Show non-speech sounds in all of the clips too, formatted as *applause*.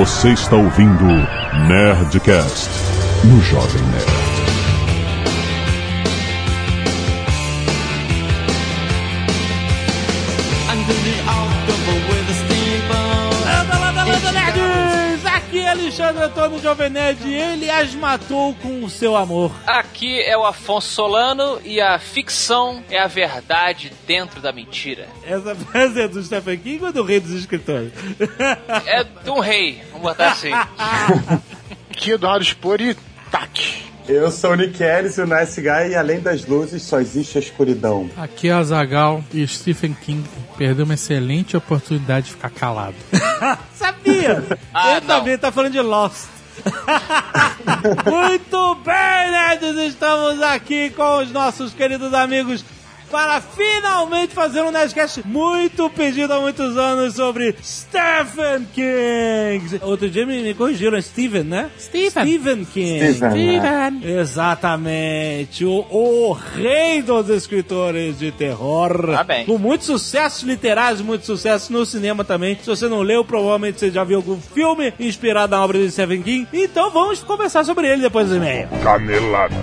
Você está ouvindo Nerdcast no Jovem Nerd. Anda lá da Landa Nerds! Aqui é Alexandre Antônio Jovem Nerd e ele as matou com o seu amor. Aqui é o Afonso Solano e a ficção é a verdade dentro da mentira. Essa frase é do Stephen King ou do Rei dos Escritores? É de um rei, vamos botar assim. *laughs* É Eduardo Spor e tac. Eu sou o Nick Ellis e o Nice Guy e além das luzes só existe a escuridão. Aqui é Azagal e Stephen King perdeu uma excelente oportunidade de ficar calado. *laughs* Sabia! Ah, ele não. também tá falando de Lost. *laughs* Muito bem, nerds! Estamos aqui com os nossos queridos amigos para finalmente fazer um Nerdcast muito pedido há muitos anos sobre Stephen King. Outro dia me, me corrigiram, é Stephen, né? Stephen. Stephen King. Stephen? Exatamente, o, o rei dos escritores de terror. Tá bem. Com muitos sucessos literários, muitos sucessos no cinema também. Se você não leu, provavelmente você já viu algum filme inspirado na obra de Stephen King. Então vamos conversar sobre ele depois do e-mail. Canelada.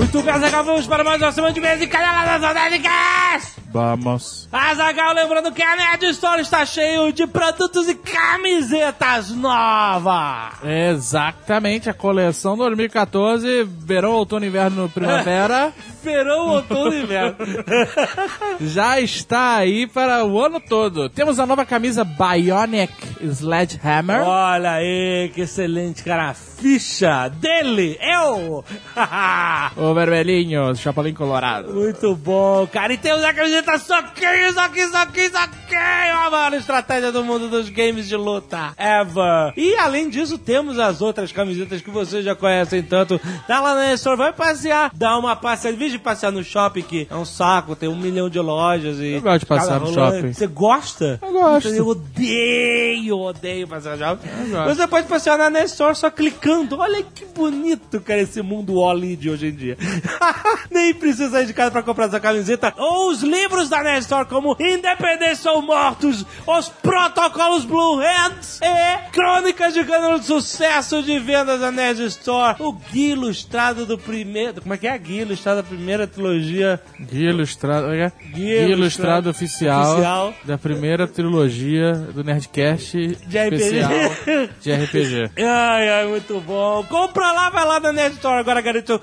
Muito bem, Azaghal, vamos para mais uma semana de mês e caneladas Nerdcast! Vamos. Azaghal, lembrando que a Nerd Store está cheio de produtos e camisetas novas! Exatamente, a coleção 2014, verão, outono, inverno, primavera, *laughs* Verão, outono e inverno. *laughs* já está aí para o ano todo. Temos a nova camisa Bionic Sledgehammer. Olha aí, que excelente, cara. A ficha dele, eu! *laughs* O vermelhinho, Chapolin Colorado. Muito bom, cara. E temos a camiseta Soquinho, Soquinho, Soquinho, Soquinho! A maior estratégia do mundo dos games de luta ever. E além disso, temos as outras camisetas que vocês já conhecem tanto. Tá lá na Store, vai passear, dá uma passeada. Em vez de passear no shopping, que é um saco, tem um milhão de lojas e... Eu gosto de no shopping. Você gosta? Eu gosto. Eu odeio, odeio passear no shopping. Você pode passear na Nestor só clicando. Olha que bonito, cara, esse mundo Oli de hoje em dia. *laughs* Nem precisa sair de casa pra comprar essa camiseta. Ou os livros da Nestor, como Independência ou Mortos, Os Protocolos Blue Hands e Crônicas de Cânone de Sucesso de Vendas da Nerd Store. O guia ilustrado do primeiro... Como é que é? Guia ilustrado da primeira trilogia Guia ilustrado, Guia Guia ilustrado ilustrado oficial, oficial. da primeira trilogia do Nerdcast De RPG. especial de RPG. *laughs* Ai, ai, muito bom. Compra lá, vai lá na Nerd Store agora, garantiu.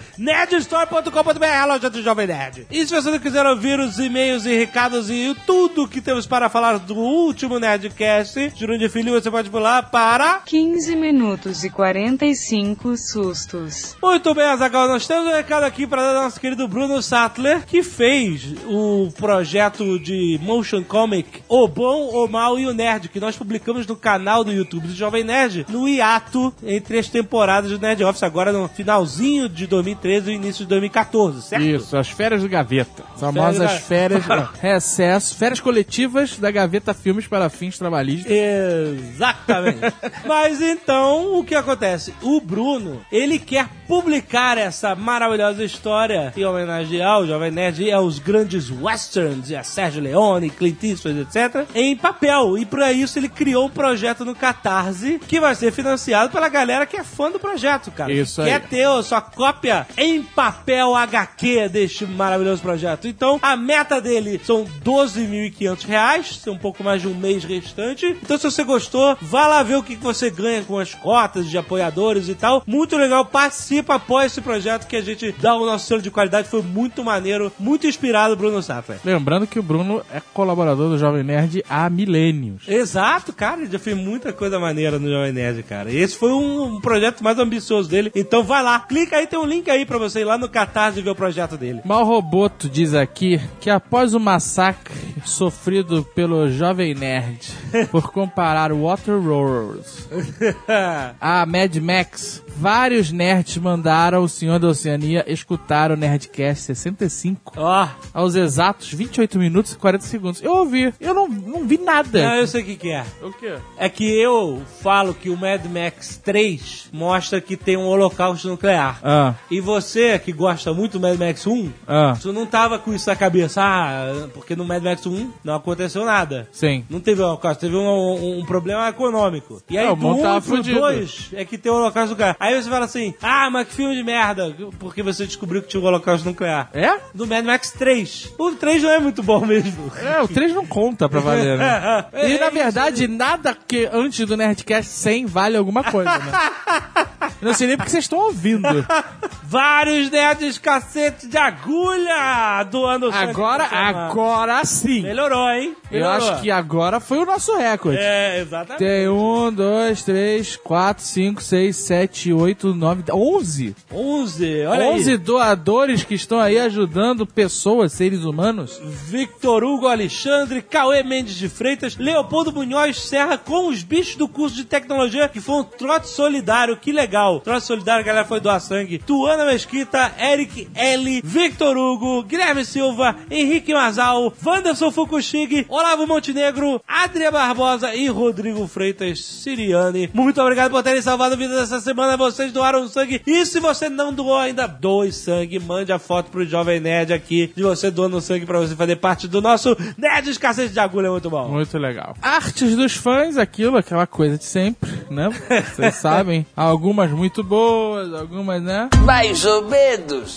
nerdstore.com.br, a loja do Jovem Nerd. E se você não quiser ouvir os e-mails e recados e tudo que temos para falar do último Nerdcast, Jurandir Filho, você pode pular para... 15 minutos e 45 sustos. Muito bem, Azaghal, nós temos um recado aqui para dar nosso querido Bruno Sattler, que fez o projeto de motion comic O Bom, O Mal e o Nerd, que nós publicamos no canal do YouTube do Jovem Nerd, no hiato entre as temporadas do Nerd Office, agora no finalzinho de 2013 e início de 2014, certo? Isso, as férias do Gaveta. Famosas Férias férias, não, *laughs* recesso, férias coletivas da Gaveta Filmes para fins trabalhistas. Exatamente. *laughs* Mas então, o que acontece? O Bruno, ele quer publicar essa maravilhosa história em homenagem ao Jovem Nerd e aos grandes westerns, e a Sérgio Leone, Clint Eastwood, etc., em papel. E para isso ele criou um projeto no Catarse que vai ser financiado pela galera que é fã do projeto, cara. Isso aí. Quer ter a sua cópia em papel HQ deste maravilhoso projeto. Então, a meta dele são 12.500 reais, tem um pouco mais de um mês restante. Então, se você gostou, vá lá ver o que você ganha com as cotas de apoiadores e tal. Muito legal, participa, apoia esse projeto que a gente dá o nosso selo de qualidade. Foi muito maneiro, muito inspirado, Bruno Sattler. Lembrando que o Bruno é colaborador do Jovem Nerd há milênios. Exato, cara, ele já fez muita coisa maneira no Jovem Nerd, cara. E esse foi um, um projeto mais ambicioso dele. Então vai lá, clica aí, tem um link aí pra você ir lá no Catarse ver o projeto dele. Mal Roboto diz aqui que após o massacre sofrido pelo Jovem Nerd *laughs* por comparar Waterworld *laughs* a Mad Max, vários nerds mandaram o Senhor da Oceania escutar o Nerdcast 65 Ó, aos exatos 28 minutos e 40 segundos. Eu ouvi, eu não, não vi nada. não, eu sei o que, que é. O quê? É que eu falo que o Mad Max 3 mostra que tem um holocausto nuclear. Ah, E você, que gosta muito do Mad Max 1, ah, tu não tava com isso na cabeça. Ah, porque no Mad Max 1 não aconteceu nada. sim. Não teve holocausto, teve um, um- um problema econômico. E aí, É, o do mundo 1 tava pro fudido. 2 é que tem o holocausto nuclear. Aí você fala assim, ah, mas que filme de merda, porque você descobriu que tinha o holocausto nuclear. É? Do Mad Max 3. O 3 não é muito bom mesmo. É, o 3 não conta pra valer, né? É, *laughs* E é na verdade, nada que antes do Nerdcast 100 vale alguma coisa, né? *laughs* Eu não sei nem porque vocês estão ouvindo. Vários nerds cacete de agulha doando sangue Agora, agora sim. Melhorou, hein? Eu Melhorou. acho que agora foi o nosso recorde. É, exatamente. Tem um, dois, três, quatro, cinco, seis, sete, oito, nove, onze. 11, olha Onze aí. doadores que estão aí ajudando pessoas, seres humanos. Victor Hugo Alexandre, Cauê Mendes de Freitas, Leopoldo Munhoz Serra com os bichos do curso de tecnologia que foi um trote solidário, que legal. Trote solidário, a galera foi doar sangue. Tuana Mesquita, Eric L, Victor Hugo, Guilherme Silva, Henrique Mazal, Wanderson Fukushig, Olavo Montenegro, Adria Barbosa e Rodrigo Freitas Siriane. Muito obrigado por terem salvado a vida dessa semana. Vocês doaram sangue. E se você não doou ainda, doe sangue. Mande a foto pro Jovem Nerd aqui de você doando sangue pra você fazer parte do nosso Nerd Escassez de Agulha. Muito bom. Muito legal. Artes dos fãs, aquilo, aquela coisa de sempre, né? Vocês *laughs* sabem. Algumas muito boas, algumas, né? Mais ou menos.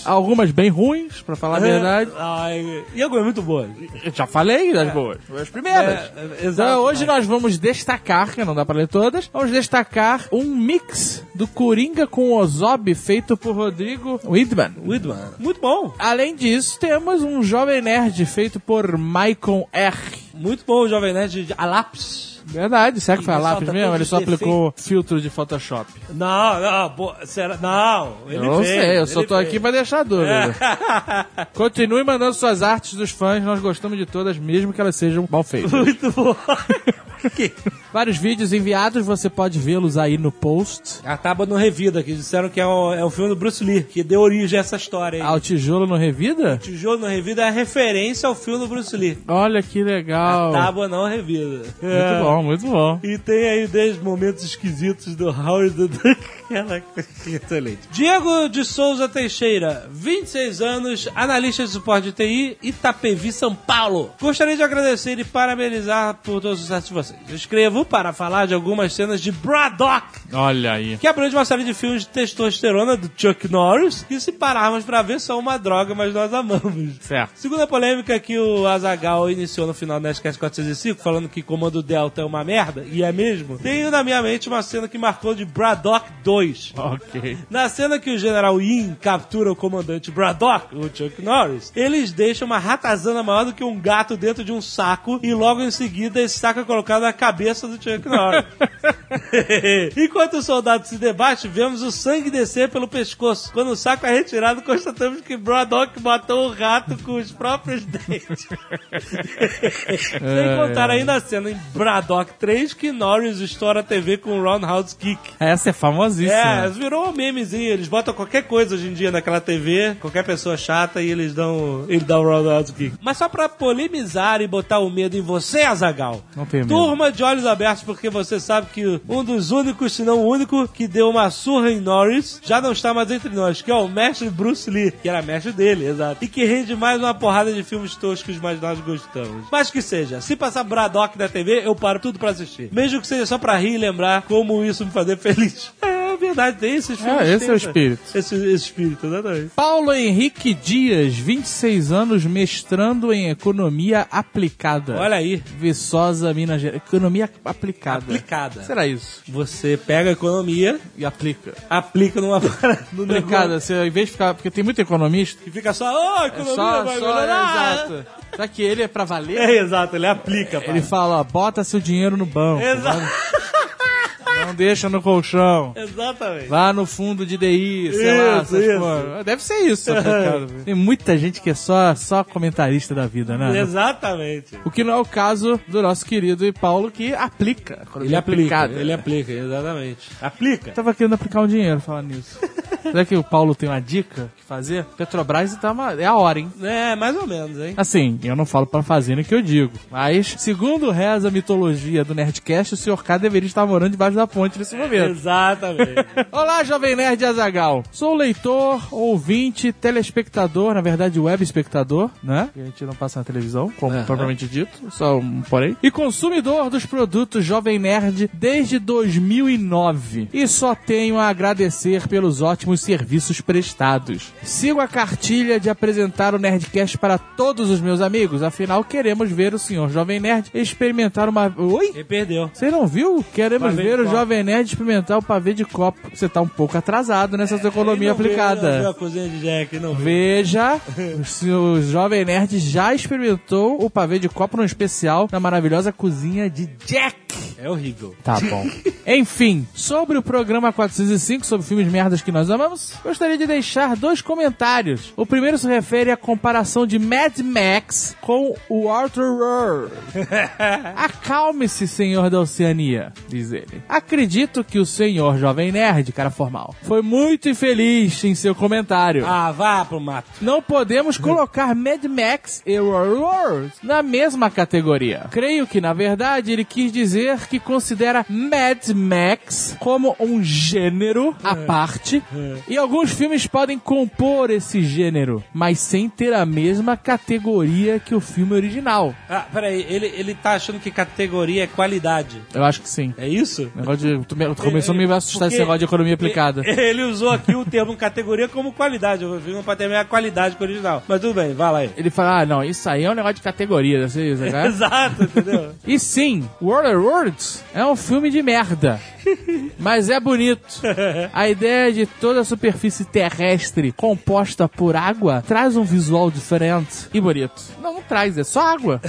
Algumas bem ruins, pra falar a verdade. Ai, e alguma é muito boa. Eu já falei das boas. As primeiras. É, é, exato. Então, hoje nós vamos destacar, que não dá pra ler todas, vamos destacar um mix do Coringa com Ozob feito por Rodrigo Widman. Widman. Muito bom. Além disso, temos um Jovem Nerd feito por Maicon R. Muito bom o Jovem Nerd de Alápis. Verdade, será que foi a lápis mesmo? todos Ele só aplicou filtro de Photoshop. Não, não, bo- será? Não, ele eu não sei, eu só tô fez. aqui pra deixar a dúvida. *laughs* Continue mandando suas artes dos fãs, nós gostamos de todas, mesmo que elas sejam mal feitas. *laughs* Muito bom. *laughs* *laughs* Vários vídeos enviados, você pode vê-los aí no post. A tábua no Revida, que disseram que é um, é um filme do Bruce Lee, que deu origem a essa história aí. Ah, o tijolo no Revida? Tijolo no Revida é referência ao filme do Bruce Lee. Olha que legal. Tábua não revida. Muito bom, muito bom. E tem aí 10 momentos esquisitos do Howard Duck. *laughs* Ela- Excelente. Diego de Souza Teixeira, 26 anos, analista de suporte de TI, Itapevi, São Paulo. Gostaria de agradecer e parabenizar por todo o sucesso de vocês. Eu escrevo para falar de algumas cenas de Braddock, Olha aí. que abrange uma série de filmes de testosterona do Chuck Norris, que se pararmos pra ver são uma droga, mas nós amamos. Certo. Segunda polêmica que o Azagal iniciou no final do Nerdcast 405, falando que Comando Delta é uma merda, e é mesmo, tenho na minha mente uma cena que marcou de Braddock 2. Ok. Na cena que o General Yin captura o comandante Braddock, o Chuck Norris, eles deixam uma ratazana maior do que um gato dentro de um saco e logo em seguida esse saco é colocado na cabeça do Chuck Norris. *laughs* Enquanto o soldado se debate, vemos o sangue descer pelo pescoço. Quando o saco é retirado, constatamos que Braddock matou o rato com os próprios dentes. *laughs* Sem contar ainda a cena em Braddock 3 que Norris estoura a TV com o Roundhouse Kick. Essa é famosíssima. É, virou um memezinho. Eles botam qualquer coisa hoje em dia naquela TV, qualquer pessoa chata, e eles dão. Ele dá o Roundhouse Kick. Mas só pra polemizar e botar o medo em você, Azagal. Não tenho medo. Turma de olhos abertos, porque você sabe que um dos únicos, se não o único, que deu uma surra em Norris já não está mais entre nós, que é o mestre Bruce Lee, que era mestre dele, exato. E que rende mais uma porrada de filmes toscos, mas nós gostamos. Mas que seja, se passar Braddock na TV, eu paro tudo pra assistir. Mesmo que seja só pra rir e lembrar como isso me fazer feliz. *laughs* É verdade, tem esses filmes. esse tem é o espírito. Esse, esse espírito, exatamente. Paulo Henrique Dias, 26 anos, mestrando em Economia Aplicada. Olha aí, Viçosa, Minas Gerais. Economia Aplicada. aplicada. Será isso? Você pega a economia, E aplica. aplica numa *laughs* parada, Aplicada, você, em vez de ficar... Porque tem muito economista. que fica só, oh, a É economia só, vai só, melhorar. exato. Só que ele é pra valer. É, exato, ele aplica, pai. Ele fala, ó, bota seu dinheiro no banco. Exato. Não *laughs* Não deixa no colchão. Exatamente. Lá no fundo de DI, sei lá, Isso, essas isso. porra. Deve ser isso. *laughs* cara. Tem muita gente que é só, só comentarista da vida, né? Exatamente. O que não é o caso do nosso querido e Paulo, que aplica. Ele aplica, ele aplica, exatamente. Aplica. Eu tava querendo aplicar um dinheiro falando nisso. *laughs* Será que o Paulo tem uma dica que fazer? Petrobras tá uma... é a hora, hein? É, mais ou menos, hein? Assim, eu não falo pra fazer no que eu digo. Mas, segundo reza a mitologia do Nerdcast, o Sr. K deveria estar morando debaixo da ponte nesse momento. Exatamente. *laughs* Olá, Jovem Nerd Azagal. Sou leitor, ouvinte, telespectador, na verdade web espectador, né? Que a gente não passa na televisão, como propriamente dito, só um porém. E consumidor dos produtos Jovem Nerd desde 2009. E só tenho a agradecer pelos ótimos serviços prestados. Sigo a cartilha de apresentar o Nerdcast para todos os meus amigos, afinal queremos ver o senhor Jovem Nerd experimentar uma... Oi? Ele perdeu. Você não viu? Queremos ver o copo. Jovem Nerd experimentar o pavê de copo. Você tá um pouco atrasado nessa sua economia não viu, Não aplicada. a cozinha de Jack, não. Veja, *laughs* o Jovem Nerd já experimentou o pavê de copo no especial na maravilhosa cozinha de Jack. É horrível. Tá bom. *laughs* Enfim, sobre o programa 405, sobre filmes merdas que nós amamos, gostaria de deixar dois comentários. O primeiro se refere à comparação de Mad Max com o Arthur Roar. *laughs* Acalme-se, senhor da Oceania, diz ele. Acredito que o senhor Jovem Nerd, cara formal, foi muito infeliz em seu comentário. Ah, vá pro mato. Não podemos colocar Mad Max e Roar na mesma categoria. Creio que, na verdade, ele quis dizer que considera Mad Max como um gênero à parte e alguns filmes podem compor esse gênero, mas sem ter a mesma categoria que o filme original. Ah, peraí, ele, ele tá achando que categoria é qualidade. Eu acho que sim. É isso? Negócio de, tu, me- tu começou a me assustar esse negócio de economia aplicada. *laughs* Ele, usou aqui o termo categoria como qualidade. Filme não pode ter a mesma qualidade que o original. Mas tudo bem, vai lá aí. Ele fala, ah, não, isso aí é um negócio de categoria, ser isso, né? *laughs* Exato, entendeu? E sim, World of Words é um filme de merda. *laughs* Mas é bonito. A ideia de toda a superfície terrestre composta por água traz um visual diferente e bonito. Não, não traz, é só água.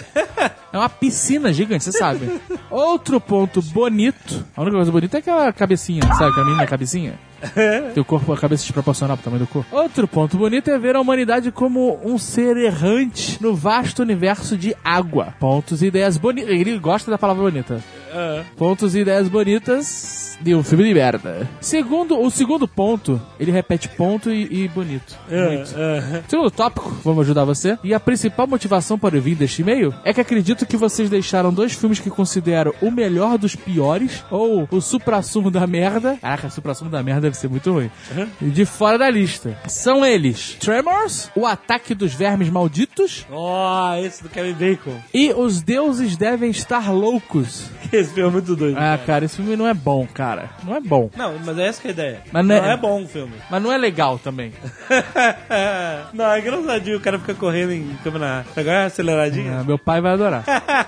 É uma piscina gigante, você sabe. Outro ponto bonito. A única coisa bonita é aquela cabecinha, sabe? Aquela menina cabecinha. *laughs* Teu corpo, a cabeça desproporcional pro tamanho do corpo. Outro ponto bonito é ver a humanidade como um ser errante no vasto universo de água. Pontos e ideias bonitas. Ele gosta da palavra bonita. Pontos e ideias bonitas de um filme de merda. Segundo, o segundo ponto, ele repete ponto e, e bonito. Muito. Segundo tópico, vamos ajudar você. E a principal motivação para eu vir deste e-mail é que acredito que vocês deixaram dois filmes que considero o melhor dos piores, ou o supra-sumo da merda. Caraca, supra-sumo da merda deve ser muito ruim. De fora da lista. São eles: Tremors, O Ataque dos Vermes Malditos Ó, esse do Kevin Bacon. e Os Deuses Devem Estar Loucos. *laughs* Esse filme é muito doido. Ah, cara, esse filme não é bom, cara. Não é bom. Não, mas é essa que é a ideia. Mas não, não é- é... bom o filme. Mas não é legal também. *laughs* não, é engraçadinho. O cara fica correndo em câmera. Agora é aceleradinha. Ah, meu pai vai adorar.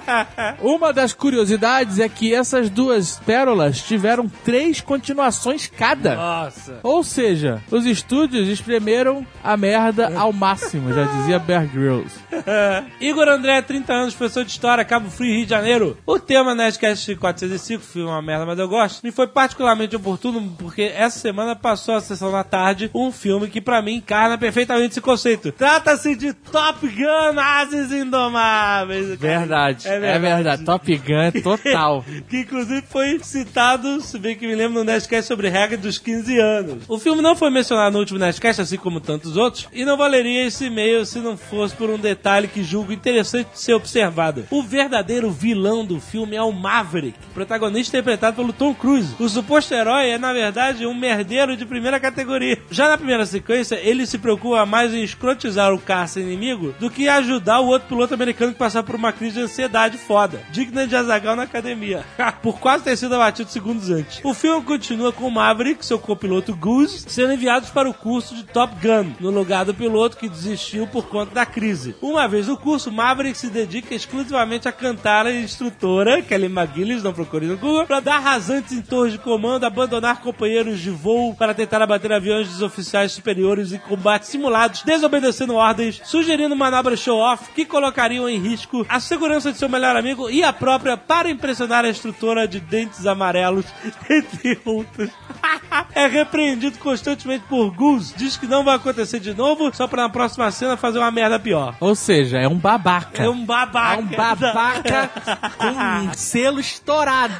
*laughs* Uma das curiosidades é que essas duas pérolas tiveram três continuações cada. Nossa. Ou seja, os estúdios espremeram a merda ao máximo, já dizia Bear Grylls. *laughs* Igor André, 30 anos, professor de História, Cabo Frio, Rio de Janeiro. O tema Nerdcast 405, filme é uma merda, mas eu gosto, me foi particularmente oportuno porque essa semana passou a sessão da tarde um filme que pra mim encarna perfeitamente esse conceito. Trata-se de Top Gun Ases Indomáveis. Verdade, é verdade. Top Gun total. *laughs* que inclusive foi citado, se bem que me lembro, no Nerdcast sobre regra dos 15 anos. O filme não foi mencionado no último Nerdcast, assim como tantos outros, e não valeria esse e-mail se não fosse por um detalhe que julgo interessante ser observado. O verdadeiro vilão do filme é o Maverick, protagonista interpretado pelo Tom Cruise. O suposto herói é, na verdade, um merdeiro de primeira categoria. Já na primeira sequência, ele se preocupa mais em escrotizar o caça inimigo do que ajudar o outro piloto americano que passar por uma crise de ansiedade foda, digna de Azagal na academia, *laughs* por quase ter sido abatido segundos antes. O filme continua com o Maverick, seu copiloto Goose, sendo enviados para o curso de Top Gun, no lugar do piloto que desistiu por conta da crise. Uma vez no curso, Maverick se dedica exclusivamente a cantar a instrutora, Kelly Gillis, não procure no Google, pra dar rasantes em torres de comando, abandonar companheiros de voo para tentar abater aviões dos oficiais superiores em combates simulados, desobedecendo ordens, sugerindo manobras show-off que colocariam em risco a segurança de seu melhor amigo e a própria para impressionar a instrutora de dentes amarelos, *laughs* entre outros. *laughs* é repreendido constantemente por Goose, diz que não vai acontecer de novo, só pra na próxima cena fazer uma merda pior. Ou seja, é um babaca. É um babaca. É um babaca *laughs* com um selo estourado.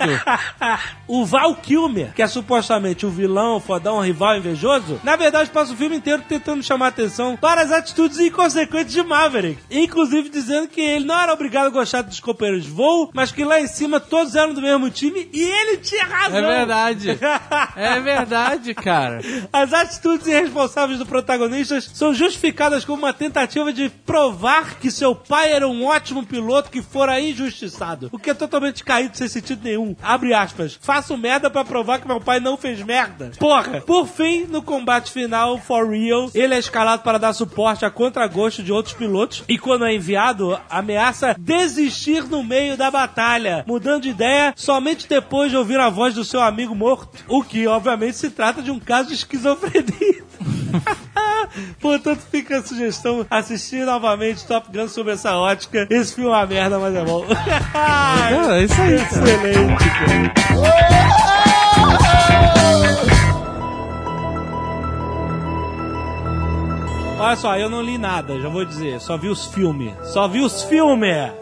o Val Kilmer, que é supostamente o vilão, o fodão, o rival invejoso, na verdade passa o filme inteiro tentando chamar atenção para as atitudes inconsequentes de Maverick. Inclusive dizendo que ele não era obrigado a gostar dos companheiros de voo, mas que lá em cima todos eram do mesmo time e ele tinha razão. É verdade. *laughs* É verdade, cara. As atitudes irresponsáveis do protagonista são justificadas como uma tentativa de provar que seu pai era um ótimo piloto que fora injustiçado. O que é totalmente caído sem sentido nenhum. Abre aspas. Faço merda pra provar que meu pai não fez merda. Porra! Por fim, no combate final, For Real, ele é escalado para dar suporte a contragosto de outros pilotos e quando é enviado, ameaça desistir no meio da batalha, mudando de ideia somente depois de ouvir a voz do seu amigo morto. O que, obviamente, se trata de um caso de esquizofrenia. *laughs* Portanto, fica a sugestão assistir novamente Top Gun sob essa ótica. Esse filme é uma merda, mas é bom. *laughs* É, é isso aí. Excelente, cara. *laughs* Olha só, eu não li nada, já vou dizer. Só vi os filmes. Só vi os filmes!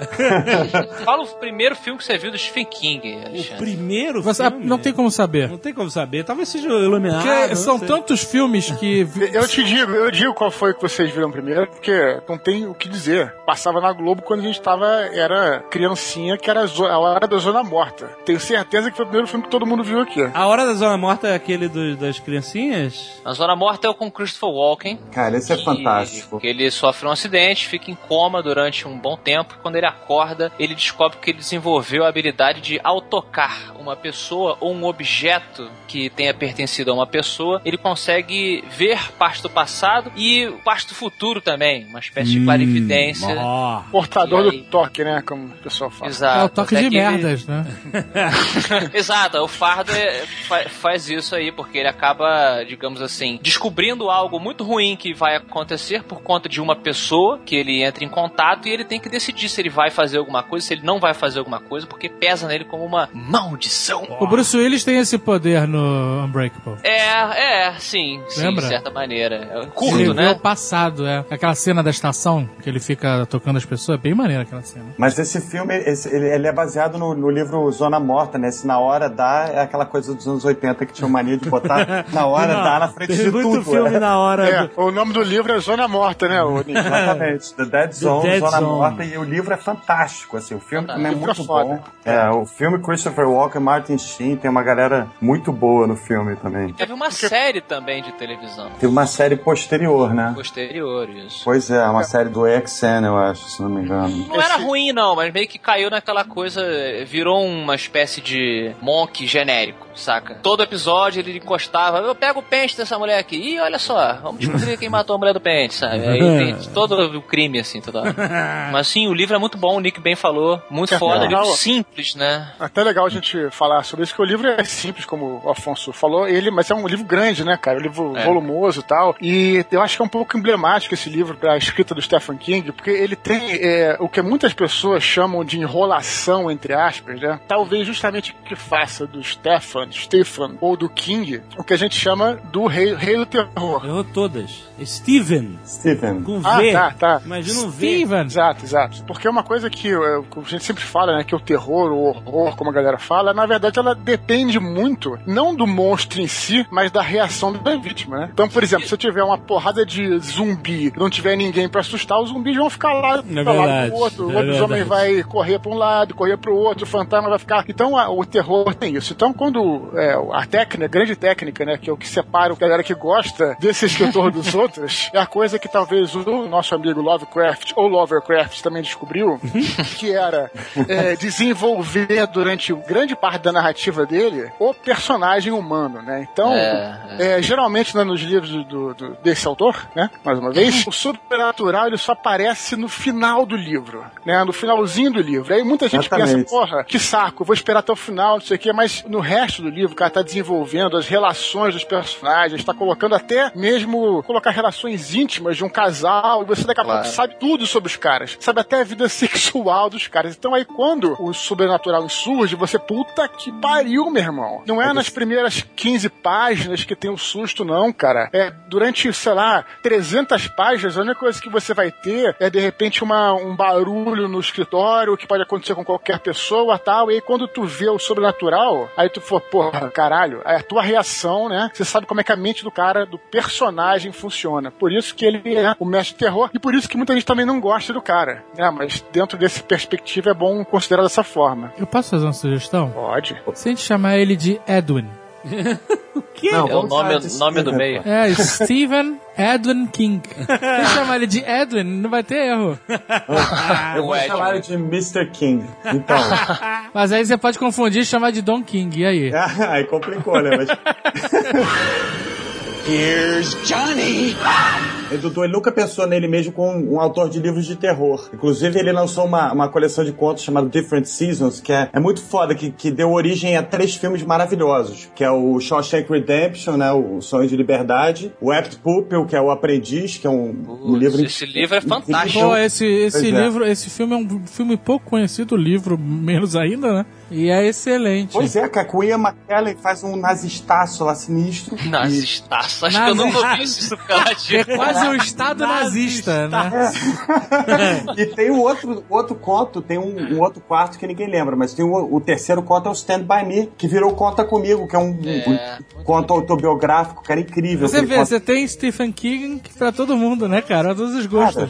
*laughs* Fala o primeiro filme que você viu do Stephen King, O Alexandre. primeiro Você- filme... não tem como saber. Não tem como saber. Talvez seja iluminado. Porque são sei. tantos filmes que. Eu te digo, eu digo qual foi que vocês viram primeiro, porque não tem o que dizer. Passava na Globo quando a gente tava, era criancinha, que era a hora da Zona Morta. Tenho certeza que foi o primeiro filme que todo mundo viu aqui. A Hora da Zona Morta é aquele do- das criancinhas? A Zona Morta é o com Christopher Walken. Cara, esse é que- fantástico. Que ele sofre um acidente, fica em coma durante um bom tempo. Quando ele acorda, ele descobre que ele desenvolveu a habilidade de, ao tocar uma pessoa ou um objeto que tenha pertencido a uma pessoa, ele consegue ver parte do passado e parte do futuro também. Uma espécie de clarividência. Ó. Portador aí? do toque, né? Como o pessoal fala. Exato. É o toque Até de que ele- merdas, né? *laughs* Exato, o fardo é- fa- faz isso aí, porque ele acaba, digamos assim, descobrindo algo muito ruim que vai acontecer por conta de uma pessoa que ele entra em contato e ele tem que decidir se ele vai fazer alguma coisa, se ele não vai fazer alguma coisa, porque pesa nele como uma maldição. O Bruce Willis tem esse poder no Unbreakable. É, é, sim, sim, de certa maneira. É ele curto, vê né? o passado, é. Aquela cena da estação, que ele fica tocando as pessoas, é bem maneira aquela cena. Mas esse filme, esse- ele, ele é baseado no, no livro Zona Morta, né? Se na hora dá, é aquela coisa dos anos 80 que tinha mania de botar *laughs* na hora, Não, dá na frente tem de muito tudo. filme é. na hora. É, do- o nome do livro é Zona Morta, né, Nick? Exatamente, The Dead Zone, Dead Zona Zone. Morta, e o livro é fantástico, assim, o filme também é livro muito é foda. bom. É, o filme Christopher Walken, Martin Sheen, tem uma galera muito boa no filme também. Teve uma série também de televisão. Teve uma série posterior, né? Posterior, isso. Pois é, uma série do XN, eu acho, se não me engano. Não era ruim, não, mas meio que caiu naquela coisa. Virou uma espécie de monk genérico, saca? Todo episódio ele encostava. Eu pego o pente dessa mulher aqui. Ih, olha só, vamos descobrir quem matou a mulher do pente, sabe? Aí *laughs* tem todo o crime, assim, toda hora. *laughs* Mas sim, o livro é muito bom, o Nick bem falou. Muito É foda, legal. livro simples, né? Até legal a gente falar sobre isso, que o livro é simples, como o Afonso falou, ele, mas é um livro grande, né, cara? Um livro É. volumoso e tal. E eu acho que é um pouco emblemático esse livro para a escrita do Stephen King, porque ele tem é, o que muitas pessoas chamam de enrolação, entre aspas, né? Talvez justamente que faça do Stephen, Stephen ou do King o que a gente chama do rei, rei do terror. Errou todas. Steven, Steven. com Ah, V. tá, tá. Imagina um V. Steven! Exato, exato. Porque é uma coisa que é, que a gente sempre fala, né? Que o terror, o horror, como a galera fala, na verdade ela depende muito, não do monstro em si, mas da reação da vítima, né? Então, por exemplo, se eu tiver uma porrada de zumbi e não tiver ninguém pra assustar, os zumbis vão ficar lá pra lado pro outro. O é lobisomem verdade. vai correr pra um lado, correr pro outro, o fantasma vai ficar. Então, a- o terror tem isso. Então, quando é, a técnica, a grande técnica, né? Que é o que separa a galera que gosta desse escritor dos *laughs* outros, é a coisa que talvez o nosso amigo Lovecraft ou Lovercraft também descobriu, que era é, desenvolver durante grande parte da narrativa dele o personagem humano, né? Então, É, é, geralmente né, nos livros do, do- desse autor, né? Mais uma vez, o sobrenatural ele só aparece no final do livro, né? No finalzinho do livro. Aí muita gente Exatamente. pensa, porra, que saco, vou esperar até o final, não sei o quê, mas no resto do livro o cara tá desenvolvendo as relações dos personagens, tá colocando até mesmo colocar relações íntimas de um casal, e você daqui a Claro. pouco sabe tudo sobre os caras, sabe até a vida *laughs* sexual dos caras. Então aí quando o sobrenatural surge, você, puta que pariu, meu irmão. Não é nas primeiras 15 páginas que tem o susto, não, cara. É durante, sei lá, 300 páginas, a única coisa que você vai ter é de repente uma, um barulho no escritório que pode acontecer com qualquer pessoa tal. E aí quando tu vê o sobrenatural, aí tu fala, porra, caralho, é a tua reação, né? Você sabe como é que a mente do cara, do personagem funciona. Por isso que ele é o mestre terror e por isso que muita gente também não gosta do cara. né? mas dentro desse perspectiva é bom considerar dessa forma. Eu posso fazer uma sugestão? Pode. Se a gente chamar ele de Edwin. *laughs* Não, é o nome, nome do Steven, meio. É, Stephen Edwin King. Se chamar ele de Edwin, não vai ter erro. Eu vou O Ed, chamar ele de Mr. King. Então. *laughs* Mas aí você pode confundir e chamar de Don King. E aí? *laughs* aí complicou, né? Mas. Here's Johnny. Dudu, ele nunca pensou nele mesmo como um autor de livros de terror. Inclusive, ele lançou uma, uma coleção de contos chamada Different Seasons, que é, é muito foda, que, que deu origem a três filmes maravilhosos, que é o Shawshank Redemption, né, o Sonho de Liberdade, o Apt Pupil, que é o Aprendiz, que é um, um livro... esse livro é fantástico. Pô, esse, esse Pois é. livro, esse filme é um filme pouco conhecido, o livro menos ainda, né? E é excelente. Pois é, cara, com o Ian McKellen faz um nazistaço lá sinistro. Nazistaço. Acho que eu não ouvi isso É pela quase um estado nazista, né? e tem um outro, outro conto, tem um, um outro quarto que ninguém lembra, mas tem o, o terceiro conto é o Stand By Me, que virou Conta Comigo, que é um, É. um conto autobiográfico, cara, incrível. Você vê, conto- você tem Stephen King pra todo mundo, né, cara? Pra todos os gostos.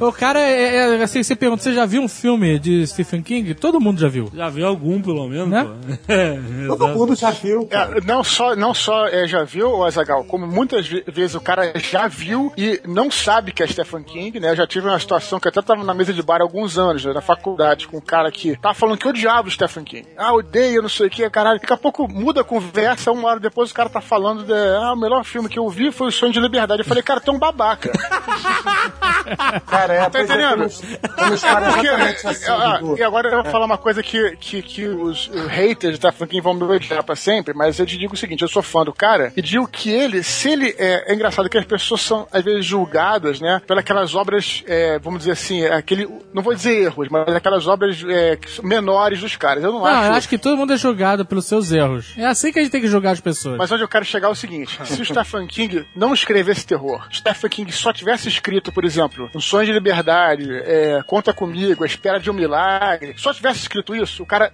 o cara, é, é, assim, você pergunta, você já viu um filme de Stephen King? Todo mundo já viu. Já viu algum, pelo menos, Né? pô. *laughs* É, Todo mundo já viu. É, não só, não só é, já viu, Azagal, como muitas ve- vezes o cara já viu e não sabe que é Stephen King, né? Eu já tive uma situação que eu até tava na mesa de bar há alguns anos, né, na faculdade, com um cara que tava falando que odiava o Stephen King. Ah, odeio, não sei o que, caralho. Daqui a pouco muda a conversa, uma hora depois o cara tá falando de, ah, o melhor filme que eu vi foi O Sonho de Liberdade. Eu falei, cara, tu é um babaca. Cara, é, Tá é, entendendo? Porque, exatamente assim, ah, Dudu. e agora eu vou falar uma coisa que, que, que os, os haters da Franklin vão me odiar pra sempre, mas eu te digo o seguinte, eu sou fã do cara e digo que ele, se ele... É, é engraçado que as pessoas são, às vezes, julgadas, né, pelas obras, é, vamos dizer assim, aquele... Não vou dizer erros, mas aquelas obras é, menores dos caras. Eu não, Não, acho... eu acho que todo mundo é julgado pelos seus erros. É assim que a gente tem que julgar as pessoas. Mas onde eu quero chegar é o seguinte: *laughs* se o Stephen King não escrevesse terror, se o Stephen King só tivesse escrito, por exemplo, Um Sonho de Liberdade, é, Conta Comigo, A Espera de um Milagre, só tivesse escrito isso, o cara,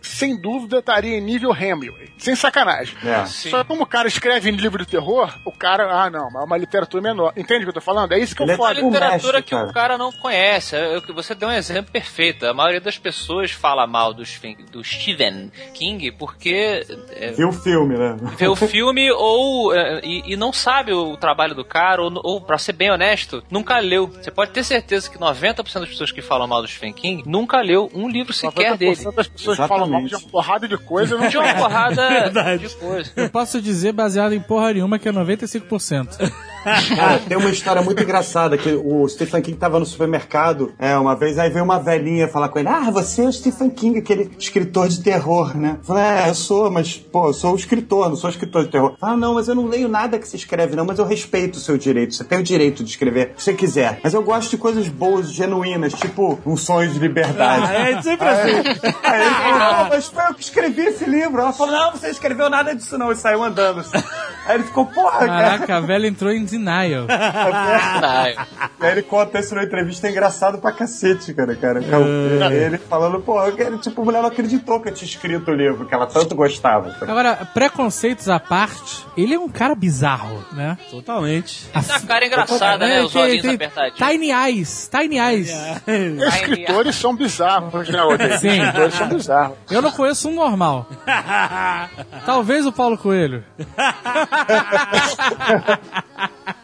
sem dúvida, estaria em nível Hemingway. Sem sacanagem. É. Só que como o cara escreve em livro de terror, o cara, ah, não, mas é uma literatura menor. Entende o que eu tô falando? É isso que eu é uma foda. tipo literatura mestre, que o cara. não conhece. Eu- você deu um exemplo perfeito. A maioria das pessoas fala mal do, Stephen- do Stephen King porque é, Viu o filme, né? vê o *laughs* filme ou é, e, e não sabe o trabalho do cara, ou, ou pra ser bem honesto, nunca leu. Você pode ter certeza que 90% das pessoas que falam mal do Stephen King nunca leu um livro sequer 90% dele. das pessoas que falam mal de uma porrada de coisa, não *laughs* De uma porrada de coisa. Eu posso dizer, baseado em porra nenhuma, que é 95%. *laughs* Cara, tem uma história muito engraçada que o Stephen King tava no supermercado, é, uma vez, aí veio uma velhinha falar com ele, ah, você é o Stephen King, aquele escritor de terror, né? Eu falei, é, eu sou, mas, pô, eu sou escritor, não sou escritor de terror. Ah, não, mas eu não leio nada que você escreve, não, mas eu respeito o seu direito, você tem o direito de escrever o que você quiser. Mas eu gosto de coisas boas, genuínas, tipo um sonho de liberdade. Ah, é sempre assim. Aí ele falou, não, mas foi eu que escrevi esse livro. Ela falou, não, você escreveu nada disso não, e saiu andando. Aí ele ficou, porra, cara. Caraca, a velha entrou em denial. *laughs* Aí ele conta isso numa entrevista é engraçado pra cacete, cara, cara. Ele falando, pô, ele, tipo, a mulher não acreditou que eu tinha escrito o livro, que ela tanto gostava. cara. Agora, preconceitos à parte, ele é um cara bizarro, né? Totalmente. a cara engraçada, né? Os olhinhos tem apertadinhos. Tiny eyes, tiny eyes. Escritores são bizarros, né, Odeio? Sim. Escritores são bizarros. Eu não conheço um normal. *laughs* Talvez o Paulo Coelho. *laughs*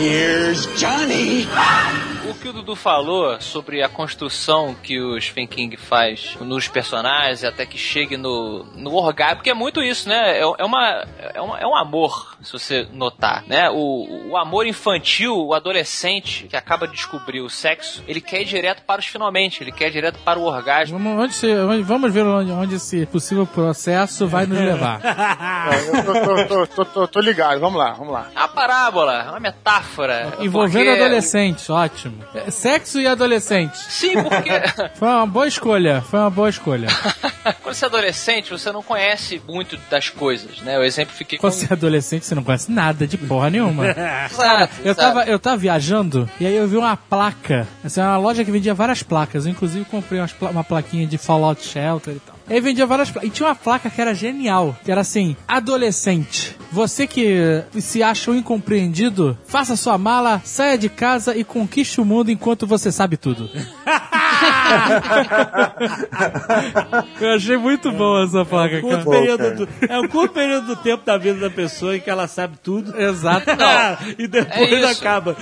Here's Johnny. O que o Dudu falou sobre a construção que o Stephen King faz nos personagens até que chegue no, no orgasmo, porque é muito isso, né? É, é, uma, é, uma, é um amor, se você notar, né? O, o amor infantil, o adolescente que acaba de descobrir o sexo, ele quer ir direto para os finalmente, ele quer ir direto para o orgasmo. Vamos, onde se- onde- vamos ver onde, onde esse possível processo vai nos levar. *laughs* É, eu tô, tô- tô- tô- tô- tô ligado, vamos lá, vamos lá. Uma parábola, é uma metáfora. Envolvendo porque- adolescentes, ótimo. É, Sexo e adolescentes. Sim, porque *laughs* Foi uma boa escolha, foi uma boa escolha. *laughs* quando você é adolescente, você não conhece muito das coisas, né? O exemplo fiquei com... Quando você é adolescente, você não conhece nada de porra nenhuma. *laughs* Exato, Eu exato. tava, eu tava viajando e aí eu vi uma placa. Essa é uma loja que vendia várias placas. Eu, inclusive, comprei pla- uma plaquinha de Fallout Shelter e tal. Aí vendia várias placas. E tinha uma placa que era genial. Que era assim: adolescente. Você que se acha um incompreendido, faça sua mala, saia de casa e conquiste o mundo enquanto você sabe tudo. *laughs* eu achei muito boa essa placa, cara. Curto Pô, período cara. do- é um curto período do tempo da vida da pessoa em que ela sabe tudo. Exato. *laughs* e depois É acaba.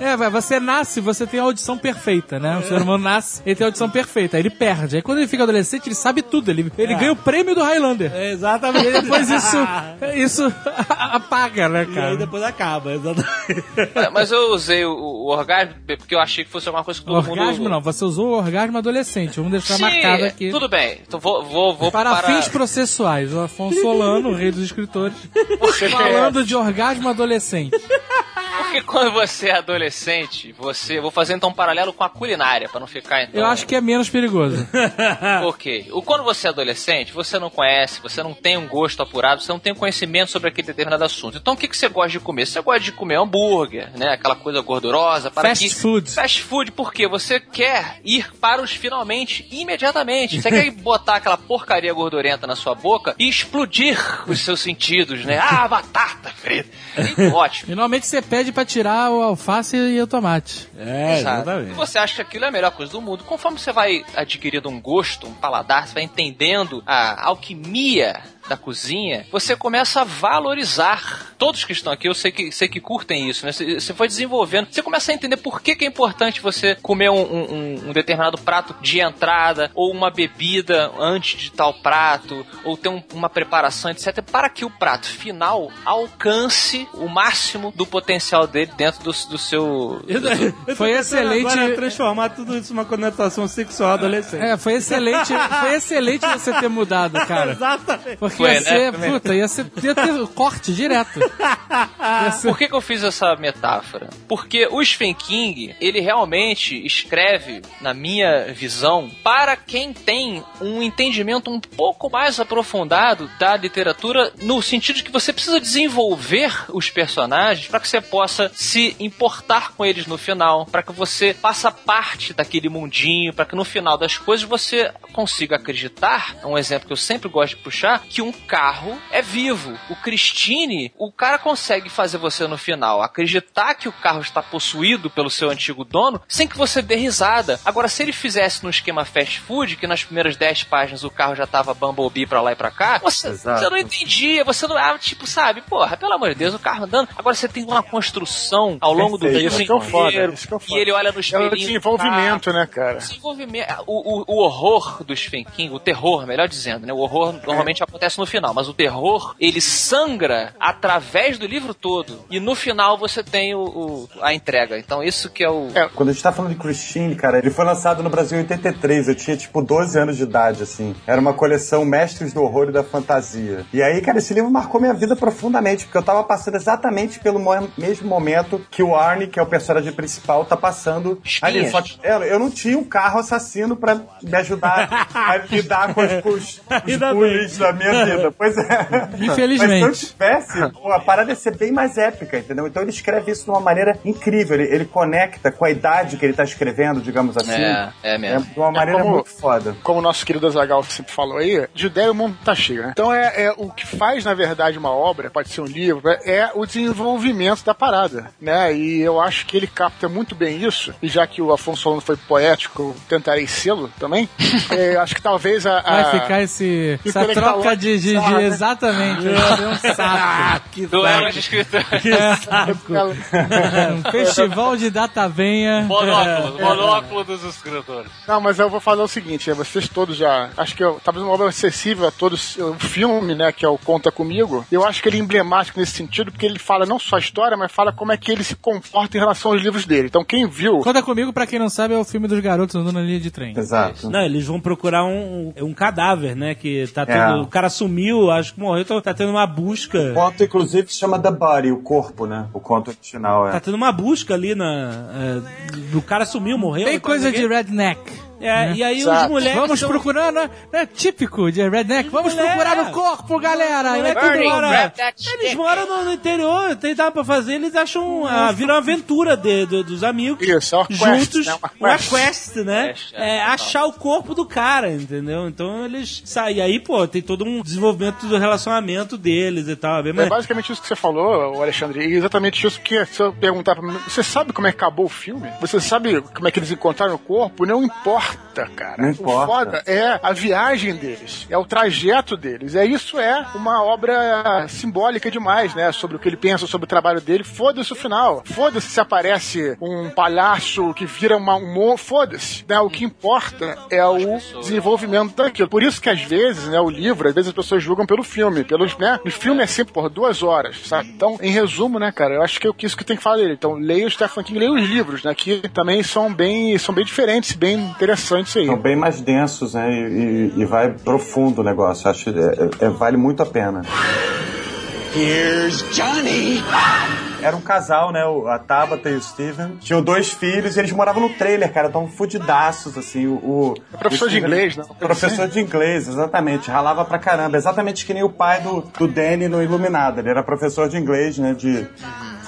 É, vai, você nasce, você tem a audição perfeita, né? O ser humano nasce, ele tem a audição perfeita, aí ele perde. Aí quando ele fica adolescente, ele sabe tudo, ele, ele ganha o prêmio do Highlander. É, exatamente. E depois isso, *laughs* isso *laughs* apaga, né, E aí cara? depois acaba, exatamente. É, Mas eu usei o, o orgasmo porque eu achei que fosse alguma coisa que todo Orgasmo mundo... não, você usou o orgasmo adolescente. Vamos deixar Sim, marcado aqui. tudo bem. Então vou, vou, vou Para, fins processuais, o Afonso Solano, o rei dos escritores, falando de orgasmo adolescente. Porque quando você é adolescente, você... Vou fazer então um paralelo com a culinária, pra não ficar então... Eu acho que é menos perigoso. *laughs* Por quê? O, quando você é adolescente, você não conhece, você não tem um gosto apurado, você não tem conhecimento sobre aquele determinado assunto. Então o que, que você gosta de comer? Você gosta de comer hambúrguer, né? Aquela coisa gordurosa. Para Fast que... food. Fast food, porque você quer ir para os finalmente imediatamente. Você quer botar aquela porcaria gordurenta na sua boca e explodir os seus sentidos, né? Ah, batata frita. E, *laughs* ótimo. E normalmente você pede pra tirar o alface e o tomate. É, Exato. E você acha que aquilo é a melhor coisa do mundo. Conforme você vai adquirindo um gosto, um paladar, você vai entendendo a alquimia da cozinha, você começa a valorizar. Todos que estão aqui, eu sei que, sei que curtem isso, né? Você, você foi desenvolvendo, você começa a entender por que, que é importante você comer um, um- um determinado prato de entrada, ou uma bebida antes de tal prato, ou ter um- uma preparação, etc., para que o prato final alcance o máximo do potencial dele dentro do, do seu. Tô Foi excelente- Agora transformar tudo isso numa conotação sexual adolescente. É, foi excelente, foi excelente você ter mudado, cara. *laughs* Exatamente. Porque Foi, ia né? ser, Foi puta, ia, ser, ia ter corte direto. Ser- Por que, que eu fiz essa metáfora? Porque o Stephen King, ele realmente escreve, na minha visão, para quem tem um entendimento um pouco mais aprofundado da literatura, no sentido de que você precisa desenvolver os personagens para que você possa se importar com eles no final, para que você faça parte daquele mundinho, para que no final das coisas você consiga acreditar, é um exemplo que eu sempre gosto de puxar, que um carro é vivo. O Christine, o cara consegue fazer você no final acreditar que o carro está possuído pelo seu antigo dono sem que você dê risada. Agora, se ele fizesse no esquema fast food, que nas primeiras 10 páginas o carro já tava Bumblebee pra lá e pra cá, você, você não entendia, você não. Ah, tipo, sabe, porra, pelo amor de Deus, o carro andando. Agora você tem uma construção ao longo do livro é foda, inteiro, que é e foda. ele olha no É o desenvolvimento, né, cara? Desenvolvimento, o, o, o horror do Stephen King, o terror, melhor dizendo, né? O horror normalmente acontece no final, mas o terror, ele sangra através do livro todo. E no final você tem o, o- a entrega. Então isso que é o... É. Quando a gente tá falando de Christine, cara, ele foi lançado no Brasil em 83. Eu tinha, tipo, 12 anos de idade, assim. Era uma coleção Mestres do Horror e da Fantasia. E aí, cara, esse livro marcou minha vida profundamente, porque eu tava passando exatamente pelo mo- mesmo momento que o Arnie, que é o personagem principal, tá passando ali. Só que é, eu não tinha um carro assassino pra me ajudar a *laughs* lidar com os, os, os bullies da minha *laughs* Pois é. Infelizmente. Mas se eu tivesse, a parada ia ser bem mais épica, entendeu? Então ele escreve isso de uma maneira incrível. Ele, ele conecta com a idade que ele tá escrevendo, digamos assim. É, é É mesmo. de uma maneira como- muito foda. Como o nosso querido Azagal sempre falou aí, de ideia o mundo tá cheio, né? Então é, é o que faz, na verdade, uma obra, pode ser um livro, é, é o desenvolvimento da parada, né? E eu acho que ele capta muito bem isso, e já que o Afonso Solano foi poético, eu tentarei sê-lo também. *laughs* é, acho que talvez a. a- Vai ficar esse, essa troca de de, de, de- exatamente. É um saco. *laughs* *laughs* que Duelo de escritor. Que saco. *laughs* um festival de data venha. Monóculo, monóculo dos escritores. Não, mas eu vou falar o seguinte, é, vocês todos já. Acho que eu, talvez uma obra acessível a todos. O filme, né, que é o Conta Comigo, eu acho que ele é emblemático nesse sentido, porque ele fala não só a história, mas fala como é que ele se comporta em relação aos livros dele. Então quem viu. Conta comigo, pra quem não sabe, é o filme dos garotos andando na linha de trem. Exato. Não, eles vão procurar um, um cadáver, né? Que tá tendo, É. O cara sumiu, acho que morreu, então tá tendo uma busca. O conto, inclusive, se chama The Body, o corpo, né? O conto original, Tá é. tendo uma busca ali na. É, o cara sumiu, morreu. Tá coisa de redneck. É, e aí os Exato. moleques. Vamos são- procurando, né? É típico de redneck. Vamos Mulher. procurar o corpo, galera. Os E Burning, mundo- moram- Eles moram no, no interior, tem nada pra fazer, eles acham. Ah, viram uma aventura de, do- dos amigos. Isso, é uma quest, juntos, né? Uma uma quest. quest, né? Quest, é, É, achar o corpo do cara, entendeu? Então eles saem. Aí, pô, tem todo um desenvolvimento do relacionamento deles e tal. é É mas, basicamente isso que você falou, Alexandre, e exatamente isso que se eu perguntar pra mim, você sabe como é que acabou o filme? Você sabe como é que eles encontraram o corpo? Não importa, cara. Não O importa. foda é a viagem deles, é o trajeto deles. É isso é uma obra simbólica demais, né? Sobre o que ele pensa, sobre o trabalho dele. Foda-se o final. Foda-se se aparece um palhaço que vira uma, um mon- Foda-se. Né? O que importa é o desenvolvimento daquilo. Por isso que às vezes, né, o livro, às vezes as pessoas julgam pelo filme. Pelos, né? O filme é sempre por duas horas, sabe? Então, em resumo, né, cara, eu acho que é isso que tem que falar dele. Então, leia o Stephen King, leia os livros, né? Que também são bem, são bem diferentes, bem interessantes aí. São bem mais densos, né? E, e- e vai profundo o negócio. Acho que é- é- vale muito a pena. Here's Johnny. Era um casal, né? A Tabata e o Steven. Tinham dois filhos e eles moravam no trailer, cara. Tão fudidaços, assim. O, o- professor o de inglês, né? Professor de inglês, exatamente. Ralava pra caramba. Exatamente que nem o pai do, do Danny no Iluminado. Ele era professor de inglês, né? De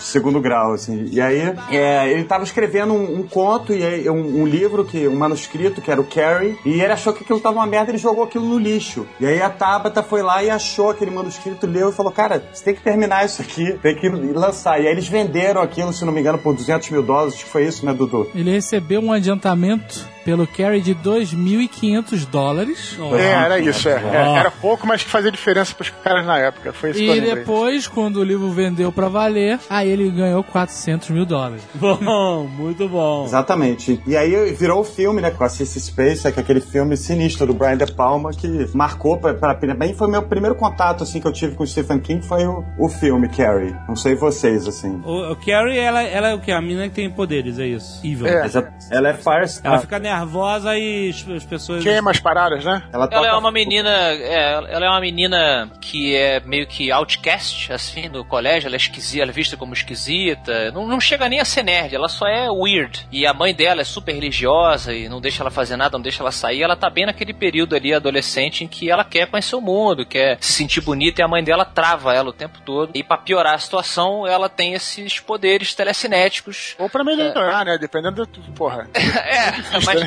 segundo grau, assim. E aí, é, ele tava escrevendo um, um conto e aí, um, um livro, que, um manuscrito, que era o Carrie, e ele achou que aquilo tava uma merda e jogou aquilo no lixo. E aí a Tabata foi lá e achou aquele manuscrito, leu e falou, cara, você tem que terminar isso aqui, tem que lançar. E aí eles venderam aquilo, se não me engano, por 200 mil dólares, que foi isso, né, Dudu? Ele recebeu um adiantamento pelo carry de 2.500 dólares. É, era isso, é. É, Era pouco, mas que fazia diferença pros caras na época. Foi isso que eu E depois, quando o livro vendeu pra valer, aí ele ganhou 400 mil dólares. Bom, muito bom. Exatamente. E aí virou o filme, né, com a Cissy Space, que é aquele filme sinistro do Brian De Palma, que marcou pra, pra, bem, foi meu primeiro contato, assim, que eu tive com o Stephen King, foi o, o filme, Carrie. Não sei vocês, assim. O, o Carrie, ela, ela é o que? A menina que tem poderes, é isso. Evil. É. Mas a- ela é Firestar. Ela fica nervosa e as, as pessoas. Queima as paradas, né? Ela, Ela é uma menina, é, ela é uma menina que é meio que outcast, assim, no colégio. Ela é esquisita, ela é vista como esquisita. Não, não chega nem a ser nerd, ela só é weird. E a mãe dela é super religiosa e não deixa ela fazer nada, não deixa ela sair. Ela tá bem naquele período ali, adolescente, em que ela quer conhecer o mundo, quer se sentir bonita e a mãe dela trava ela o tempo todo. E pra piorar a situação, ela tem esses poderes telecinéticos Ou pra melhorar, né? Dependendo do. Porra. *laughs* é, mas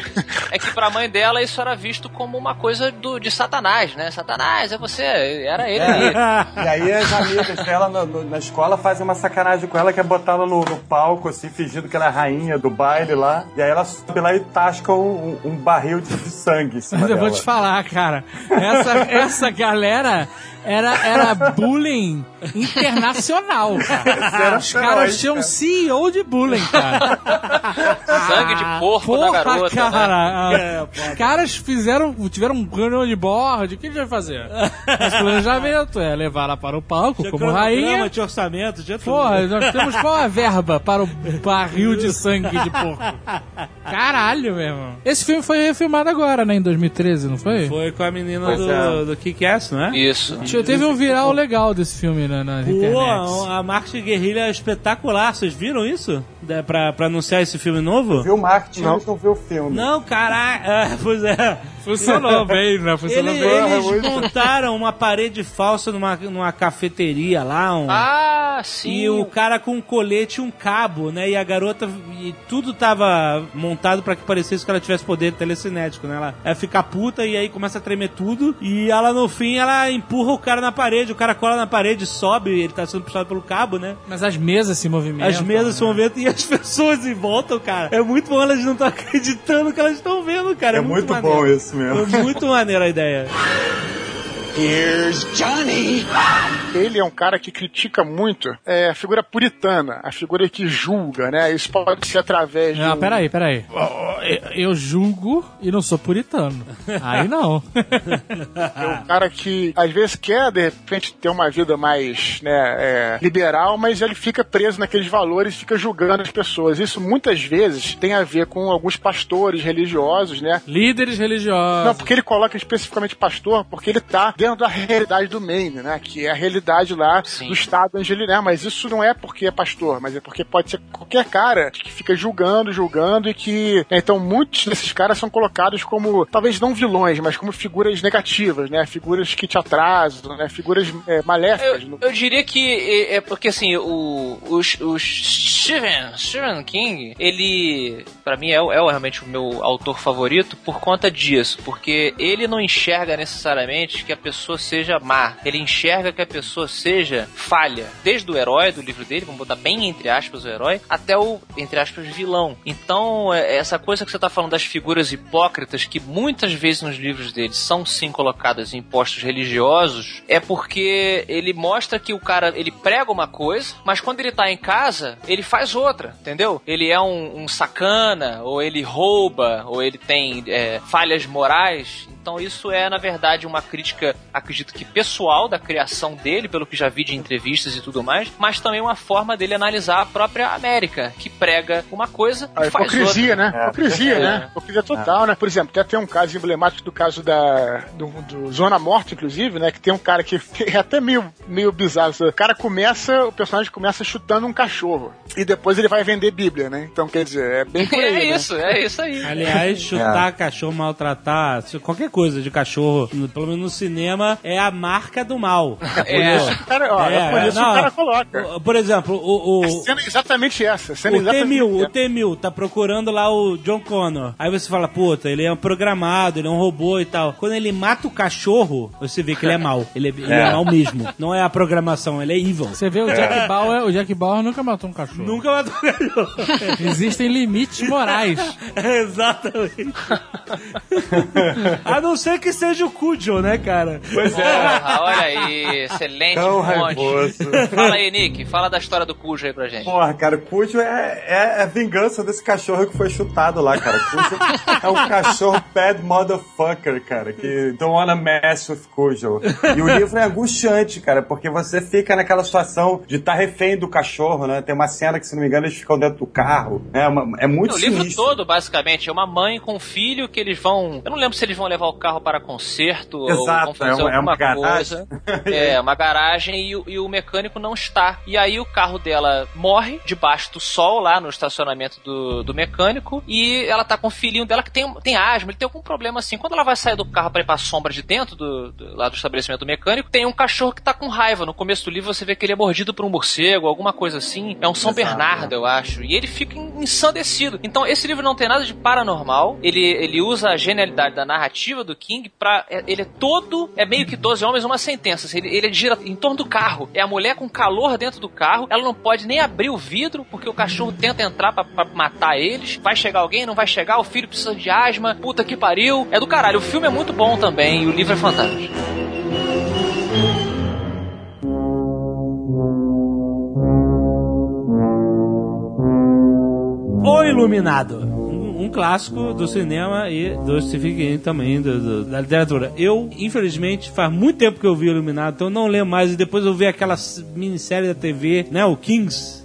é que pra mãe dela isso era visto como uma coisa do, de Satanás, né? Satanás, é você, era ele ali. E aí as amigas dela no- no- na escola fazem uma sacanagem com ela, que é botar ela no, no palco, assim, fingindo que ela é a rainha do baile lá. E aí ela sobe lá e tasca um, um barril de, de sangue Mas eu vou dela. te falar, cara. Essa, essa galera era, era bullying internacional, cara. Os caras tinham um CEO de bullying, cara. *laughs* Sangue de porco da Porra, garota. né? cara. Os caras fizeram, tiveram um plano de board. O que a gente vai fazer? Esse planejamento é levar ela para o palco Tinha como rainha. Tinha orçamento, tinha tudo. Porra, nós temos qual a verba para o barril de sangue de porco? Caralho, meu irmão. Esse filme foi refilmado agora, né? Em 2013, não foi? Foi com a menina Pois do, é. do Kick-Ass, não é? Isso. Tinha- Teve um viral legal desse filme na, nas Pô, internets. a marketing guerrilha é espetacular. Vocês viram isso? Da- Pra, pra anunciar esse filme novo? Viu o marketing, mas não viu o filme. Não, caralho. *laughs* É, pois é. Funcionou *laughs* bem, né? Funcionou Ele- bem. eles montaram uma parede falsa numa, numa cafeteria lá. Um, Ah, sim. E o cara com um colete e um cabo, né? E a garota. E tudo tava montado pra que parecesse que ela tivesse poder telecinético, né? Ela, ela fica puta e aí começa a tremer tudo. E ela, no fim, ela empurra o cara na parede. O cara cola na parede, sobe, ele tá sendo puxado pelo cabo, né? Mas as mesas se movimentam. As mesas se né? movimentam e as *laughs* pessoas em volta, cara. É muito bom, elas não estão acreditando que elas estão vendo, cara. É É, muito maneiro. bom isso mesmo. É muito maneira a ideia. Here's Johnny. Ele é um cara que critica muito é, a figura puritana, a figura que julga, né? Isso pode ser através de. Não, um- peraí, peraí. Eu- Eu julgo e não sou puritano. Aí não. É um cara que às vezes quer, de repente, ter uma vida mais né, é, liberal, mas ele fica preso naqueles valores e fica julgando as pessoas. Isso muitas vezes tem a ver com alguns pastores religiosos, né? Líderes religiosos. Não, porque ele coloca especificamente pastor, porque ele tá dentro da realidade do Maine, né? Que é a realidade lá Sim. do estado angeliné. Mas isso não é porque é pastor, mas é porque pode ser qualquer cara que fica julgando, julgando e que. né, então, muitos desses caras são colocados como, talvez não vilões, mas como figuras negativas, né? Figuras que te atrasam, né? Figuras é, maléficas. Eu, eu diria que é, é porque assim, o, o, o Stephen, Stephen King, ele, pra mim, é, é realmente o meu autor favorito por conta disso, porque ele não enxerga necessariamente que a pessoa seja má, ele enxerga que a pessoa seja falha, desde o herói do livro dele, vamos botar bem entre aspas o herói, até o, entre aspas, vilão. Então, é- essa coisa que você tá falando das figuras hipócritas, que muitas vezes nos livros dele são sim colocadas em postos religiosos, é porque ele mostra que o cara, ele prega uma coisa, mas quando ele tá em casa, ele faz outra, entendeu? Ele é um, um sacana, ou ele rouba, ou ele tem é, falhas morais. Então isso é, na verdade, uma crítica, acredito que pessoal da criação dele, pelo que já vi de entrevistas e tudo mais, mas também uma forma dele analisar a própria América, que prega uma coisa A e faz hipocrisia, outra. né? Hipocrisia, É. né? Hipocrisia total, né? Por exemplo, até tem um caso emblemático do caso da do, do Zona Morta, inclusive, né? Que tem um cara que *laughs* é até meio, meio bizarro. O cara começa, o personagem começa chutando um cachorro. E depois ele vai vender Bíblia, né? Então, quer dizer, é bem por *laughs* aí, É né? isso, é isso aí. Aliás, *laughs* chutar cachorro, maltratar, se- qualquer coisa de cachorro, no- pelo menos no cinema, é a marca do mal. *laughs* É. O cara, ó, é, por isso não, o cara coloca. Por exemplo, o, o, A cena é exatamente essa. Cena é o exatamente T-1000, o essa. T-1000 tá procurando lá o John Connor. Aí você fala, puta, ele é um programado, ele é um robô e tal. Quando ele mata o cachorro, você vê que ele é mal. Ele é, ele é mal mesmo. Não é a programação, ele é evil. Você vê o Jack Bauer, o Jack Bauer nunca matou um cachorro. Nunca matou *laughs* o cachorro. Existem limites morais. *laughs* Exatamente. A não ser que seja o Cujo, né, cara? Pois é. Porra, olha aí, excelente Tão fonte. raivoso. Fala aí, Nick, fala da história do Cujo aí pra gente. Porra, cara, o Cujo é, é a vingança desse cachorro que foi chutado lá, cara. Cujo é um cachorro bad motherfucker, cara, que don't wanna mess with Cujo. E o livro é angustiante, cara, porque você fica naquela situação de estar refém do cachorro, né? Tem uma cena que, se não me engano, eles ficam dentro do carro. É, uma- é muito O livro todo, basicamente, é uma mãe com um filho que eles vão. Eu não lembro se eles vão levar o carro para concerto ou Exato, vão fazer é uma- é uma garagem. coisa. *laughs* É, uma garagem e, o- e o mecânico não está. E aí o carro dela morre debaixo do sol lá no estacionamento do, do mecânico e ela tá com o filhinho dela que tem, tem asma, ele tem algum problema assim. Quando ela vai sair do carro para ir pra sombra de dentro do, do- lá do estabelecimento mecânico, tem um cachorro que tá com raiva. No começo do livro você vê que ele é mordido por um morcego, alguma coisa assim. É um São Exato. Bernardo, eu acho. E ele fica ensandecido. Então, esse livro não tem nada de paranormal. Ele, ele usa a genialidade da narrativa do King pra. é- Ele é todo. É meio que 12 homens, uma sentença. assim, Ele, ele gira em torno do carro. É a mulher com calor dentro do carro. Ela não pode nem abrir o vidro, porque o cachorro tenta entrar pra, pra matar eles. Vai chegar alguém, não vai chegar. O filho precisa de asma. Puta que pariu. É do caralho. O filme é muito bom também. E o livro é fantástico. O Iluminado. Um, clássico do cinema e do Stephen King também, do- do- da literatura. Eu, infelizmente, faz muito tempo que eu vi o Iluminado, então eu não lembro mais. E depois eu vi aquela minissérie da TV, né? O Kings.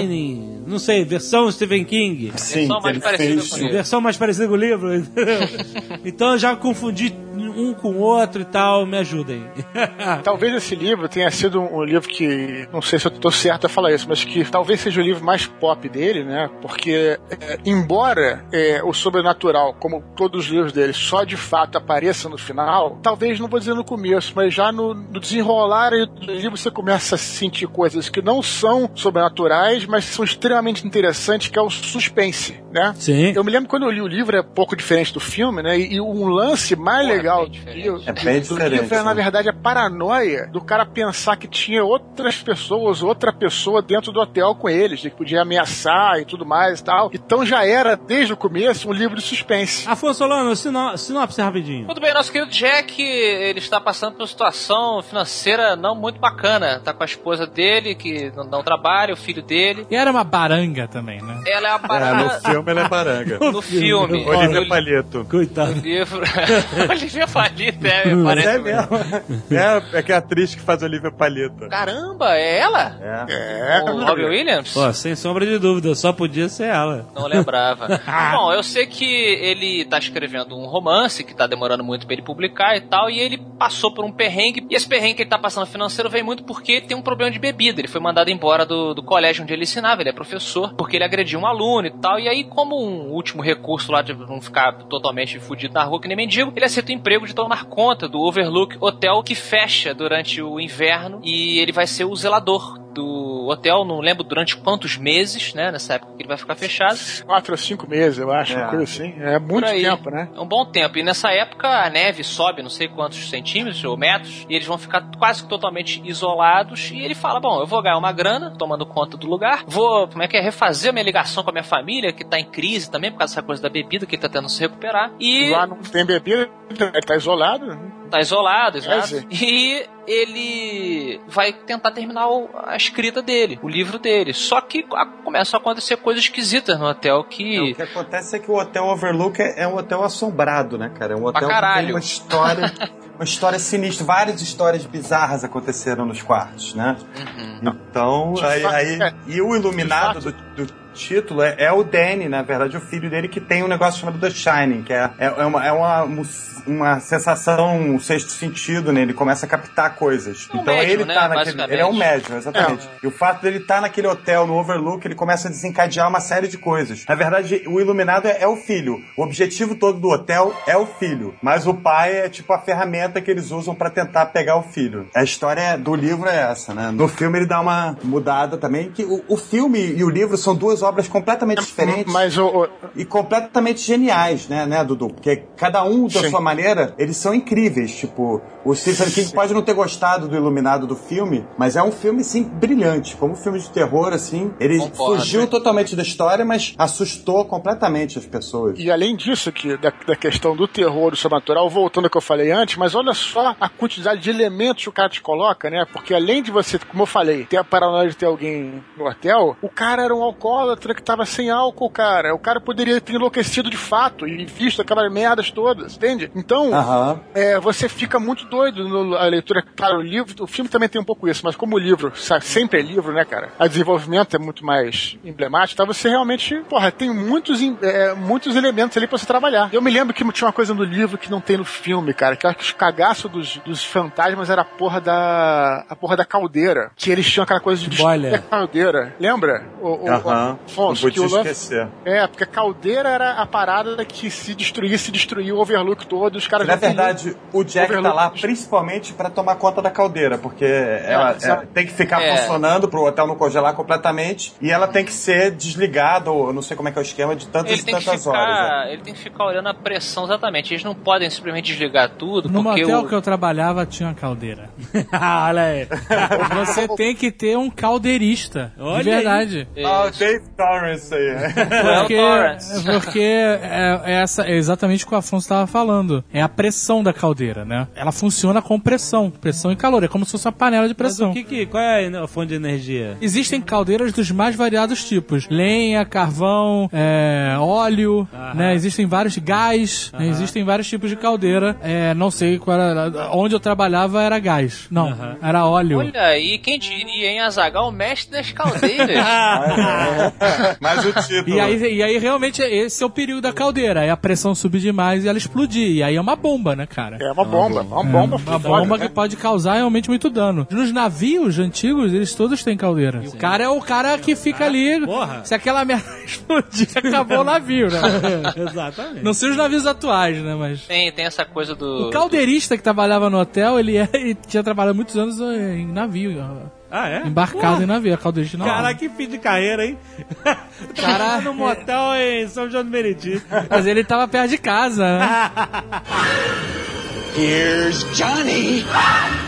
Shining, não sei, versão Stephen King. Sim, Versão mais ele parecida fez. com ele. Versão mais parecida com o livro. entendeu? *laughs* então eu já confundi um com o outro e tal, me ajudem. *laughs* Talvez esse livro tenha sido um livro que, não sei se eu tô certo a falar isso, mas que talvez seja o livro mais pop dele, né? Porque, é, embora é, o sobrenatural, como todos os livros dele, só de fato apareça no final, talvez não vou dizer no começo, mas já no, no desenrolar do livro você começa a sentir coisas que não são sobrenaturais, mas são extremamente extremamente interessante, que é o suspense, né? Sim. Eu me lembro quando eu li o livro, é pouco diferente do filme, né? E, e um lance mais Pô, é legal bem do É bem do livro é, na né? verdade, a paranoia do cara pensar que tinha outras pessoas, outra pessoa dentro do hotel com eles, que podia ameaçar e tudo mais e tal. Então já era, desde o começo, um livro de suspense. Afonso Solano, sino, sinopse rapidinho. Tudo bem, nosso querido Jack, ele está passando por uma situação financeira não muito bacana. Tá com a esposa dele, que não, não trabalha, o filho dele. E era uma baranga também, né? Ela é a É, barata no filme ela é baranga. no filme. Olivia No Palito. Coitado. livro. *laughs* Olivia Palito, é, parece. É mesmo. É, é que é a atriz que faz Olivia Palito. Caramba, é ela? É. É, O Robbie Williams? Pô, sem sombra de dúvida, só podia ser ela. Não lembrava. *laughs* Bom, eu sei que ele tá escrevendo um romance que tá demorando muito pra ele publicar e tal, e ele passou por um perrengue. E esse perrengue que ele tá passando financeiro vem muito porque ele tem um problema de bebida. Ele foi mandado embora do, do colégio onde ele ensinava, ele é professor, porque ele agrediu um aluno e tal. E aí, como um último recurso lá de não ficar totalmente fudido na rua que nem mendigo, ele aceita o emprego de tomar conta do Overlook Hotel que fecha durante o inverno e ele vai ser o zelador do hotel, não lembro durante quantos meses, né, nessa época que ele vai ficar fechado. quatro ou cinco meses, eu acho, É. uma coisa assim. É muito tempo, né? É um bom tempo. E nessa época a neve sobe não sei quantos centímetros ou metros e eles vão ficar quase que totalmente isolados. E ele fala: Bom, eu vou ganhar uma grana tomando conta do lugar, vou, como é que é, refazer a minha ligação com a minha família, que tá em crise também por causa dessa coisa da bebida que ele tá tentando se recuperar. E Lá não tem bebida, ele tá isolado. né? Tá isolado, exato. sim. E ele vai tentar terminar o- a escrita dele, o livro dele. Só que a- começam a acontecer coisas esquisitas no hotel que. O que acontece é que o Hotel Overlook é, é um hotel assombrado, né, cara? É um hotel que tem uma história, *laughs* uma história sinistra. Várias histórias bizarras aconteceram nos quartos, né? Uhum. Então, aí, aí- é. e o iluminado do, do título é, é o Danny, na verdade, o filho dele que tem um negócio chamado The Shining, que é, é, é uma, é uma, uma sensação, um sexto sentido, né? Ele começa a captar coisas. É um então médium, ele né, tá naquele. Ele é um médium, exatamente. E o fato dele estar naquele hotel, no Overlook, ele começa a desencadear uma série de coisas. Na verdade, o iluminado é, é o filho. O objetivo todo do hotel é o filho. Mas o pai é tipo a ferramenta que eles usam pra tentar pegar o filho. A história do livro é essa, né? No filme ele dá uma mudada também. que O, o filme e o livro são duas obras completamente diferentes Mas o, o- e completamente geniais, né, né, Dudu? Porque cada um da Sim. sua maneira, eles são incríveis. Tipo, o Stephen King pode não ter gostado do Iluminado do filme, mas é um filme, sim, brilhante. Como filme de terror, assim. Ele Concordo. fugiu totalmente da história, mas assustou completamente as pessoas. E além disso, que da, da questão do terror, do sobrenatural, voltando ao que eu falei antes, mas olha só a quantidade de elementos que o cara te coloca, né? Porque além de você, como eu falei, ter a paranoia de ter alguém no hotel, o cara era um alcoólatra que tava sem álcool, cara. O cara poderia ter enlouquecido de fato e visto aquelas merdas todas, entende? Então, Aham. é, você fica muito doido na leitura. Claro, o livro, o filme também tem um pouco isso, mas como o livro sabe, sempre é livro, né, cara? A desenvolvimento é muito mais emblemático, então você realmente, porra, tem muitos, em- é, muitos elementos ali pra você trabalhar. Eu me lembro que tinha uma coisa no livro que não tem no filme, cara, que eu acho que os cagaços dos, dos fantasmas era a porra da. a porra da caldeira. Que eles tinham aquela coisa de destruir Boiler. a caldeira. Lembra? O, o, Aham. Afonso, Não que o podia lance- esquecer. É, porque a caldeira era a parada que se destruísse, destruía o overlook todo, os caras Na verdade, o Jack tá Overlook. lá principalmente pra tomar conta da caldeira, porque ela exato. é, tem que ficar É. funcionando pro hotel não congelar completamente e ela tem que ser desligada, ou eu não sei como é que é o esquema, de tantas Ele e tem, que tantas horas. né? ficar, ele tem que ficar olhando a pressão exatamente. Eles não podem simplesmente desligar tudo, No porque motel o... que eu trabalhava tinha uma caldeira. *laughs* Olha aí. Você tem que ter um caldeirista. Olha de verdade. Ah, o Dave Torrance aí. Porque, Torrance. porque é, é essa, é exatamente o que o Afonso estava falando. É a pressão da caldeira, né? Ela funciona com pressão. Pressão e calor. É como se fosse uma panela de Mas pressão. o que que, qual é a fonte de energia? Existem caldeiras dos mais variados tipos: lenha, carvão, é, óleo, né? Existem vários gás, né? existem vários tipos de caldeira. É, não sei qual era. Onde eu trabalhava era gás. Não, era óleo. Olha aí, quem diria, hein? Azagal, mestre das caldeiras. *laughs* *laughs* *laughs* Mas o título. E aí, e aí, realmente, esse é o perigo da caldeira. É a pressão subir demais e ela explodir. E aí é uma bomba, né, cara? É uma bomba, uma bomba. Uma foda, bomba né? que pode causar realmente muito dano. Nos navios antigos, eles todos têm caldeira. E o cara é o cara que fica ali. porra. Se aquela merda *laughs* explodir, acabou o navio, né? *laughs* Exatamente. Não sei os navios atuais, né? Mas. tem, tem essa coisa do... O caldeirista que trabalhava no hotel, ele, é, ele tinha trabalhado muitos anos em navio. Ah, é? Embarcado Pô, em navio, a calda original. Caraca, que fim de carreira, hein? *laughs* Cara- no motel em São João do Meriti. Mas ele tava perto de casa, né? *laughs* Here's Johnny.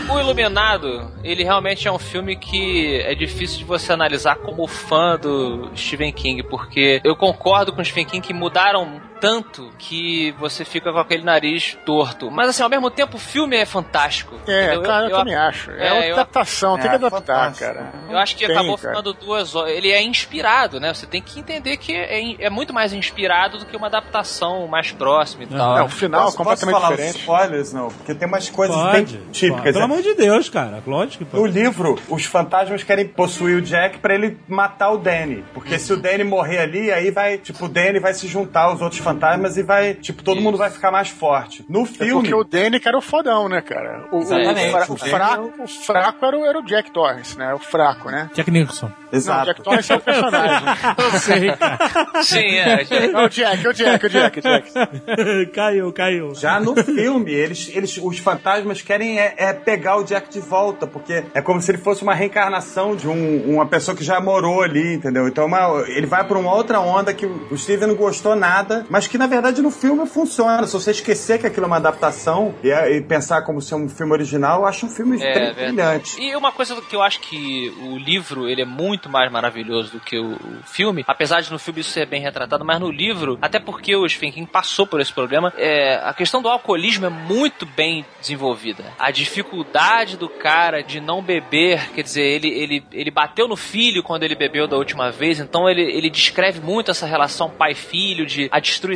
O Iluminado, ele realmente é um filme que é difícil de você analisar como fã do Stephen King, porque eu concordo com o Stephen King que mudaram tanto que você fica com aquele nariz torto. Mas assim, ao mesmo tempo, o filme é fantástico. É, entendeu? cara, eu, também acho. É, é, eu- adaptação, tem É, que adaptar, fantástico. cara. Eu acho que Tem, acabou cara. ficando duas horas. Ele é inspirado, né? Você tem que entender que é, é muito mais inspirado do que uma adaptação mais próxima e tal. É, o final Posso, posso completamente falar os diferente. spoilers, não? Porque tem umas coisas Pode. bem pode. típicas. Pelo né? amor de Deus, cara. Lógico que No pode. livro, os fantasmas querem possuir o Jack pra ele matar o Danny. Porque se o Danny morrer ali, aí vai, tipo, o Danny vai se juntar aos outros fantasmas e vai, tipo, todo mundo vai ficar mais forte. No É filme. porque o Danny que era o fodão, né, cara? O, Exatamente. o fra- o fraco, o fraco era, o, era o Jack Torrance, né? O fraco, né? Jack Nicholson. Não, o Exato. Jack Torrance é o personagem. *laughs* Eu sei, cara. Sim, é. É o Jack, é o Jack, o Jack, o Jack. *laughs* caiu, caiu. Já no filme, eles, eles, os fantasmas querem é, é pegar o Jack de volta, porque é como se ele fosse uma reencarnação de um- uma pessoa que já morou ali, entendeu? Então uma- ele vai pra uma outra onda que o Steven não gostou nada, mas que na verdade no filme funciona. Se você esquecer que aquilo é uma adaptação e, e pensar como se é um filme original, eu acho um filme É, verdade. brilhante. E uma coisa que eu acho que o livro ele é muito mais maravilhoso do que o, o filme, apesar de no filme isso ser bem retratado, mas no livro, até porque o Stephen King passou por esse problema, é, a questão do alcoolismo é muito bem desenvolvida. A dificuldade do cara de não beber, quer dizer, ele, ele, ele bateu no filho quando ele bebeu da última vez, então ele, ele descreve muito essa relação pai-filho, de a destruição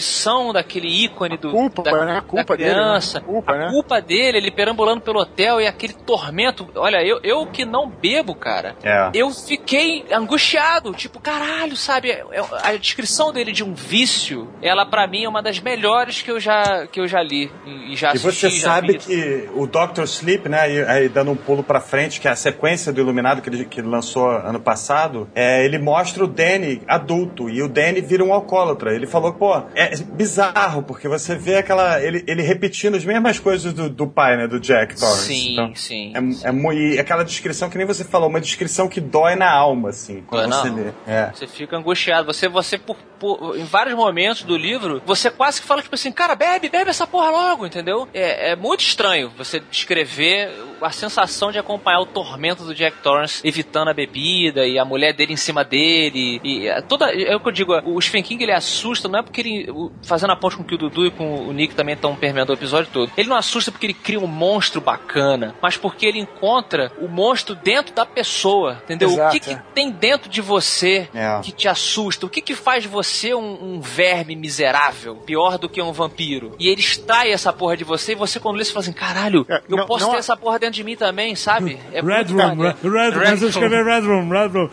daquele ícone do, culpa, da, né? Culpa da dele, né? criança, A culpa, a né? culpa dele, ele perambulando pelo hotel e aquele tormento. Olha, eu, eu que não bebo, cara, É. eu fiquei angustiado. Tipo, caralho, sabe? É- é- A descrição dele de um vício, ela pra mim é uma das melhores que eu já, que eu já li e, e já E assisti. você já sabe vi. que o Doctor Sleep, né, aí, aí dando um pulo pra frente, que é a sequência do Iluminado que ele, que ele lançou ano passado, é, ele mostra o Danny adulto e o Danny vira um alcoólatra. Ele falou, pô, é bizarro, porque você vê aquela. ele, ele repetindo as mesmas coisas do, do pai, né, do Jack Torrance. Sim, Então, sim. É, é mu- e aquela descrição que nem você falou, uma descrição que dói na alma, assim, quando na você lê. É. Você fica angustiado. Você, você por, por- em vários momentos do livro, você quase que fala, tipo assim, cara, bebe, bebe essa porra logo, entendeu? É, é muito estranho você descrever a sensação de acompanhar o tormento do Jack Torrance evitando a bebida e a mulher dele em cima dele. E é toda. É o que eu digo, o Stephen King ele assusta, não é porque ele. o- Fazendo a ponte com que o Dudu e com o Nick também estão permeando o episódio todo. Ele não assusta porque ele cria um monstro bacana, mas porque ele encontra o monstro dentro da pessoa, entendeu? o Exato, que, que é. tem dentro de você É. que te assusta? O que, que faz você um, um verme miserável, pior do que um vampiro? E ele extrai essa porra de você e você, quando lê, você fala assim: caralho, É, eu não- posso não ter é- essa porra dentro de mim também, sabe? É Red Room, maneiro. Red, Red Room. Escrever Red Room, Red Room.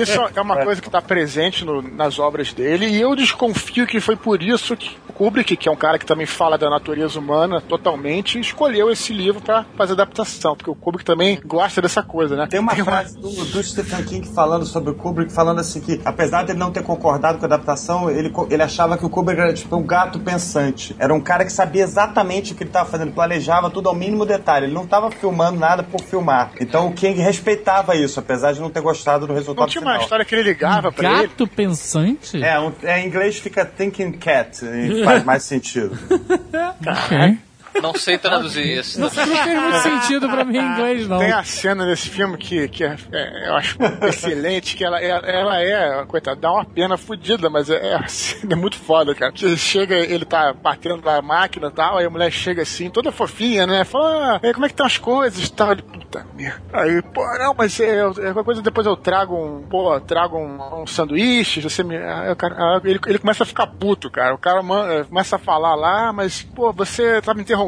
Isso é uma *laughs* coisa que está presente no- nas obras dele e eu desconfio que foi por isso que o Kubrick, que é um cara que também fala da natureza humana totalmente, escolheu esse livro para fazer adaptação, porque o Kubrick também gosta dessa coisa, né? Tem uma frase do, do Stephen King falando sobre o Kubrick, falando assim que, apesar dele não ter concordado com a adaptação, ele, ele achava que o Kubrick era tipo um gato pensante. Era um cara que sabia exatamente o que ele estava fazendo, planejava tudo ao mínimo detalhe. Ele não estava filmando nada por filmar. Então o King respeitava isso, apesar de não ter gostado do resultado Não tinha uma final. história que ele ligava pra ele. Gato pensante? É, um- é, em inglês fica thinking cat, e faz mais sentido. *laughs* Ok. Não sei traduzir isso. Não fez muito sentido pra mim em inglês, não. Tem a cena desse filme que, que é, é, eu acho excelente, que ela, é- ela é, coitada, dá uma pena fodida, mas é, é, é muito foda, cara. Que chega, ele tá batendo na máquina e tal, aí a mulher chega assim, toda fofinha, né? Fala, ah, como é que estão as coisas e tal. Ele, puta merda. Aí, pô, não, mas é, é qualquer coisa, depois eu trago um, pô, trago um, um sanduíche, você me. Aí o cara, ah, ele, ele começa a ficar puto, cara. O cara man- eh, começa a falar lá, mas, pô, você tá me interrompendo,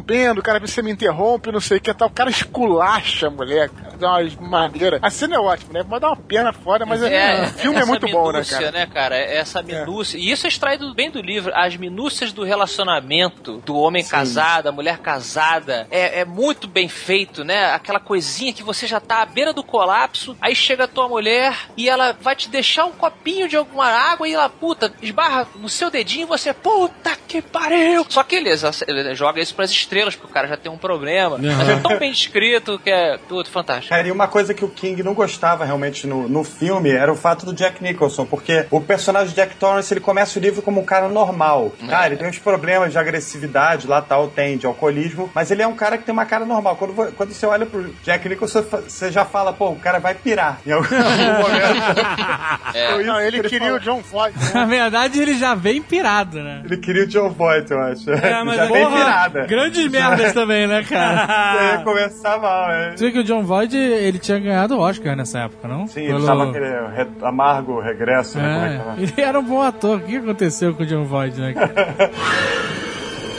cara, você me interrompe, não sei o que tal. O cara esculacha a mulher, cara, dá uma maneira. A cena é ótima, né? Mas dá uma pena fora, mas é, o filme é muito bom, né, minúcia, cara? né, cara? Essa minúcia. E isso é extraído bem do livro. As minúcias do relacionamento do homem casado, da mulher casada. É, é muito bem feito, né? Aquela coisinha que você já tá à beira do colapso. Aí chega a tua mulher e ela vai te deixar um copinho de alguma água e ela, puta, esbarra no seu dedinho e você, puta que pariu. Só que beleza, ele joga isso pras estrelas, porque o cara já tem um problema. Mas é tão bem escrito que é tudo fantástico. Cara, e uma coisa que o King não gostava realmente no, no filme era o fato do Jack Nicholson, porque o personagem Jack Torrance, ele começa o livro como um cara normal. Tá, ele tem uns problemas de agressividade, lá tal, tem, de alcoolismo, mas ele é um cara que tem uma cara normal. Quando, quando você olha pro Jack Nicholson, você já fala, pô, o cara vai pirar em algum *laughs* momento. Não, ele queria o John Voight. né? Na verdade, ele já vem pirado, né? Ele queria o John Voight, eu acho. É, mas já é- vem porra, pirada. Grandes merdas *laughs* também, né, cara? *laughs* Ia começar mal, é. Você vê que o John Voight, ele tinha ganhado o Oscar nessa época, não? Sim, ele tava aquele re- amargo regresso, né? Como é que É, tava? ele era um bom ator. O que aconteceu com o John Voight, né? cara? *laughs*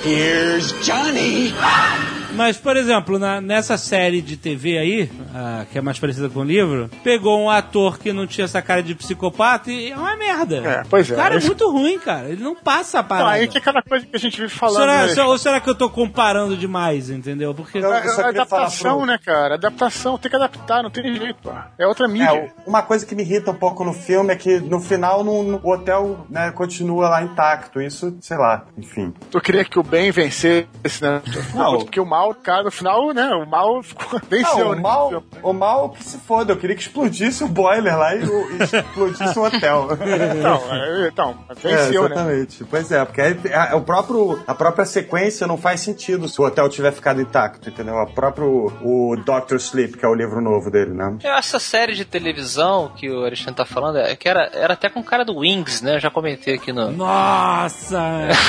Here's Johnny. Mas, por exemplo, na- nessa série de TV aí, ah, que é mais parecida com o livro, pegou um ator que não tinha essa cara de psicopata e é uma merda. É, pois é. O cara é muito ruim, cara. Ele não passa a Não, parada. aí que é aquela coisa que a gente vive falando. será, né? ou será que eu tô comparando demais, entendeu? Porque. Não, É, eu é queria falar adaptação, pro- né, cara? Adaptação, tem que adaptar, não tem jeito, pô. É outra mídia. É, uma coisa que me irrita um pouco no filme é que no final no, no- o hotel né, continua lá intacto. Isso, sei lá, enfim. Tu queria que o bem vencesse, né? Não. Porque o mal, cara, no final, né? O mal *laughs* ficou, venceu, Não, o né? mal, o mal que se foda. Eu queria que explodisse o boiler lá e, o- e explodisse o hotel. *laughs* Então, é, então É, venceu, né? exatamente. Pois é, porque aí, a, o próprio, a própria sequência não faz sentido se o hotel tiver ficado intacto, entendeu? O próprio o Doctor Sleep, que é o livro novo dele, né? Essa série de televisão que o Alexandre tá falando, é que era, era até com o cara do Wings, né? Eu já comentei aqui no. Nossa!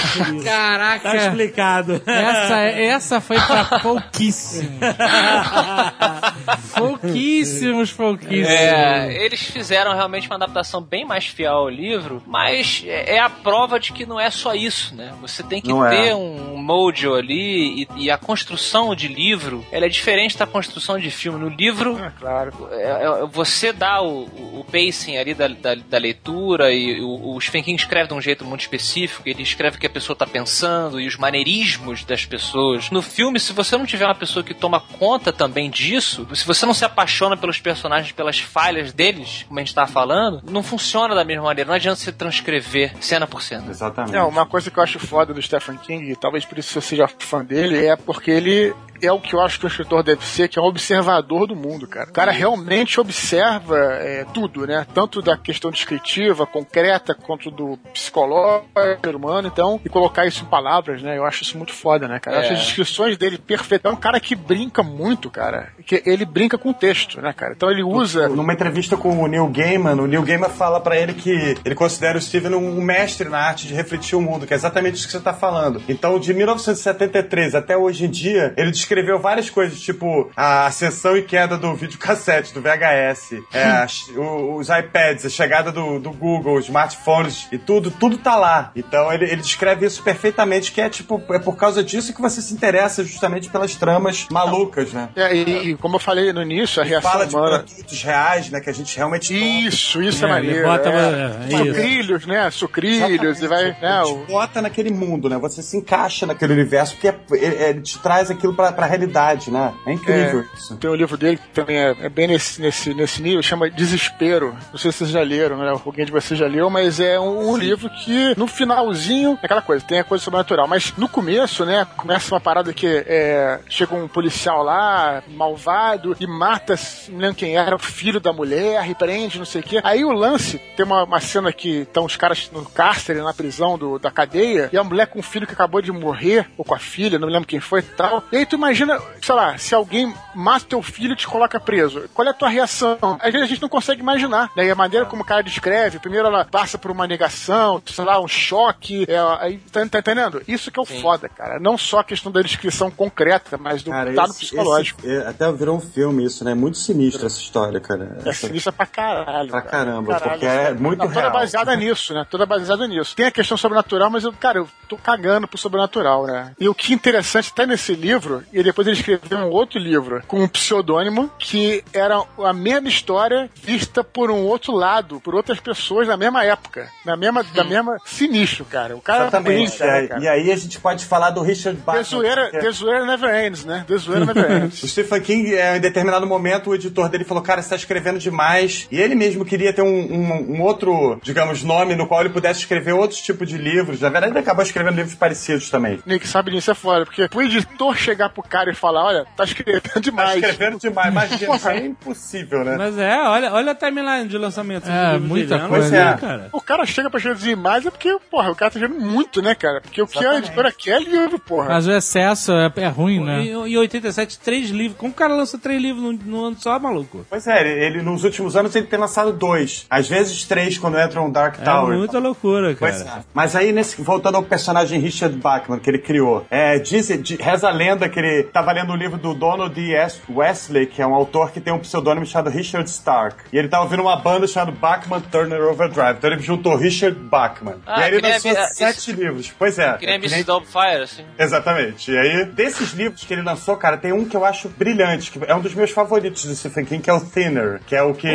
*laughs* Caraca! tá explicado. Essa, essa foi pra pouquíssimo. *laughs* pouquíssimos, pouquíssimos. É, eles fizeram realmente uma adaptação bem mais fiel ao livro, mas é é a prova de que não é só isso, né? Você tem que Não é. ter um mojo ali e, e a construção de livro, ela é diferente da construção de filme. No livro, Ah, claro. é- é- você dá o, o- pacing ali da, da, da leitura e o, o Stephen King escreve de um jeito muito específico, ele escreve o que a pessoa tá pensando e os maneirismos das pessoas. No filme, se você não tiver uma pessoa que toma conta também disso, se você não se apaixona pelos personagens, pelas falhas deles, como a gente tava falando, não funciona da mesma maneira. Não adianta você transcrever cena por cena. Exatamente. É, uma coisa que eu acho foda do Stephen King, e talvez por isso eu seja fã dele, é porque ele é o que eu acho que o escritor deve ser, que é um observador do mundo, cara. O cara realmente observa é, tudo, né? Tanto da questão descritiva, concreta, quanto do psicológico, ser humano, então, e colocar isso em palavras, né? Eu acho isso muito foda, né, cara? Eu É. acho as descrições dele perfeitas. É um cara que brinca muito, cara. Que ele brinca com o texto, né, cara? Então ele usa. Numa entrevista com o Neil Gaiman, o Neil Gaiman fala pra ele que ele considera o Steven um mestre na arte de refletir o mundo, que é exatamente isso que você tá falando. Então, de 1973 até hoje em dia, ele descreveu várias coisas, tipo a ascensão e queda do videocassete, do VHS, é, *laughs* os iPads, a chegada do, do Google, os smartphones e tudo, tudo tá lá. Então, ele, ele descreve isso perfeitamente, que é tipo, é por causa disso que você se interessa justamente pelas tramas malucas, né? É, e, e como eu falei no início, a reação Fala de humana. produtos reais, né, que a gente realmente. Isso, isso é, É, maneiro. bota- é. é, isso. Sucrilhos, né? Sucrilhos, e vai. Né, o- bota naquele mundo, né? Você se encaixa naquele universo, porque é- ele, ele te traz aquilo pra, pra realidade, né? É incrível isso. Tem um livro dele que também é, é bem nesse, nesse, nesse nível, chama Desespero. Não sei se vocês já leram, né? Alguém de vocês já leu, mas é um, um livro que no finalzinho, é aquela coisa, tem a coisa sobrenatural. Mas no começo, né? Começa uma parada que é, chega um policial lá, malvado, e mata, não lembro quem era, o filho da mulher, e prende, não sei o quê. Aí o lance, tem uma, uma cena que estão os caras no cárcere, na prisão do, da cadeia, e a mulher com o filho que acabou de morrer, ou com a filha, não me lembro quem foi e tal. E aí tu imagina, sei lá, se alguém mata teu filho e te coloca preso, qual é a tua reação? Às vezes a gente não consegue imaginar, né? E a maneira como o cara descreve, primeiro ela passa por uma negação, sei lá, um choque, é, aí, tá, tá entendendo? Isso que é o foda, cara. Não só a questão da descrição concreta, mas do Cara, dado esse- psicológico. esse- é, até virou um filme isso, né? Muito sinistro essa história, cara. É Essa- sinistra pra caralho. Pra cara. caramba, porque é muito Não, Toda real. baseada nisso, né? Toda baseada nisso. Tem a questão sobrenatural, mas eu, cara, eu tô cagando pro sobrenatural, né? E o que é interessante, até nesse livro, e depois ele escreveu um outro livro com um pseudônimo que era a mesma história vista por um outro lado, por outras pessoas na mesma época. Na mesma, da mesma. Sinistro, cara. O cara Exatamente. brinca, né, É, cara? e aí a gente pode falar do Richard The Bachman. zoeira, é- the zoeira never ends, né? The zoeira never *laughs* ends. O Stephen King, é, em determinado momento, o editor dele falou: Cara, você tá escrevendo demais. E ele mesmo queria ter um, um- um outro, digamos, nome no qual ele pudesse escrever outros tipos de livros. Na verdade, ele acabou escrevendo livros parecidos também. Nick sabe disso é foda, porque o editor chegar pro cara e falar, olha, tá escrevendo Tá demais. escrevendo demais, imagina, isso é *laughs* impossível, né? Mas é, olha, olha a timeline de lançamento. É, muita dele. coisa. É é. cara. O cara chega pra escrever mais é porque, porra, o cara tá escrevendo muito, né, cara? Porque o que a Exatamente. editora quer é livro, porra. Mas o excesso é, é ruim, né? Em, em 87, três livros. Como o cara lança três livros no, no ano só, maluco? Pois é, ele, ele, nos últimos anos ele tem lançado dois. Às vezes três quando entra um Dark É Tower. muita loucura, cara. Pois é. Mas aí, nesse, voltando ao personagem Richard Bachman, que ele criou, é, diz, de- reza a lenda que ele tava lendo o livro do Donald D. S. Wesley, que é um autor que tem um pseudônimo chamado Richard Stark. E ele tava ouvindo uma banda chamada Bachman Turner Overdrive. Então ele juntou Richard Bachman. Ah, e aí ele lançou a- sete livros. Pois é. Que nem é que nem-. Doubtfire, assim. Exatamente. E aí, desses livros que ele lançou, cara, tem um que eu acho brilhante, que é um dos meus favoritos do Stephen King, que é o Thinner, que é o que.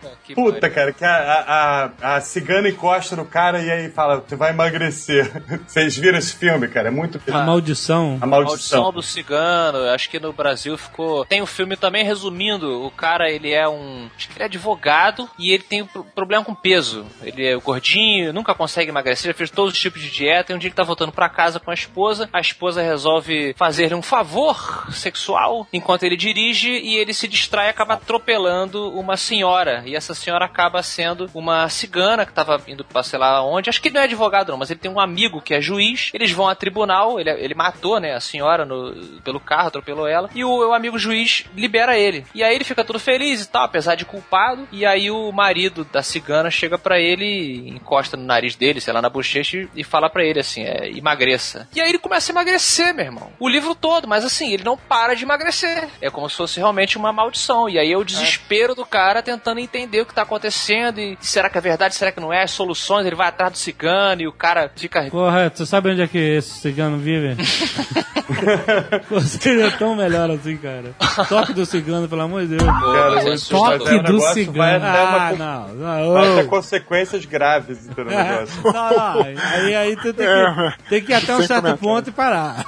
Puta que Puta, cara, que a, a, a, a cigana encosta no cara e aí fala, tu vai emagrecer. *laughs* Vocês viram esse filme, cara? É muito. A maldição. A Maldição maldição. do Cigano, acho que no Brasil ficou. Tem um filme também resumindo: o cara ele é um. Acho que ele é advogado e ele tem pro- problema com peso. Ele é gordinho, nunca consegue emagrecer, já fez todos os tipos de dieta. E um dia ele tá voltando pra casa com a esposa, a esposa resolve fazer um favor sexual enquanto ele dirige e ele se distrai e acaba atropelando uma senhora. E essa senhora acaba sendo uma cigana que tava indo pra sei lá onde. Acho que ele não é advogado, não, mas ele tem um amigo que é juiz. Eles vão a tribunal, ele, ele matou, né, a senhora no- pelo carro, atropelou ela. E o, o amigo juiz libera ele. E aí ele fica todo feliz e tal, apesar de culpado. E aí o marido da cigana chega pra ele, encosta no nariz dele, sei lá, na bochecha e- fala pra ele assim: é, emagreça. E aí ele começa a emagrecer, meu irmão. O livro todo, mas assim, ele não para de emagrecer. É como se fosse realmente uma maldição. E aí é o desespero do cara tentando entender o que tá acontecendo e será que é verdade, será que não é, soluções, ele vai atrás do cigano e o cara fica Porra, tu sabe onde é que esse cigano vive? *laughs* *laughs* *laughs* Seria tão melhor assim, cara. Toque do cigano, pelo amor de Deus. Cara, é é, o do cigano. Uma Ah, co- não. não vai ter consequências graves entendeu, *laughs* no negócio. Não, não, aí, aí tu tem que, tem que ir até um certo ponto e parar.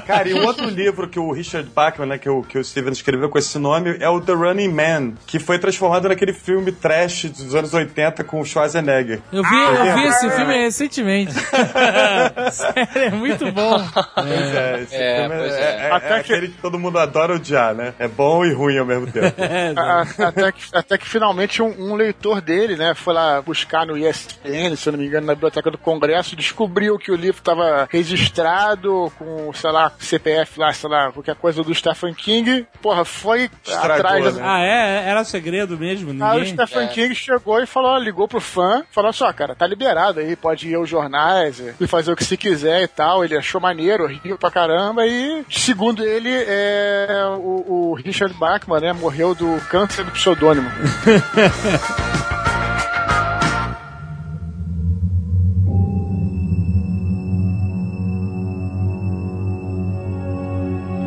Cara, e um outro livro que o Richard Bachman, né, que o, que o Steven escreveu com esse nome, é o The Running Man, que foi transformado naquele filme trash dos anos 80 com o Schwarzenegger. Eu vi, eu vi esse filme recentemente. *laughs* Sério, é muito bom. Pois é, esse É, filme pois é, é. é- é Até que- aquele que todo mundo adora odiar, né? É bom e ruim ao mesmo tempo. *laughs* É, a- até, que, até que finalmente um, um leitor dele, né, foi lá buscar no ESPN, se eu não me engano, na biblioteca do Congresso, descobriu que o livro estava registrado com, sei lá, CPF lá, sei lá, qualquer coisa do Stephen King. Porra, foi Estragou, atrás. né? Ah, é? Era segredo mesmo? Aí Ninguém... o Stephen É. King chegou e falou, ligou pro fã, falou só, cara, tá liberado aí, pode ir aos jornais e fazer o que se quiser e tal. Ele achou maneiro, *laughs* riu pra caramba e, segundo ele, é, o, o Richard Bachman, né, morreu do câncer do pseudônimo. *laughs*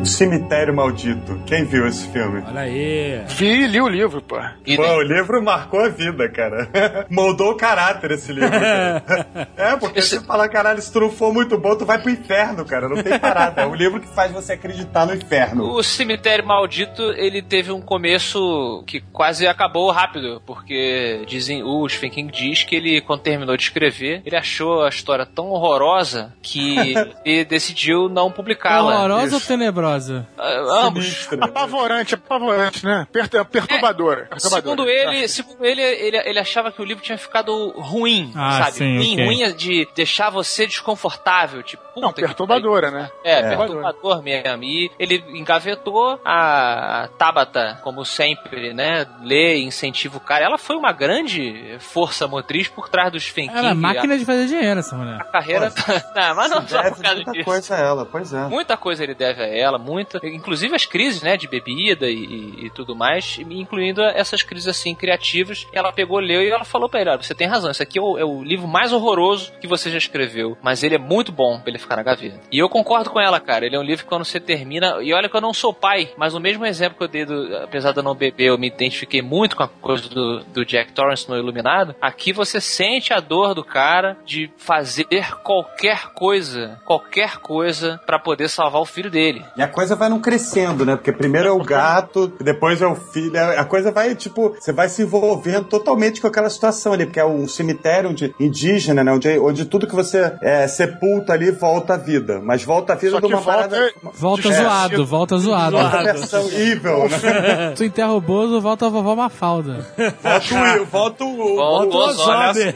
Cemitério Maldito. Quem viu esse filme? Olha aí. Vi e li o livro, pô. E Pô, o livro marcou a vida, cara. *laughs* Moldou o caráter esse livro, cara. *laughs* É, porque Esse- você fala, caralho, se tu não for muito bom, tu vai pro inferno, cara. Não tem parada. É um livro que faz você acreditar no inferno. O Cemitério Maldito, ele teve um começo que quase acabou rápido, porque dizem, o Stephen King diz que ele, quando terminou de escrever, ele achou a história tão horrorosa que *laughs* ele decidiu não publicá-la. Horrorosa ou tenebrosa? Ah, Ambos. Sinistro. Apavorante, apavorante, né? Per- perturbadora. perturbadora. Segundo ele, segundo ele, ele, ele achava que o livro tinha ficado ruim, Ah, sabe? sim, ruim, ok. ruim de deixar você desconfortável, tipo, puta Não, que perturbadora, né? É, É. perturbador mesmo. E ele engavetou a Tabata, como sempre, né? Lê e incentiva o cara. Ela foi uma grande força motriz por trás do Stephen King. Era máquina de fazer dinheiro, essa mulher. A carreira. *laughs* não, mas não só por causa muita disso. coisa a ela, pois é. Muita coisa ele deve a ela, muita. Inclusive as crises, né, de bebida e, e- e tudo mais, incluindo essas crises assim criativas. Ela pegou, leu e ela falou pra ele: olha, você tem razão, esse aqui é o, é o livro mais horroroso que você já escreveu, mas ele é muito bom pra ele ficar na gaveta. E eu concordo com ela, cara. Ele é um livro que quando você termina. E olha que eu não sou pai, mas o mesmo exemplo que eu dei, do, apesar de eu não beber, eu me identifiquei muito com a coisa do, do Jack Torrance no Iluminado. Aqui você sente a dor do cara de fazer qualquer coisa, qualquer coisa, pra poder salvar o filho dele. E a coisa vai não crescendo, né? Porque primeiro é o gato, depois é o filho. A coisa vai, tipo, você vai se envolvendo totalmente com aquela situação ali, porque é um cemitério onde, indígena, né? Onde, onde tudo que você é, sepulta ali volta à vida. Mas volta à vida Só de uma volta- parada. Volta É, zoado, volta zoado. Uma versão evil, né? Tu enterra o Bozo, volta a vovó Mafalda. Volta o. Volta o. Volta o Ozob.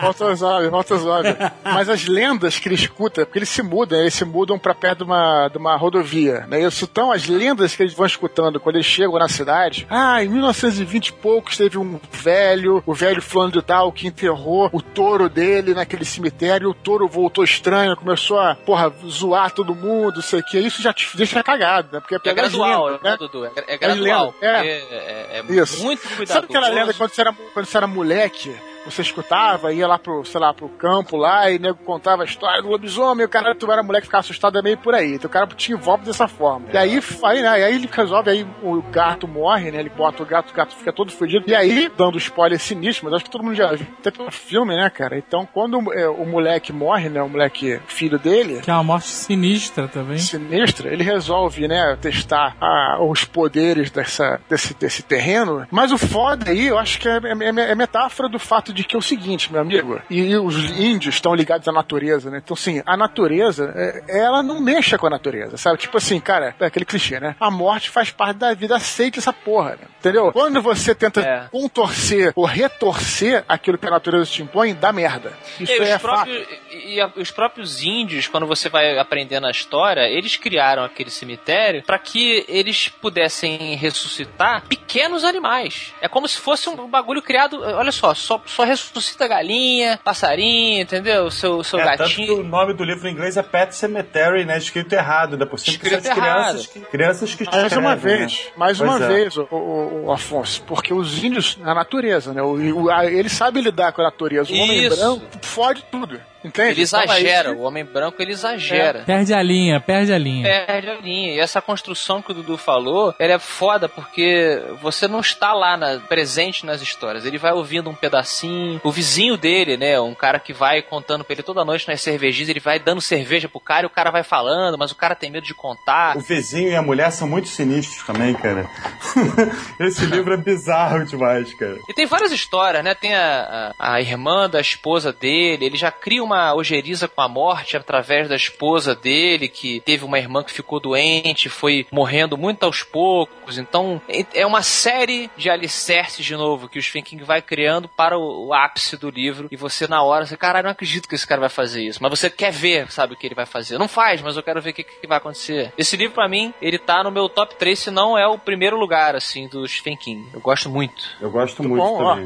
Volta os olhos, volta os olhos. Mas as lendas que ele escuta, porque eles se mudam, eles se mudam pra perto de uma, de uma rodovia, né? Isso então as lendas que eles vão escutando quando eles chegam na cidade. Ah, em 1920 e poucos teve um velho, o velho fulano de tal, que enterrou o touro dele naquele cemitério, o touro voltou estranho, começou a, porra, zoar todo mundo, sei o que. Isso já te deixa cagado, né? Porque É pelas gradual, lendas, né, Dudu? É, é gradual. lendas, é. porque É, é Isso. muito cuidadoso. Sabe aquela lenda quando você, era, quando você era moleque, você escutava, ia lá pro, sei lá, pro campo lá e nego contava a história do lobisomem, o cara, tu era moleque, ficava assustado é meio por aí. Então o cara te envolve dessa forma. E aí, aí, né, e aí ele resolve, aí o gato morre, né? Ele bota o gato, o gato fica todo fudido. E aí, dando spoiler sinistro, mas acho que todo mundo já viu até pelo filme, né, cara? Então, quando é, o moleque morre, né? O moleque filho dele, Que é uma morte sinistra também. sinistra, ele resolve, né, testar ah, os poderes dessa, desse, desse terreno. Mas o foda aí, eu acho que é, é- é metáfora do fato de que é o seguinte, meu amigo, e, os índios estão ligados à natureza, né? Então, assim, a natureza, é- ela não mexa com a natureza, sabe? Tipo assim, cara, é aquele clichê, né? A morte faz parte da vida, aceite essa porra, né? Entendeu? Quando você tenta É. contorcer ou retorcer aquilo que a natureza te impõe, dá merda. Isso E os, é próprios, e a- os próprios índios, quando você vai aprendendo a história, eles criaram aquele cemitério para que eles pudessem ressuscitar pequenos animais. É como se fosse um bagulho criado. Olha só, só, só ressuscita galinha, passarinho, entendeu? Seu, seu É, tanto que gatinho. o nome do livro em inglês é Pet Cemetery, né? Escrito errado, ainda por cima, Escrito são as crianças, que, crianças que Mais uma vez, né? mais Pois uma é. vez, o, o- o Afonso, porque os índios, a natureza, né? O, o- a- ele sabe lidar com a natureza. O homem branco fode tudo, entende? Ele exagera, o homem branco ele exagera. Perde a linha, perde a linha. Perde a linha. E essa construção que o Dudu falou, ela é foda porque você não está lá na- presente nas histórias. Ele vai ouvindo um pedacinho. O vizinho dele, né? Um cara que vai contando pra ele toda noite nas cervejinhas, ele vai dando cerveja pro cara e o cara vai falando, mas o cara tem medo de contar. O vizinho e a mulher são muito sinistros também, cara. *laughs* Esse livro é bizarro demais, cara. E tem várias histórias, né? Tem a, a, a irmã da esposa dele, ele já cria uma ojeriza com a morte através da esposa dele, que teve uma irmã que ficou doente, foi morrendo muito aos poucos. Então, é- uma série de alicerces, de novo, que o Stephen King vai criando para o, o ápice do livro. E você, na hora, você, caralho, não acredito que esse cara vai fazer isso. Mas você quer ver, sabe, o que ele vai fazer. Não faz, mas eu quero ver o que, que vai acontecer. Esse livro, pra mim, ele tá no meu top 3, se não é o primeiro lugar, assim, do Stephen King. Eu gosto muito. Eu gosto muito bom, ó.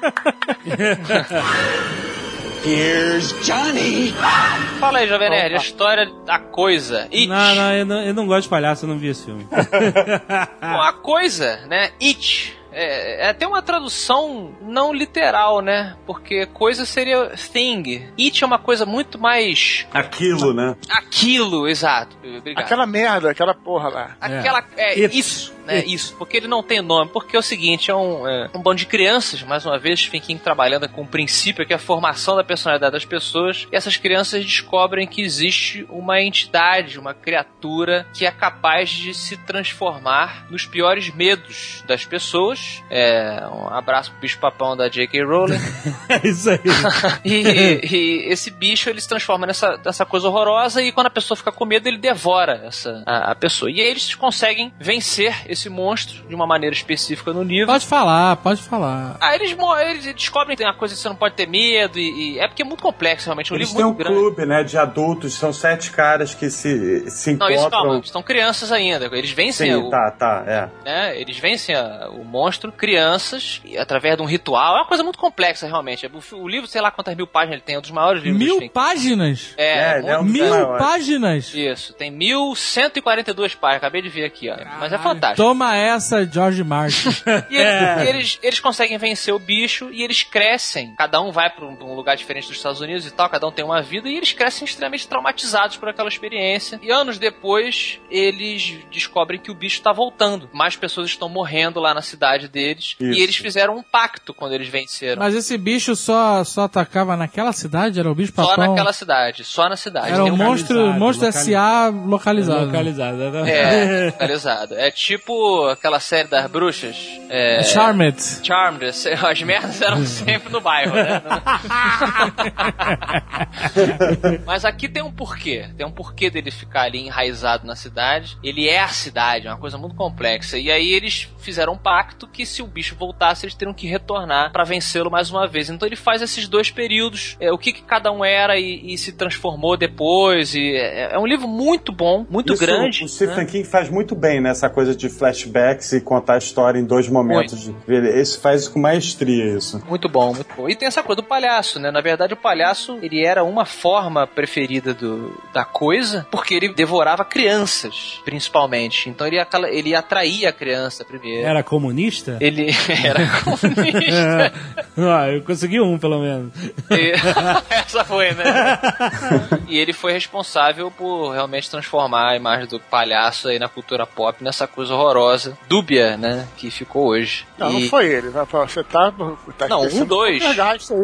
*laughs* Here's Johnny. Fala aí, Jovem Nerd, a história da coisa. It. Não, não eu, não, eu não gosto de palhaço, eu não vi esse filme. *laughs* Bom, a coisa, né? It. É, é até uma tradução não literal, né? Porque coisa seria thing. It é uma coisa muito mais Aquilo, né? aquilo, exato. Obrigado. Aquela merda, aquela porra lá. Aquela. É, It. isso, né? Isso. Porque ele não tem nome. Porque é o seguinte: é um, é um bando de crianças, mais uma vez, King trabalhando com um princípio que é a formação da personalidade das pessoas. E essas crianças descobrem que existe uma entidade, uma criatura que é capaz de se transformar nos piores medos das pessoas. É, um abraço pro bicho papão da J.K. Rowling. *laughs* É isso aí. *laughs* E, e esse bicho ele se transforma nessa, nessa coisa horrorosa e quando a pessoa fica com medo, ele devora essa, a, a pessoa. E aí eles conseguem vencer esse monstro de uma maneira específica no livro. Pode falar, pode falar. Aí eles, eles descobrem que tem uma coisa que você não pode ter medo e, e- é porque é muito complexo realmente, é um Eles livro têm um grande. clube, né, de adultos, são sete caras que se, se Não, encontram. isso calma, estão crianças ainda. Eles vencem Sim, o, tá, tá, é. né? Eles vencem a- o monstro, crianças, e através de um ritual. É uma coisa muito complexa, realmente. O, o livro, sei lá quantas mil páginas ele tem, é um dos maiores livros do Mil páginas? É, É, muito né, um- Mil maior. páginas? Isso, tem 1142 páginas, acabei de ver aqui, ó. Mas é Caralho. fantástico. Toma essa, George Martin. *laughs* E, ele- e eles, eles conseguem vencer o bicho e eles crescem. Cada um vai pra um, pra um lugar diferente dos Estados Unidos e tal, cada um tem uma vida e eles crescem extremamente traumatizados por aquela experiência. E anos depois, eles descobrem que o bicho tá voltando. Mais pessoas estão morrendo lá na cidade cidade deles. Isso. E eles fizeram um pacto quando eles venceram. Mas esse bicho só, só atacava naquela cidade? Era o bicho só papão? naquela cidade, só na cidade. Era um- monstro, localizado, monstro locali- S.A. localizado. Localizado. É, *laughs* localizado. É tipo aquela série das bruxas. É, Charmed. Charmed, *laughs* as merdas eram sempre no bairro, né? *laughs* Mas aqui tem um porquê. Tem um porquê dele ficar ali enraizado na cidade. Ele é a cidade, é uma coisa muito complexa. E aí eles fizeram um pacto que se o bicho voltasse, eles teriam que retornar pra vencê-lo mais uma vez. Então ele faz esses dois períodos, é, o que, que cada um era e, e se transformou depois. E é, é um livro muito bom, muito Isso grande. O Stephen né? King faz muito bem nessa coisa de flashbacks e contar a história em dois momentos. Ele esse faz com maestria isso. Muito bom, muito bom. E tem essa coisa do palhaço, né? Na verdade, o palhaço, ele era uma forma preferida do, da coisa, porque ele devorava crianças, principalmente. Então ele, ele atraía a criança primeiro. Era comunista? Ele *laughs* era comunista. ah, eu consegui um, pelo menos. E- *laughs* Essa foi, né? e ele foi responsável por realmente transformar a imagem do palhaço aí na cultura pop nessa coisa horrorosa, dúbia, né? Que ficou hoje. Não, E- não foi ele. Você tá. tá Não, um, dois. aí.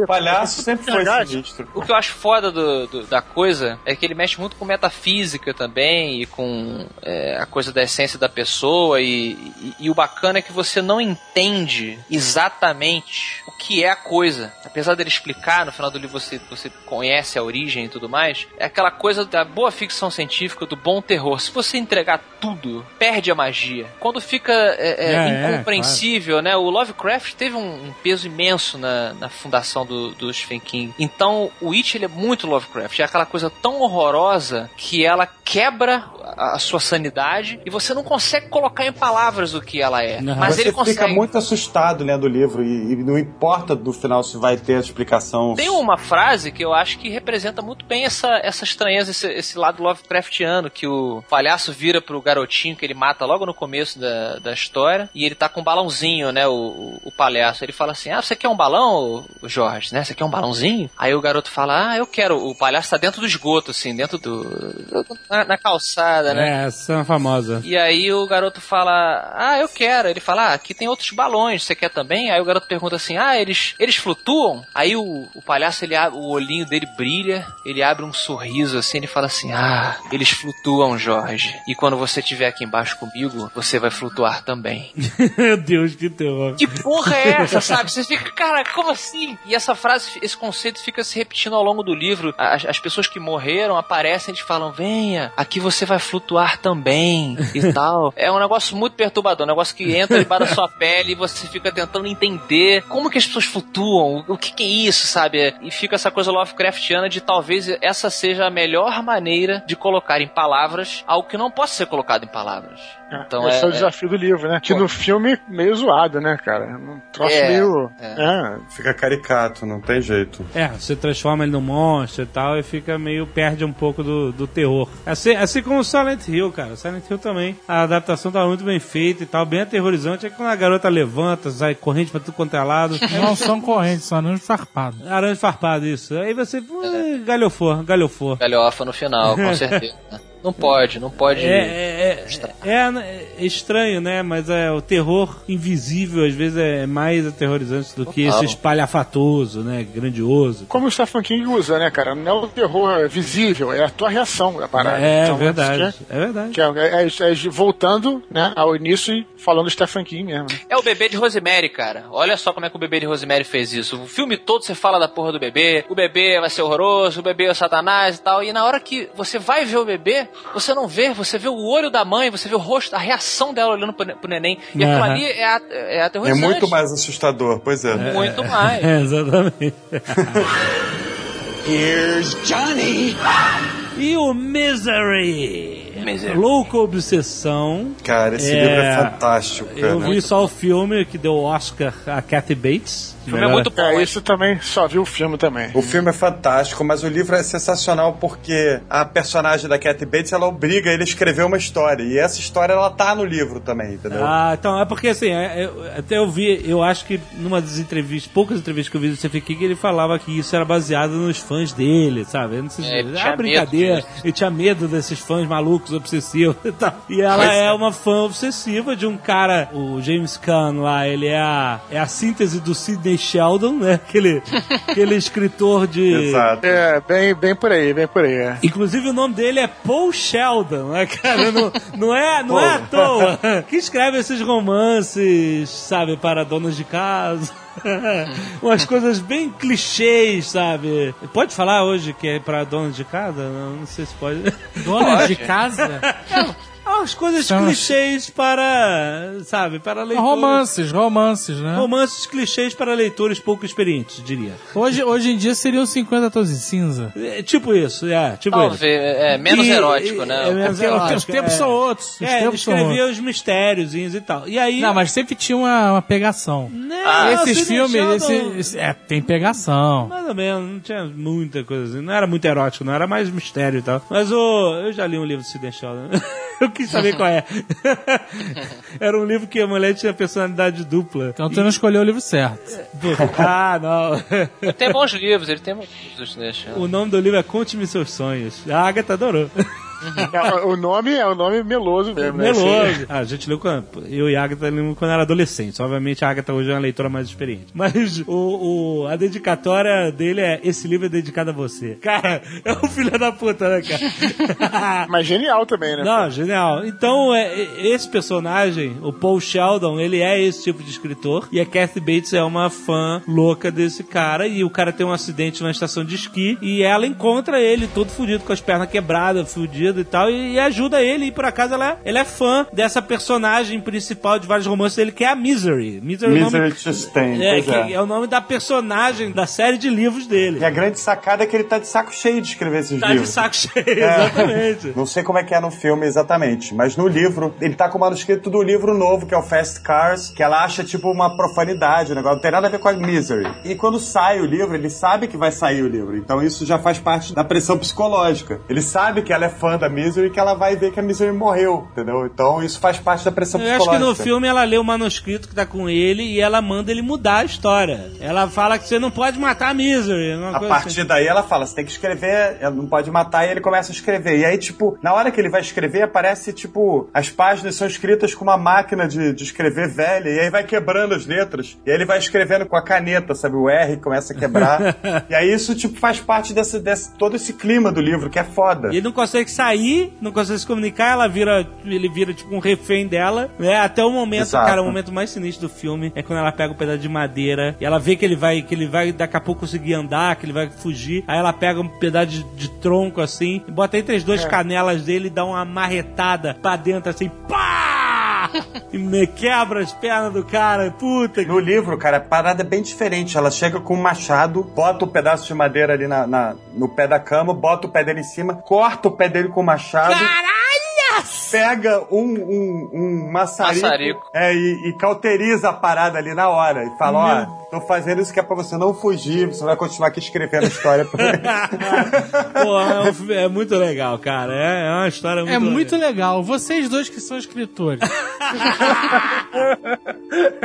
O palhaço sempre foi sinistro. O que eu acho foda do, do- da coisa é que ele mexe muito com metafísica também e com é, a coisa da essência da pessoa e, e- e o bacana é que você não entende exatamente o que é a coisa. Apesar dele explicar, no final do livro você, você conhece a origem e tudo mais, é aquela coisa da boa ficção científica, do bom terror. Se você entregar tudo, perde a magia. Quando fica é, é, É, é, incompreensível, né? O Lovecraft teve um, um peso imenso na, na fundação do, do Stephen King. Então, o It ele é muito Lovecraft. É aquela coisa tão horrorosa que ela quebra a, a sua sanidade e você não consegue colocar em palavras o que ela é. Mas Você ele consegue. Fica muito assustado lendo o livro e, e não importa no final se vai ter a explicação. Tem uma frase que eu acho que representa muito bem essa, essa estranheza, esse, esse lado Lovecraftiano, que o palhaço vira pro garotinho que ele mata logo no começo da, da história, e ele tá com um balãozinho, né, o, o, palhaço. Ele fala assim, ah, você quer um balão, Jorge, né, você quer um balãozinho? Aí o garoto fala, ah, eu quero. O palhaço tá dentro do esgoto, assim, dentro do... do- na, na calçada, né? É, essa é uma famosa. E aí o garoto fala, ah, eu quero. Ele fala, ah, aqui tem outros balões, você quer também? Aí o garoto pergunta assim, ah, eles, eles flutuam? Aí o, o palhaço, ele abre, o olhinho dele brilha, ele abre um sorriso assim, ele fala assim, ah, eles flutuam, Jorge. E quando você estiver aqui embaixo comigo, você vai flutuar também. *laughs* Meu Deus, que terror. Que porra é essa, sabe? Você fica, cara, como assim? E essa frase, esse conceito fica se repetindo ao longo do livro. As, as pessoas que morreram aparecem e falam: venha, aqui você vai flutuar também e *laughs* tal. É um negócio muito perturbador, um negócio que entra debaixo da sua pele e você fica tentando entender como que as pessoas flutuam, o que, que é isso, sabe? E fica essa coisa Lovecraftiana de talvez essa seja a melhor maneira de colocar em palavras algo que não possa ser colocado em palavras. Então Esse é, é- o desafio do livro, né? Que no filme meio zoado, né, cara? Um troço É, meio. é. É. Fica caricato, não tem jeito. É, você transforma ele num monstro e tal, e fica meio. perde um pouco do, do terror. Assim, assim como o Silent Hill, cara. Silent Hill também. A adaptação tava muito bem feita e tal, bem aterrorizante. É quando a garota levanta, sai corrente pra tudo quanto é lado. *laughs* Não são correntes, são anões farpados. Aranja farpado, isso. Aí você. pô, Galhofou, galhofou. galhofa no final, com certeza. *laughs* Não pode, não pode. É, é, é, é- é estranho, né? Mas é, o terror invisível às vezes é mais aterrorizante do que Total. esse espalhafatoso, né? Grandioso. Como o Stephen King usa, né, cara? Não é o terror visível, é a tua reação da parada. É Então, verdade, que é verdade. Que é, é- é- é voltando né, ao início e falando do Stephen King mesmo. É o bebê de Rosemary, cara. Olha só como é que o bebê de Rosemary fez isso. O filme todo você fala da porra do bebê. O bebê vai ser horroroso, o bebê é o satanás e tal. E na hora que você vai ver o bebê, você não vê, você vê o olho da mãe, você vê o rosto, a reação dela olhando pro, ne- pro neném. E aquilo Aham. ali é, a- é É aterrorizante. muito mais assustador, pois é. Muito mais. *laughs* É, exatamente. Here's Johnny. E o Misery? Misery. Louca Obsessão. Cara, esse É, livro é fantástico, cara. Eu vi só o filme que deu o Oscar a Kathy Bates. O filme é muito bom. É, isso também, só vi o filme também. O filme é fantástico, mas o livro é sensacional porque a personagem da Kathy Bates, ela obriga ele a escrever uma história. E essa história, ela tá no livro também, entendeu? Ah, então, é porque assim, é, eu- até eu vi, eu acho que numa das entrevistas, poucas entrevistas que eu vi do Stephen King, ele falava que isso era babaseado nos fãs dele, sabe? Eu não sei se É, ele ah, tinha brincadeira, ele tinha medo desses fãs malucos obsessivos e tal. E ela é uma fã obsessiva de um cara, o James Caan lá, ele é a, é a síntese do Sidney Sheldon, né? Aquele, *laughs* aquele escritor de. Exato. É, bem, bem por aí, bem por aí. é. Inclusive o nome dele é Paul Sheldon, né, cara? Não, não é, não é à toa. *laughs* Que escreve esses romances, sabe, para donas de casa. *laughs* Umas coisas bem clichês, sabe? Pode falar hoje que é para donas de casa? Não, não sei se pode. Dona de casa? Umas coisas São- clichês para, sabe, para leitores. romances, romances, né? Romances clichês para leitores pouco experientes, diria. Hoje, hoje em dia seriam 50 tons de cinza. É, tipo isso, é, tipo Talvez, isso. é, menos E- erótico, e- né? é menos Porque os erótico, tempos é. são outros. Os É, escrevia os mistérios e tal. E aí. Não, mas sempre tinha uma, uma pegação. Ah, Esses filmes, esse, esse- é, tem pegação. Mais ou menos, não tinha muita coisa assim. Não era muito erótico, não era mais mistério e tal. Mas o. Eu já li um livro do Sidney Sheldon. *laughs* eu quis saber qual é. *laughs* era um livro que a mulher tinha personalidade dupla. Então tu não escolheu o livro certo. *laughs* ah, não. Ele tem bons livros, ele tem bons livros, deixa. o nome do livro é Conte-me seus sonhos. A Agatha adorou. É, o nome é o nome meloso mesmo, né? Meloso. Ah, a gente leu quando. Eu e a Agatha lemos quando era adolescente. Obviamente a Agatha hoje é uma leitora mais experiente. Mas o, o- a dedicatória dele é: Esse livro é dedicado a você. Cara, é um filho da puta, né, cara? *laughs* Mas genial também, né? Não, genial. Então, é, é, esse personagem, o Paul Sheldon, ele é esse tipo de escritor. E a Kathy Bates é uma fã louca desse cara. E o cara tem um acidente na estação de esqui. E ela encontra ele todo fudido, com as pernas quebradas, fudido e tal. E, e ajuda ele. E por acaso ela, é- ela é fã dessa personagem principal de vários romances dele, que é a Misery. Misery, é nome- Misery é, pois que é. é o nome da personagem da série de livros dele. E a grande sacada é que ele tá de saco cheio de escrever esses Tá de livros. saco cheio, É. exatamente. Não sei como é que é no filme exatamente, mas no livro, ele tá com o manuscrito do livro novo, que é o Fast Cars, que ela acha tipo uma profanidade, o negócio não tem nada a ver com a Misery. E quando sai o livro, ele sabe que vai sair o livro, então isso já faz parte da pressão psicológica. Ele sabe que ela é fã da Misery e que ela vai ver que a Misery morreu, entendeu? Então isso faz parte da pressão Eu acho que psicológica. no filme ela lê o manuscrito que tá com ele e ela manda ele mudar a história. Ela fala que você não pode matar a Misery. A partir assim. daí ela fala, você tem que escrever, ela não pode matar, e ele começa a escrever. E aí, tipo, na hora que ele vai escrever, aparece, tipo, as páginas são escritas com uma máquina de, de escrever velha, e aí vai quebrando as letras. E aí ele vai escrevendo com a caneta, sabe? O R começa a quebrar. *laughs* e aí isso, tipo, faz parte desse, desse, todo esse clima do livro, que é foda. E ele não consegue sair, não consegue se comunicar, ela vira, ele vira tipo um refém dela, né? Até o momento, Exato. cara, o momento mais sinistro do filme é quando ela pega um pedaço de madeira e ela vê que ele vai, que ele vai daqui a pouco conseguir andar, que ele vai fugir. Aí ela pega um pedaço de, de tronco assim, e bota entre as duas canelas dele e dá uma marretada pra dentro assim, pá! E me quebra as pernas do cara, puta que No livro, cara, a parada é bem diferente. Ela chega com um machado, bota o pedaço de madeira ali na, na- no pé da cama, bota o pé dele em cima, corta o pé dele com o machado. Pega um, um, um maçarico, Maçarico. É, e, e cauteriza a parada ali na hora. E fala, ó, tô fazendo isso que é pra você não fugir, você vai continuar aqui escrevendo a história. *laughs* Pô, é, um é muito legal, cara. É, é uma história muito É legal. muito legal. Vocês dois que são escritores. *laughs*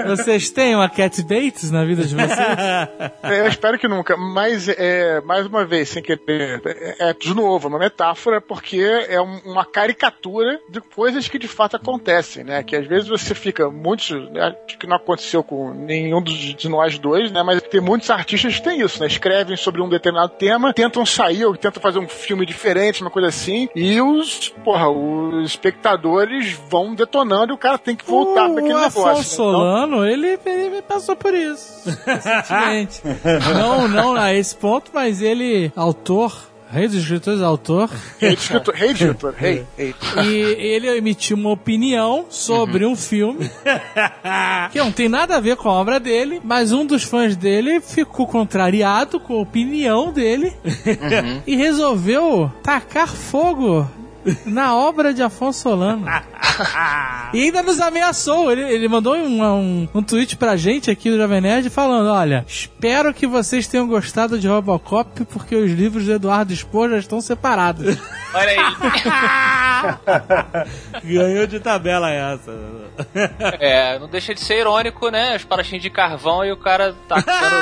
vocês têm uma Cat Bates na vida de vocês? É, *laughs* Eu espero que nunca, mas é, mais uma vez, sem querer, é, é, de novo, uma metáfora, porque é um- uma caricatura de coisas que de fato acontecem, né? Que às vezes você fica muito. né, Acho que não aconteceu com nenhum dos, de nós dois, né? Mas tem muitos artistas que têm isso, né? Escrevem sobre um determinado tema, tentam sair ou tentam fazer um filme diferente, uma coisa assim, e os, porra, os espectadores vão detonando e o cara tem que voltar para aquele o negócio. Afonso né? Então, Solano, ele, ele passou por isso *laughs* recentemente. não, não a esse ponto, mas ele, autor, rei dos escritores, autor, Rei de escritor, rei escritor, rei, *laughs* rei. e ele emitiu uma opinião sobre um filme que não tem nada a ver com a obra dele, mas um dos fãs dele ficou contrariado com a opinião dele e resolveu tacar fogo na obra de Afonso Solano. *laughs* e ainda nos ameaçou. Ele, ele mandou um, um, um tweet pra gente aqui do Jovem Nerd falando: Olha, espero que vocês tenham gostado de Robocop porque os livros do Eduardo Spor já estão separados. *laughs* Olha aí. *laughs* Ganhou de tabela essa. É, não deixa de ser irônico, né? Os parachinhos de carvão e o cara tacando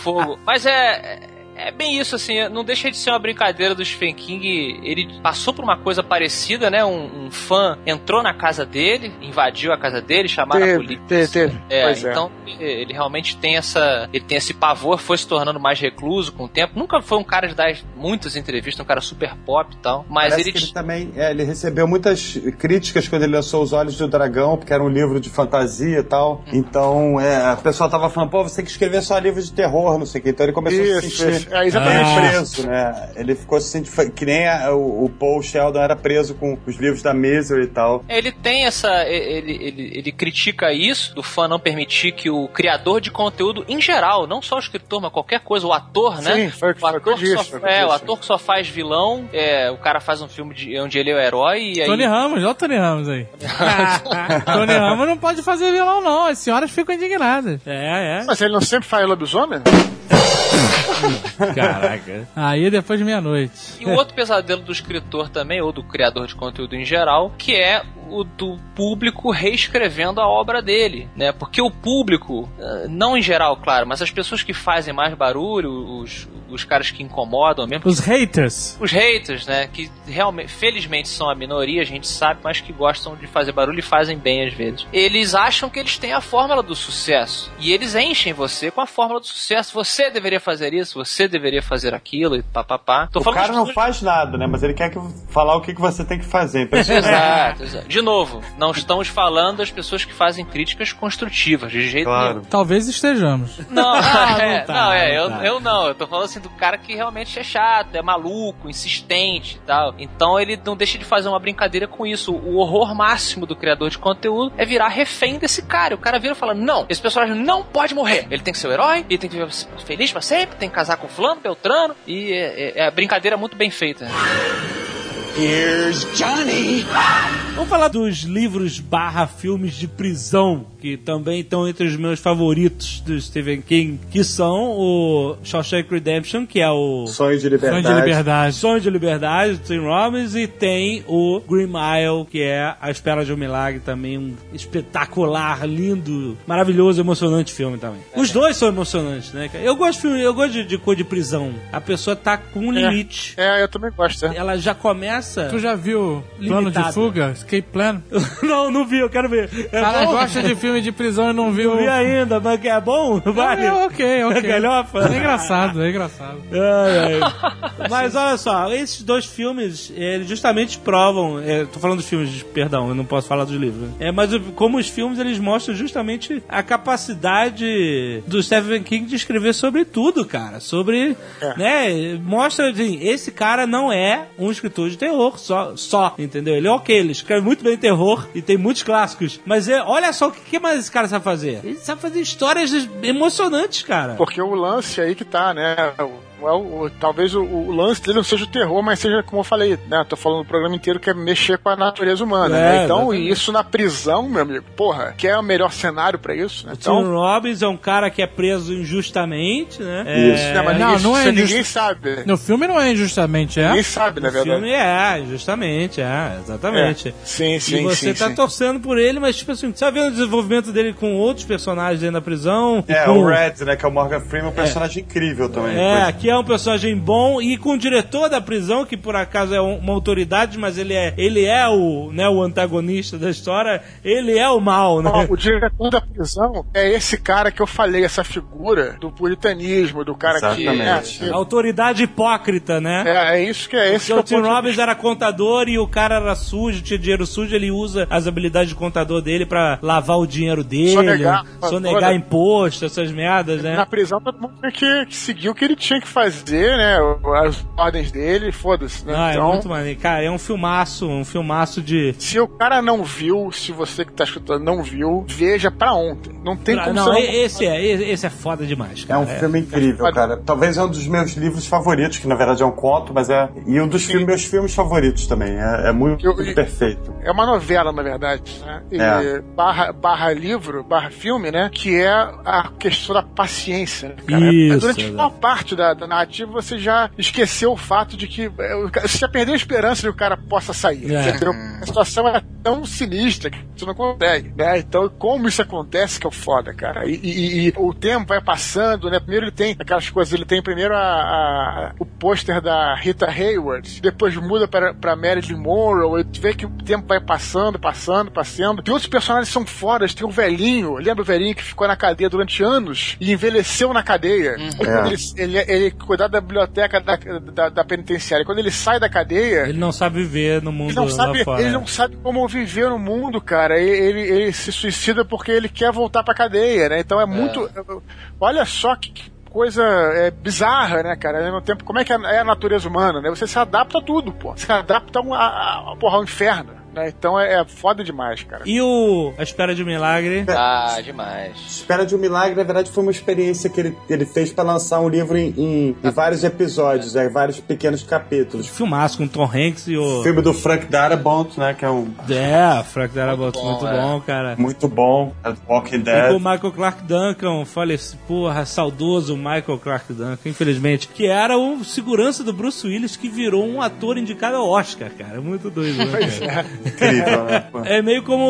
fogo. Mas é. É bem isso, assim, não deixa de ser uma brincadeira do Stephen King. Ele passou por uma coisa parecida, né? Um, um fã entrou na casa dele, invadiu a casa dele, chamaram a Teve, polícia. teve, teve. É, Pois é. então ele realmente tem essa. Ele tem esse pavor, foi se tornando mais recluso com o tempo. Nunca foi um cara de dar muitas entrevistas, um cara super pop e tal. Mas Parece ele. que ele também é, ele recebeu muitas críticas quando ele lançou Os Olhos do Dragão, porque era um livro de fantasia e tal. Então, é, a pessoa tava falando, pô, você tem que escrever só livros de terror, não sei o que. Então ele começou a se Isso, sentir isso. É, exatamente. Ah. preso, né? Ele ficou se sentindo foi que nem a- o, o Paul Sheldon era preso com os livros da Misery e tal. Ele tem essa. Ele, ele, ele critica isso, do fã não permitir que o criador de conteúdo, em geral, não só o escritor, mas qualquer coisa, o ator, né? Sim, foi o ator que só, é, o ator que só faz vilão, é, o cara faz um filme de, onde ele é o herói e aí. Tony Ramos, olha o Tony Ramos aí. *laughs* Tony Ramos não pode fazer vilão, não. As senhoras ficam indignadas. É, é. Mas ele não sempre faz lobisomem? *laughs* *laughs* Caraca. Aí depois de meia-noite. E o outro pesadelo do escritor também, ou do criador de conteúdo em geral, que é o do público reescrevendo a obra dele, né? Porque o público, eh, não em geral, claro, mas as pessoas que fazem mais barulho, os, os caras que incomodam mesmo, Os haters. os haters, né? Que realmente, felizmente são a minoria, a gente sabe, mas que gostam de fazer barulho e fazem bem às vezes. Eles acham que eles têm a fórmula do sucesso. E eles enchem você com a fórmula do sucesso. Você deveria fazer isso, você deveria fazer aquilo e papapá. O cara não faz nada, né? Mas ele quer que falar o que, que você tem que fazer. Então, isso é- Exato, exato. De novo, não estamos falando das pessoas que fazem críticas construtivas, de jeito Claro. nenhum. Talvez estejamos. Não, *laughs* Ah, é, não tá, não, é, não eu, tá. eu não, eu tô falando assim do cara que realmente é chato, é maluco, insistente e tal. Então ele não deixa de fazer uma brincadeira com isso. O horror máximo do criador de conteúdo é virar refém desse cara. O cara vira e fala: Não, esse personagem não pode morrer. Ele tem que ser o herói, ele tem que viver feliz pra sempre, tem que casar com fulano, Beltrano. E é, é, é a brincadeira muito bem feita. Here's Johnny. Vamos falar dos livros barra filmes de prisão, que também estão entre os meus favoritos do Stephen King, que são o Shawshank Redemption, que é o Sonho de Sonho liberdade. de liberdade. Sonho de Liberdade, do Tim Robbins, e tem o Green Mile, que é A Espera de um Milagre, também um espetacular, lindo, maravilhoso, emocionante filme também. Os dois são emocionantes, né? Eu gosto de filme, eu gosto de, de coisa de prisão. A pessoa tá com um limite. É, eu também gosto. É. Ela já começa. Tu já viu Plano Limitada. de Fuga? Escape Plan? *laughs* não, não vi, eu quero ver. É O cara bom? gosta de filme de prisão e não viu. Não vi ainda, mas que é bom? Vai. É, ok, *laughs* ok. Galhofa. É engraçado, é engraçado. Ai, ai. *laughs* Mas olha só, esses dois filmes, eles justamente provam. É, tô falando dos filmes, perdão, eu não posso falar dos livros. É, mas como os filmes, eles mostram justamente a capacidade do Stephen King de escrever sobre tudo, cara. Sobre. né? Mostra assim, esse cara não é um escritor de terror só, só, entendeu? Ele é ok, ele escreve muito bem terror e tem muitos clássicos. Mas é, olha só o que, que mais esse cara sabe fazer. Ele sabe fazer histórias emocionantes, cara. Porque o lance aí que tá, né? O- o- talvez o, o lance dele não seja o terror, mas seja, como eu falei, né? Tô falando o programa inteiro que é mexer com a natureza humana, É, né? Então, exatamente. isso na prisão, meu amigo, porra, que é o melhor cenário pra isso, né? O Tim Então, Robbins é um cara que é preso injustamente, né? Isso. né, mas Não, ninguém, não é isso injusto. ninguém sabe. No filme não é injustamente, é? Ninguém sabe, na O verdade. filme é, justamente, é, exatamente. É. Sim, sim, e você sim, tá sim. torcendo por ele, mas tipo assim, você tá vendo o desenvolvimento dele com outros personagens dentro da prisão. É, com... o Red, né? Que é o Morgan Freeman, um personagem incrível também. É, Pois- que é um personagem bom e com o diretor da prisão, que por acaso é um- uma autoridade, mas ele é, ele é o, né, o antagonista da história, ele é o mal, né? Ó, o diretor da prisão é esse cara que eu falei, essa figura do puritanismo, do cara Exatamente. que. É, Autoridade hipócrita, né? é, é isso que é esse é o Tim Robbins era contador e o cara era sujo, tinha dinheiro sujo, ele usa as habilidades de contador dele pra lavar o dinheiro dele, Sonegar, sonegar imposto, essas merdas, né? Na prisão todo mundo tinha que, que seguir o que ele tinha que fazer, né? As ordens dele, foda-se, né? Ah, então, é muito maneiro. Cara, é um filmaço, um filmaço de. se o cara não viu, se você que tá escutando não viu, veja pra ontem. Não tem como não, você não... esse é, esse é foda demais, É cara. um filme incrível, cara. Talvez é um dos meus livros favoritos, que na verdade é um conto, mas é. E um dos filmes, meus filmes favoritos também. É, é muito Eu- perfeito. É uma novela, na verdade, né? E É. barra, barra livro, barra filme, né? Que é a questão da paciência, né, cara? Isso, É durante exato. uma parte da, da da narrativa, você já esqueceu o fato de que. é, Você já perdeu a esperança de que o cara possa sair. É. A situação é tão sinistra que você não consegue. Né? Então, como isso acontece que é o foda, cara. E, e- e o tempo vai passando, né? Primeiro ele tem aquelas coisas, ele tem primeiro a, a- o pôster da Rita Hayward, depois muda para, pra Marilyn Monroe, e tu vê que o tempo vai passando, passando, passando. Tem outros personagens que são fodas, tem o velhinho, lembra o velhinho que ficou na cadeia durante anos e envelheceu na cadeia? Aí quando ele, ele, ele cuidava da biblioteca da, da, da penitenciária. Quando ele sai da cadeia, Ele não sabe viver no mundo ele não, sabe, lá fora. ele não sabe como viver no mundo, cara. E- Ele, ele se suicida porque ele quer voltar pra cadeia, né? Então é muito. Olha só que coisa é, bizarra, né, cara? Ao mesmo tempo, como é que é é a natureza humana, né? Você se adapta a tudo, pô. Você se adapta a um, a, a, porra, ao inferno. Né? Então é, é foda demais, cara. E o A Espera de um Milagre? *laughs* Ah, demais. Espera de um Milagre, na verdade, foi uma experiência que ele, ele fez pra lançar um livro em, em- em vários episódios, né, vários pequenos capítulos. Filmaço com o Tom Hanks e o. O filme do Frank Darabont, né, que é um É, Frank Darabont, Muito muito bom, bom, é. cara. muito bom, é Walking E com Dead. o Michael Clark Duncan, falece, porra, saudoso Michael Clark Duncan, infelizmente, que era o segurança do Bruce Willis que virou um ator indicado ao Oscar, cara. Muito doido, né? cara? Incrível, né? *laughs* É meio como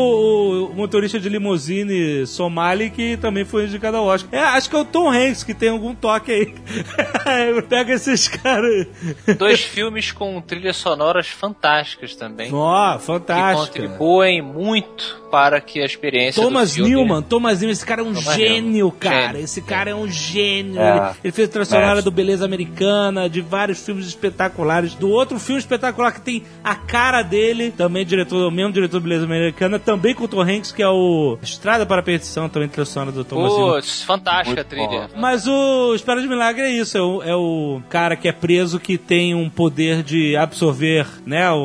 o, motorista de limusine somali que também foi indicado ao Oscar. É, acho que é o Tom Hanks que tem algum toque aí. *laughs* Pega esses caras. Dois filmes com trilhas sonoras fantásticas também. Ó, que fantástico. contribuem muito para que a experiência Thomas do filme... Newman, Thomas Newman, esse cara é um Thomas gênio, Newman. cara. Gênio. Esse cara é um gênio. É. Ele, ele fez a trilha sonora do Beleza Americana, de vários filmes espetaculares. Do outro filme espetacular que tem a cara dele, também diretor, o mesmo diretor do Beleza Americana, também com o Tom Hanks, que é o Estrada para a Perdição, também trilha sonora do Newman. Putz, fantástica a trilha. Mas o Espera de Milagre é isso, é o, é o cara que é preso que tem um poder de absorver, né, o,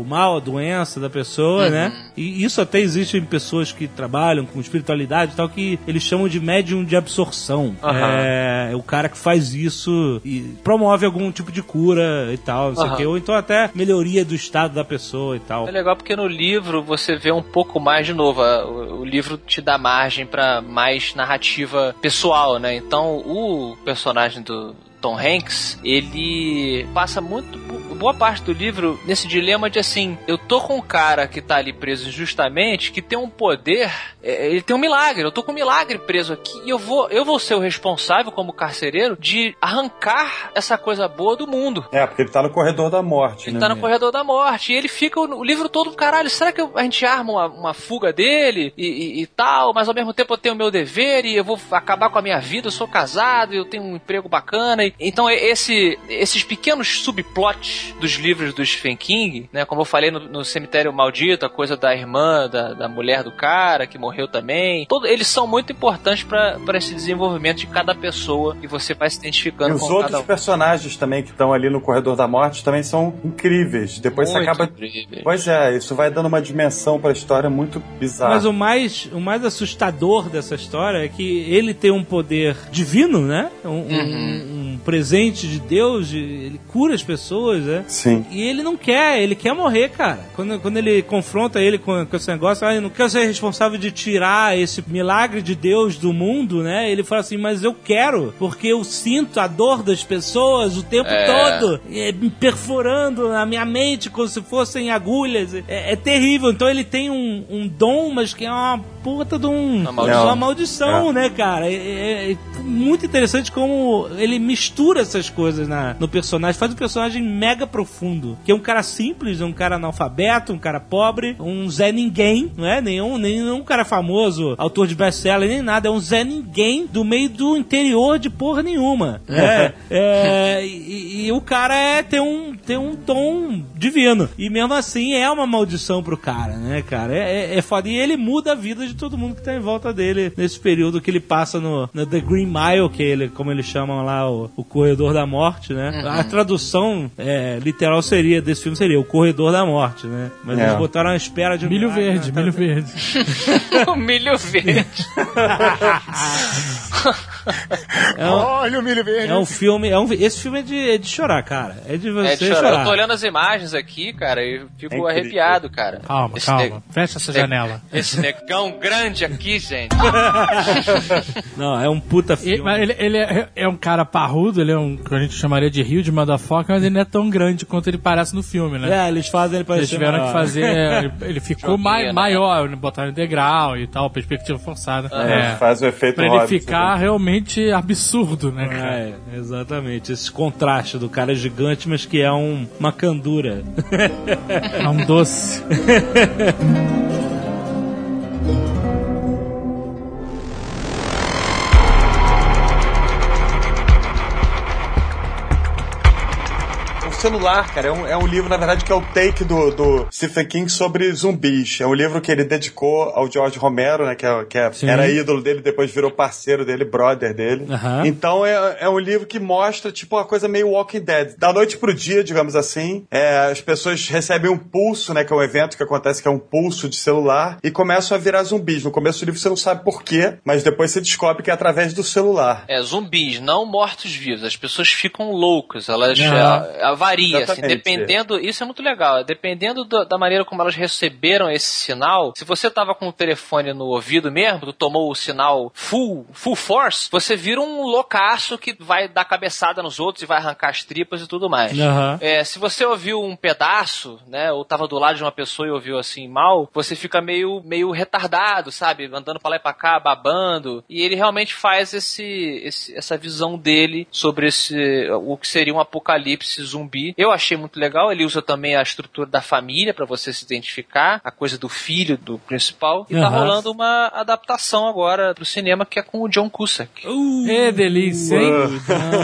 o- mal, a doença da pessoa, né? E isso até existe em pessoas que trabalham com espiritualidade e tal, que eles chamam de médium de absorção. Aham. É, é o cara que faz isso e promove algum tipo de cura e tal, não sei o quê. Ou então até melhoria do estado da pessoa e tal. É legal porque no livro você vê um pouco mais de novo. O, livro te dá margem pra mais narrativa pessoal, né? Então o personagem do Tom Hanks, ele passa muito boa parte do livro nesse dilema de assim, eu tô com um cara que tá ali preso injustamente, que tem um poder, é, ele tem um milagre, eu tô com um milagre preso aqui e eu vou, eu vou ser o responsável como carcereiro de arrancar essa coisa boa do mundo. É, porque ele tá no corredor da morte, Ele né? tá no corredor da morte. E ele fica o, o livro todo, caralho, será que eu- a gente arma uma, uma fuga dele e, e- e tal? Mas ao mesmo tempo eu tenho o meu dever e eu vou acabar com a minha vida, eu sou casado, eu tenho um emprego bacana. E- então e- esse, esses pequenos subplots dos livros do Stephen King, né? Como eu falei no, no Cemitério Maldito, a coisa da irmã, da, da mulher do cara que morreu também. Todo, eles são muito importantes para esse desenvolvimento de cada pessoa e você vai se E identificando os com outros cada um. personagens também que estão ali no corredor da morte também são incríveis. Depois Muito você acaba. incríveis. Pois é, isso vai dando uma dimensão pra história muito bizarra. Mas o mais, o mais assustador dessa história é que ele tem um poder divino, né? Um, um- um presente de Deus, de- ele cura as pessoas, né? Sim. E ele não quer, ele quer morrer, cara. Quando, quando ele confronta ele com, com esse negócio, ah, eu não quero ser responsável de tirar esse milagre de Deus do mundo, né? Ele fala assim, mas eu quero, porque eu sinto a dor das pessoas o tempo É. todo, é, me perfurando na minha mente como se fossem agulhas. É, é terrível. Então ele tem um, um dom, mas que é uma puta de um, Uma maldição. uma maldição, É. né, cara? É, é- é muito interessante como ele mistura essas coisas na, no personagem, faz um personagem mega profundo. Que é um cara simples, um cara analfabeto, um cara pobre, um Zé Ninguém, não é? Nenhum, nenhum cara famoso, autor de best-seller, nem nada. É um Zé Ninguém do meio do interior de porra nenhuma. *laughs* É, é, e, e o cara é, tem, um, tem um tom divino. E mesmo assim é uma maldição pro cara, né, cara? É, é, é foda. E ele muda a vida de todo mundo que tá em volta dele nesse período que ele passa no, no The Green Mile, que ele, como eles chamam lá, o, o corredor da morte, né? A tradução é, literal seria desse filme seria o corredor da morte, né? Mas É. eles botaram a espera de um Milho milagre, verde, né? milho verde. *laughs* o milho verde. *laughs* É um, Olha o milho verde. é um filme. É um, esse filme é de, é de chorar, cara. É de você É de chorar. chorar. Eu tô olhando as imagens aqui, cara, e fico É arrepiado, cara. Calma, Esse calma. neg- Fecha essa janela. *laughs* Esse negão grande aqui, gente. *laughs* Não, é um puta E- filme. mas ele, ele é, é um cara parrudo, ele é um que a gente chamaria de Rio de Motherfucker, mas ele não é tão grande quanto ele parece no filme, né? É, eles fazem ele Eles parecer tiveram maior. que fazer. *laughs* Ele, ele ficou mai- né? maior, botaram degrau e tal, perspectiva forçada. É. Faz o efeito Pra ele Hobbit, ficar realmente absurdo, né, cara? É, exatamente. Esse contraste do cara gigante, mas que é um, uma candura. É um doce. *laughs* celular, cara, é um, é um livro, na verdade, que é o take do, do Stephen King sobre zumbis. É um livro que ele dedicou ao George Romero, né? Que, é, que é- era ídolo dele, depois virou parceiro dele, brother dele. Aham. Então é, é um livro que mostra, tipo, uma coisa meio Walking Dead. Da noite pro dia, digamos assim, é, as pessoas recebem um pulso, né? Que é um evento que acontece, que é um pulso de celular, e começam a virar zumbis. No começo do livro você não sabe por quê, mas depois você descobre que é através do celular. É, zumbis, não mortos-vivos. As pessoas ficam loucas, elas Aham. é, varia, assim, dependendo, isso é muito legal, dependendo do- da maneira como elas receberam esse sinal, se você tava com o telefone no ouvido mesmo, tu tomou o sinal full, full force, você vira um loucaço que vai dar cabeçada nos outros e vai arrancar as tripas e tudo mais. Aham. É, se você ouviu um pedaço, né, ou tava do lado de uma pessoa e ouviu assim mal, você fica meio, meio retardado, sabe? Andando pra lá e pra cá, babando. E ele realmente faz esse, esse- essa visão dele sobre esse, o que seria um apocalipse zumbi. Eu achei muito legal. Ele usa também a estrutura da família pra você se identificar, a coisa do filho do principal. E tá Aham. rolando uma adaptação agora pro cinema que é com o John Cusack. Uh, Que delícia, hein?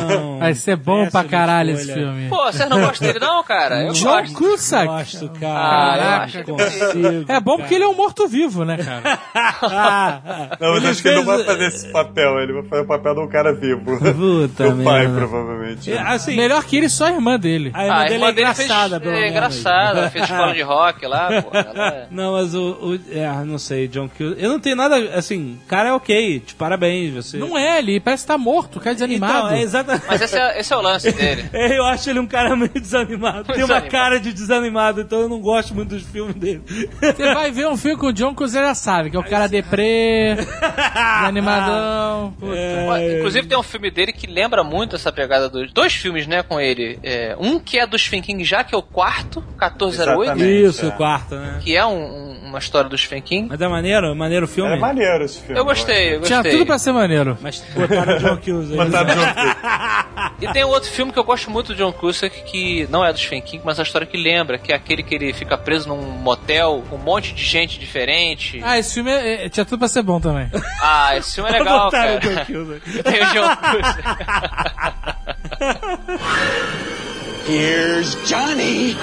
não. Vai ser bom pra Péssima caralho esse filme. Pô, vocês não gostam dele não, cara? Eu John gosto. Cusack. Gosto, Ah, cara. eu Caraca, acho que consigo. É bom porque ele é um morto-vivo, né, cara? Ah, *laughs* Não, mas ele acho que ele não vai fazer esse papel, ele vai fazer o papel de um cara vivo. Puta *laughs* Do pai, provavelmente. É, Assim, Melhor que ele, só a irmã dele. A irmã Ah, a dele irmã é dele engraçada, fez, pelo é engraçada, ela fez escola de rock lá, pô. Ela é... *laughs* Não, mas o, o- é, não sei, John Cusack. Eu não tenho nada, assim, cara é ok, te parabéns, você. Não é, ele parece estar morto, cara desanimado. Então, é exatamente. Mas esse é, esse é o lance dele. *laughs* É, eu acho ele um cara meio desanimado. Tem uma cara de desanimado, então eu não gosto muito dos filmes dele. Você vai ver um filme com o John que você já sabe, que é o cara deprê, *laughs* desanimadão. Puta. Ó, Inclusive tem um filme dele que lembra muito essa pegada dos dois filmes, né, com ele. É, um que é do Stephen King já, que é o quarto, 1408, Exatamente. Isso, o quarto, né? que é um- um- uma história do Stephen King. Mas é maneiro, é maneiro o filme. É maneiro esse filme. Eu gostei, eu Tinha gostei. tudo pra ser maneiro. Mas botaram o John Cusack. Botaram junto. E tem um outro filme que eu gosto muito do John Cusack, que não é do Stephen King, mas é a história que lembra, que é aquele que ele fica preso num motel com um monte de gente diferente. Ah, esse filme é- é- tinha tudo pra ser bom também. Ah, esse filme é legal, botaram cara. o John Cusack. *laughs* Tem o John Cusack. *laughs* Here's Johnny.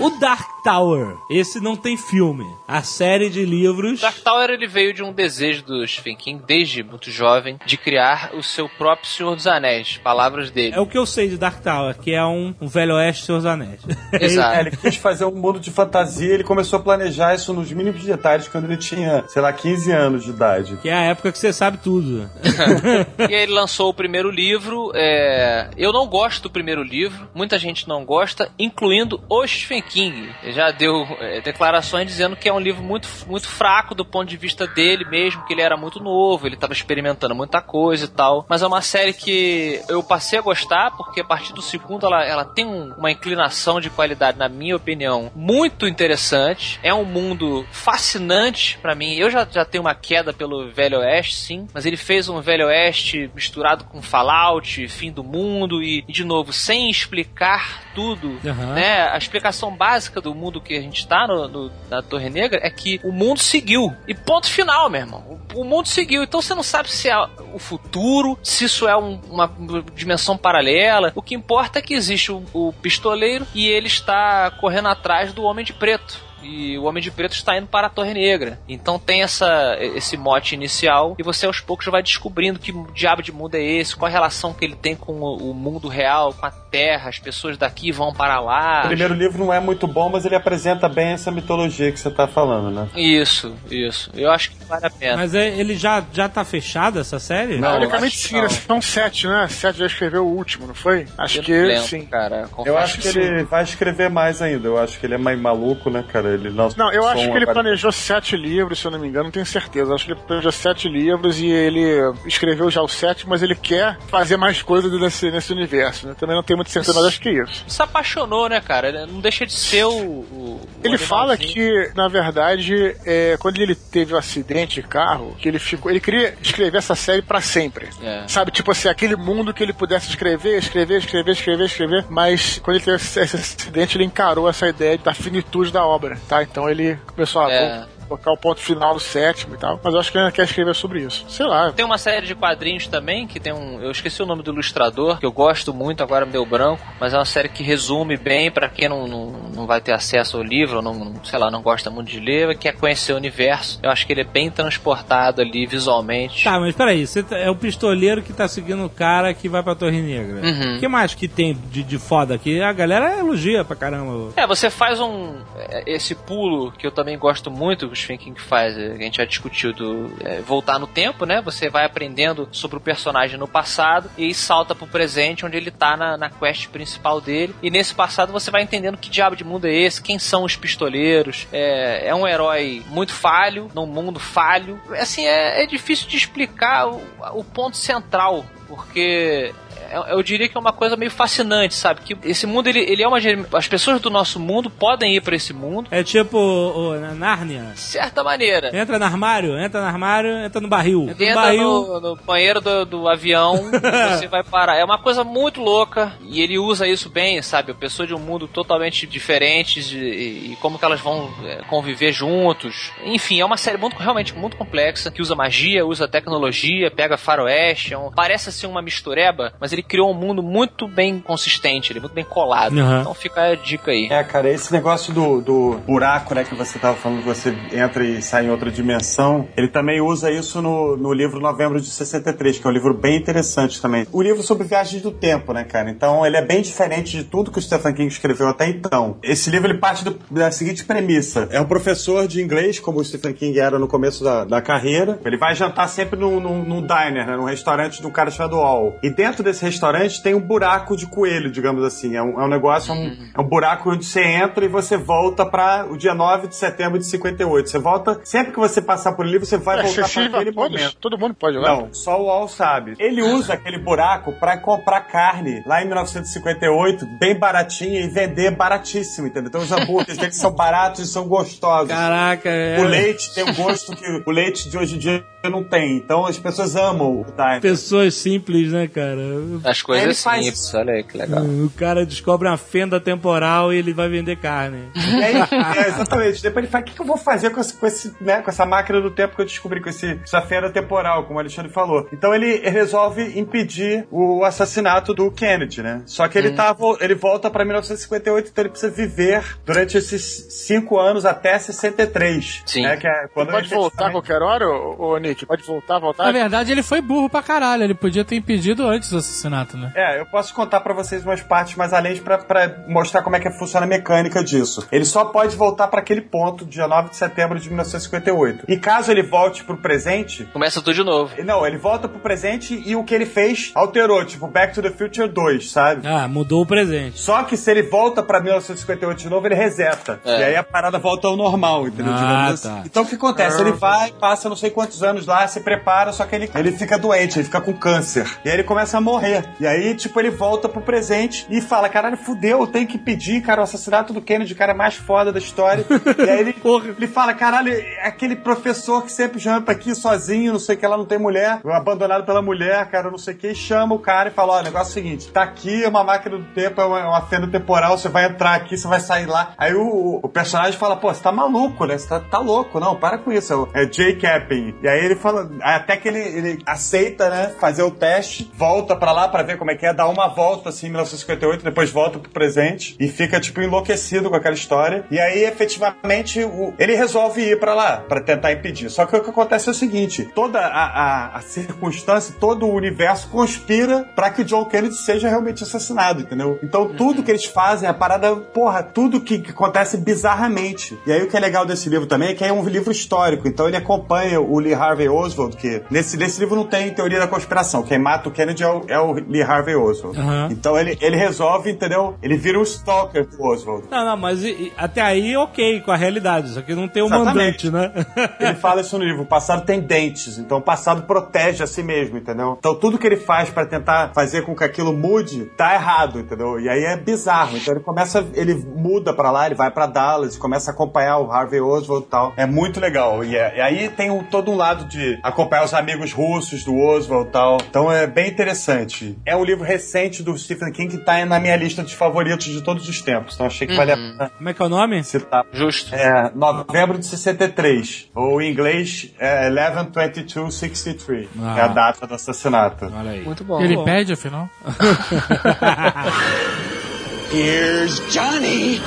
O Dark Tower. Esse não tem filme. A série de livros. Dark Tower ele veio de um desejo do Stephen King, desde muito jovem, de criar o seu próprio Senhor dos Anéis. Palavras dele. É o que eu sei de Dark Tower, que é um, um velho oeste dos seus anéis. *laughs* Exato. É, ele quis fazer um mundo de fantasia, ele começou a planejar isso nos mínimos detalhes quando ele tinha, sei lá, 15 anos de idade. que é a época que você sabe tudo. *laughs* E aí ele lançou o primeiro livro. é, Eu não gosto do primeiro livro, muita gente não gosta, incluindo o Stephen King. Já deu é, declarações dizendo que é um livro muito, muito fraco do ponto de vista dele mesmo, que ele era muito novo, ele estava experimentando muita coisa e tal. Mas é uma série que eu passei a gostar, porque a partir do segundo ela, ela tem um- uma inclinação de qualidade, na minha opinião, muito interessante. É um mundo fascinante pra mim. Eu já, já tenho uma queda pelo Velho Oeste, sim, mas ele fez um Velho Oeste misturado com Fallout, fim do mundo e, e, de novo, sem explicar tudo, Aham. né? A explicação básica do mundo que a gente tá no, no- na Torre Negra é que o mundo seguiu. E ponto final, meu irmão. O, o mundo seguiu. Então você não sabe se é o futuro, se isso é um- uma dimensão paralela. O que importa é que existe o, o pistoleiro e ele está correndo atrás do homem de preto. E o Homem de Preto está indo para a Torre Negra. Então tem essa, esse mote inicial e você aos poucos vai descobrindo que diabo de mundo é esse, qual a relação que ele tem com o, o mundo real, com a Terra, as pessoas daqui vão para lá. O primeiro livro não é muito bom, mas ele apresenta bem essa mitologia que você tá falando, né? Isso, isso. Eu acho que vale a pena. Mas é, ele já, já tá fechado essa série? Não, Teoricamente que sim, né? não. são sete, né? Sete já escreveu o último, não foi? Acho Eu que não lembro, sim. cara. Eu acho que sim. ele vai escrever mais ainda. Eu acho que ele é mais maluco, né, cara? Ele não. Não, eu acho um que ele planejou sete livros, se eu não me engano, não tenho certeza. Acho que ele planejou sete livros e ele escreveu já os sete, mas ele quer fazer mais coisas nesse, nesse universo. Né? Também não tenho muita certeza, mas acho que é isso. Se apaixonou, né, cara? Ele não deixa de ser o. o- o Ele fala que, na verdade, é, quando ele teve o acidente de carro, que ele ficou. Ele queria escrever essa série pra sempre. É. Sabe, tipo assim, aquele mundo que ele pudesse escrever, escrever, escrever, escrever, escrever. Mas quando ele teve esse esse acidente, ele encarou essa ideia da finitude da obra, tá? Então ele começou a É. colocar o ponto final do sétimo e tal. Mas eu acho que ele quer escrever sobre isso. Sei lá. Tem uma série de quadrinhos também que tem um. Eu esqueci o nome do ilustrador, que eu gosto muito, agora me deu branco, mas é uma série que resume bem pra quem não, não, não vai ter acesso ao livro, ou não, não- sei lá, não gosta muito de ler, quer conhecer o universo. Eu acho que ele é bem transportado ali visualmente. Tá, mas peraí, você tá- é o pistoleiro que tá seguindo o cara que vai pra Torre Negra. O Uhum. que mais que tem de, de foda aqui? A galera elogia pra caramba. É, você faz um. é, Esse pulo que eu também gosto muito, que o Stephen King faz, que a gente já discutiu, do é, voltar no tempo, né? Você vai aprendendo sobre o personagem no passado e salta pro presente, onde ele tá na, na quest principal dele. E nesse passado você vai entendendo que diabo de mundo é esse, quem são os pistoleiros. É, é um herói muito falho, num mundo falho. Assim, é, é difícil de explicar o, o ponto central, porque eu, eu diria que é uma coisa meio fascinante, sabe? Que esse mundo, ele, ele é uma. As pessoas do nosso mundo podem ir pra esse mundo, É tipo o, o- Nárnia. de certa maneira. Entra no armário, entra no armário, entra no barril. Entra no barril. no, no banheiro do, do avião, *laughs* você vai parar. É uma coisa muito louca e ele usa isso bem, sabe? Pessoas de um mundo totalmente diferentes de- e, e como que elas vão é, conviver juntos. Enfim, é uma série muito, realmente muito complexa que usa magia, usa tecnologia, pega faroeste. é um- parece assim uma mistureba, mas ele criou um mundo muito bem consistente, ele é muito bem colado. Uhum. Então fica a dica aí. É, cara, esse negócio do, do buraco, né, que você tava falando, que você entra e sai em outra dimensão, ele também usa isso no, no livro Novembro de 63, que é um livro bem interessante também. O livro sobre viagem do tempo, né, cara? Então, ele é bem diferente de tudo que o Stephen King escreveu até então. Esse livro, ele parte do- da seguinte premissa. É um professor de inglês, como o Stephen King era no começo da, da carreira. Ele vai jantar sempre num, num, num diner, né, num restaurante de um cara chamado All. E dentro desse restaurante tem um buraco de coelho, digamos assim. É um, é um negócio, é um, é um buraco onde você entra e você volta para o dia 9 de setembro de 58. Você volta, sempre que você passar por ali, você vai É voltar para aquele todos? momento. Todo mundo pode ir lá? Não, só o Al sabe. Ele usa aquele buraco pra comprar carne lá em 1958, bem baratinha, e vender baratíssimo, entendeu? Então os hambúrgueres dele são baratos e são gostosos. Caraca, é. O leite tem um gosto que o leite de hoje em dia não tem. Então as pessoas amam o Diner. Pessoas simples, né, cara? As coisas Ele faz simples, olha aí que legal. O cara descobre uma fenda temporal e ele vai vender carne. *laughs* Aí, é, exatamente. Depois ele fala: o que, que eu vou fazer com, esse, com, esse, né, com essa máquina do tempo que eu descobri, com esse, essa fenda temporal, como o Alexandre falou. Então ele resolve impedir o assassinato do Kennedy, né? Só que ele, tá, vo- ele volta pra 1958, então ele precisa viver durante esses cinco anos até 63. Sim. Né, que é quando Pode voltar a qualquer hora, ô, ô Nick? Pode voltar, voltar? Na verdade, ele foi burro pra caralho. Ele podia ter impedido antes do assassinato, né? É, eu posso contar pra vocês umas partes mais além pra, pra mostrar como é que funciona a mecânica disso. Ele só pode voltar pra aquele ponto, dia 9 de setembro de 1958. E caso ele volte pro presente, Começa tudo de novo. não, ele volta pro presente e o que ele fez alterou, tipo Back to the Future 2, sabe? Ah, mudou o presente. Só que se ele volta pra 1958 de novo, ele reseta. É. E aí a parada volta ao normal, entendeu? Ah, Digamos assim. tá. Então o que acontece? Ele vai, passa não sei quantos anos lá, se prepara, só que ele, ele fica doente, ele fica com câncer. E aí ele começa a morrer. E aí, tipo, ele volta pro presente e fala: caralho, fudeu, eu tenho que pedir, cara, o assassinato do Kennedy, o cara mais foda da história. e aí ele, *laughs* Porra. ele fala: caralho, é aquele professor que sempre janta aqui sozinho, não sei o que, lá não tem mulher, abandonado pela mulher, cara, não sei o que, e chama o cara e fala: ó, o negócio é o seguinte, tá aqui, é uma máquina do tempo, é uma, é uma fenda temporal, você vai entrar aqui, você vai sair lá. Aí o, o personagem fala: pô, você tá maluco, né? Você tá, tá louco, não, para com isso. É Jay Capping. E aí ele fala, até que ele, ele aceita, né, fazer o teste, volta pra lá, pra ver como é que é, dá uma volta assim em 1958, depois volta pro presente e fica tipo enlouquecido com aquela história. E aí, efetivamente, o- ele resolve ir pra lá pra tentar impedir. Só que o que acontece é o seguinte: toda a, a- a circunstância, todo o universo conspira pra que John Kennedy seja realmente assassinado, entendeu? Então tudo que eles fazem, a parada, porra, tudo que, que acontece bizarramente. E aí o que é legal desse livro também é que é um livro histórico. Então ele acompanha o Lee Harvey Oswald, que nesse, nesse livro não tem teoria da conspiração. Quem mata o Kennedy é o, é o Lee Harvey Oswald. Aham. Então ele, ele resolve, entendeu? Ele vira um stalker do Oswald. Não, não, mas e- até aí ok com a realidade, só que não tem o Exatamente. mandante, né? *laughs* Ele fala isso no livro. O passado tem dentes, então o passado protege a si mesmo, entendeu? Então tudo que ele faz pra tentar fazer com que aquilo mude tá errado, entendeu? E aí é bizarro. Então ele começa, ele muda pra lá, ele vai pra Dallas, começa a acompanhar o Harvey Oswald e tal. É muito legal. E, é- e aí tem um- todo um lado de acompanhar os amigos russos do Oswald e tal. Então é bem interessante. É um livro recente do Stephen King que tá na minha lista de favoritos de todos os tempos. Então achei que vale a pena Como é que é o nome? citar. Justo. É, novembro de 63. Ou em inglês, é 11-22-63. Ah. É a data do assassinato. Olha aí. Muito bom. Ele pede, afinal. *laughs* *laughs* Here's Johnny.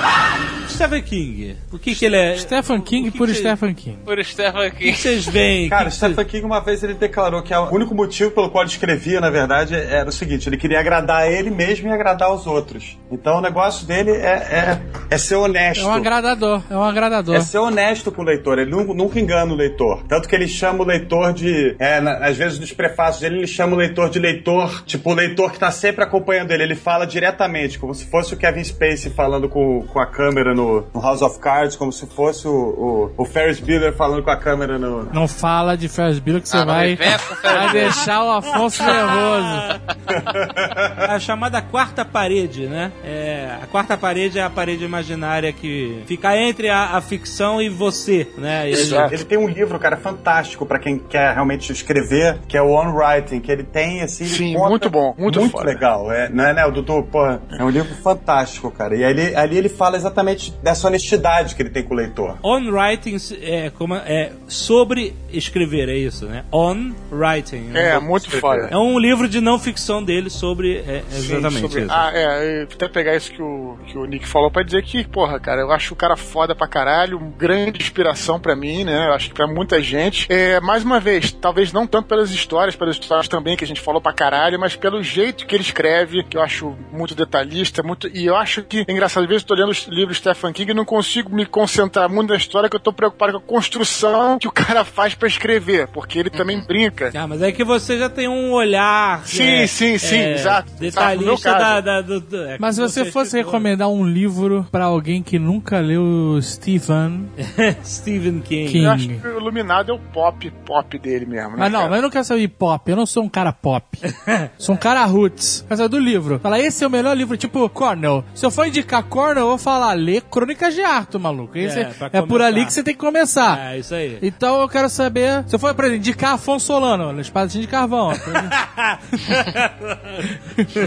Stephen King. O que que ele é? Stephen King que por que- Stephen King. Por Stephen O que King. vocês veem? Cara, Que- Stephen King uma vez ele declarou que o único motivo pelo qual ele escrevia, na verdade, era o seguinte: ele queria agradar ele mesmo e agradar os outros. Então o negócio dele é, é, é ser honesto. É um agradador, é um agradador. É ser honesto com o leitor, ele nu- nunca engana o leitor. Tanto que ele chama o leitor de. É, na- às vezes nos prefácios dele, ele chama o leitor de leitor, tipo, o leitor que tá sempre acompanhando ele. Ele fala diretamente, como se fosse o Kevin Spacey falando com, com a câmera no, no House of Cards, como se fosse o, o, o Ferris Bueller falando com a câmera no. Não fala de Ferris Bueller que você Ah, vai, Ferris vai deixar o Afonso nervoso. A chamada quarta parede, né? É, a quarta parede é a parede imaginária que fica entre a, a ficção e você, né? E ele-. Ele tem um livro, cara, fantástico pra quem quer realmente escrever, que é o On Writing, que ele tem assim. Sim, conta- muito bom, muito foda. legal. É, não é, né, o Dudu? Pô, é um livro fantástico, cara. E ali, ali ele fala exatamente dessa honestidade que ele tem com o leitor. On writing é, como, é sobre escrever, é isso, né? On writing. É, né? muito foda. É um livro de não ficção dele sobre. É, exatamente Sobre- isso. Ah, é, eu vou até pegar isso que o, que o Nick falou pra dizer que, porra, cara, eu acho o cara foda pra caralho, grande inspiração pra mim, né? Eu acho que pra muita gente. É, mais uma vez, talvez não tanto pelas histórias, pelas histórias também que a gente falou pra caralho, mas pelo jeito que ele escreve, que eu acho muito detalhista, muito. E eu acho que, é engraçado, às vezes eu tô lendo os livros de Stephen King e não consigo me concentrar muito na história, que eu tô preocupado com a construção que o cara faz pra escrever, porque ele também brinca. Ah, mas é que você já tem um olhar. Sim, é, sim, sim, é, exato. Detalhista da. da- do- do- é, Mas se você fosse escritor. recomendar um livro pra alguém que nunca leu Stephen *laughs* Stephen King. King. Eu acho que o Iluminado é o pop, pop dele mesmo, né? Mas não, cara? mas eu não quero saber de pop. Eu não sou um cara pop. *laughs* sou um cara roots. Quero saber do livro. Fala, esse é o melhor livro. Tipo, Cornell. Se eu for indicar Cornell, eu vou falar, lê Crônicas de Arthur, maluco. Esse É, é, é por ali que você tem que começar. É, isso aí. Então eu quero saber. Se eu for, por exemplo, indicar Afonso Solano, na Espadachim de Carvão. *laughs*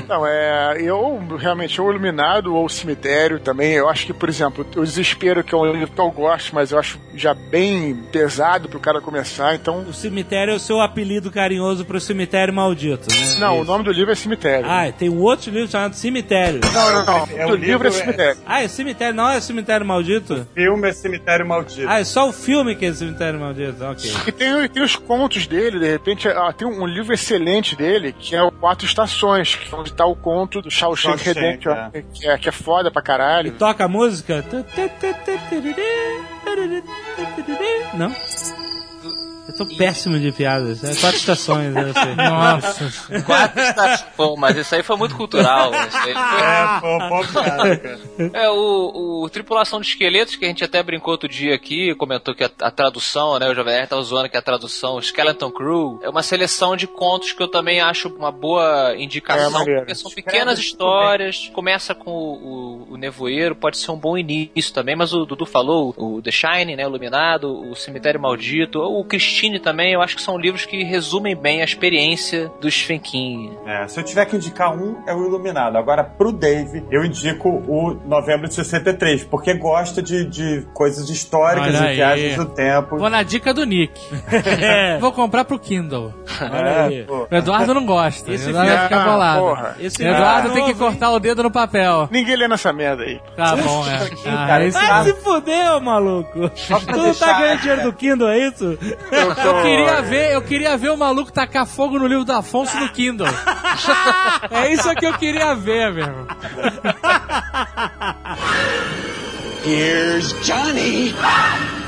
Não, é. Eu realmente, ou Iluminado ou Cemitério também. Eu acho que, por exemplo, o Desespero, que é um livro que eu gosto, mas eu acho já bem pesado pro cara começar, então. O cemitério é o seu apelido carinhoso pro cemitério maldito, né? Não, o Isso. nome do livro é Cemitério. Ah, tem um outro livro chamado Cemitério. não, não, não. É, o o livro, livro é é- Cemitério. Ah, é cemitério, não é cemitério maldito? Filme é Cemitério Maldito. Ah, é só o filme que é cemitério maldito, ok. E tem, tem os contos dele, de repente, ah, tem um, livro excelente dele, que é o Quatro Estações, que é onde tá o conto do Shawshank Redemption, é. que, é, que é foda pra caralho. Toca a música? Não? Eu tô péssimo de piadas. É quatro estações, eu sei. Nossa. Quatro estações. Pô, mas isso aí foi muito cultural. Isso aí foi- É, pô, pô, cara, cara. É, o, o Tripulação de Esqueletos, que a gente até brincou outro dia aqui, comentou que a, a tradução, né, o Jovem Nerd tava zoando que a tradução Skeleton Crew é uma seleção de contos que eu também acho uma boa É, indicação, porque são pequenas histórias, começa com o, o, o Nevoeiro, pode ser um bom início também, mas o Dudu falou, o The Shining, né, Iluminado, o Cemitério Maldito, o Christine Christine também, eu acho que são livros que resumem bem a experiência do Stephen King. É, se eu tiver que indicar um, é o Iluminado. Agora, pro Dave, eu indico o Novembro de 63, porque gosta de, de coisas históricas Olha e viagens no tempo. Vou na dica do Nick. *laughs* Vou comprar pro Kindle. É. O Eduardo não gosta. Esse Eduardo vai ficar Ah, bolado. porra. Esse O Eduardo filme tem é que cortar o dedo no papel. Ninguém lê nessa merda aí. Tá bom, é. *laughs* Ah, cara, esse- Vai se fuder, ô maluco. Tu não tá deixar- ganhando dinheiro do Kindle, é isso? *laughs* Eu, tô... Eu queria ver, eu queria ver o maluco tacar fogo no livro do Afonso no Kindle. *laughs* é isso que eu queria ver, meu irmão. *laughs* Here's Johnny.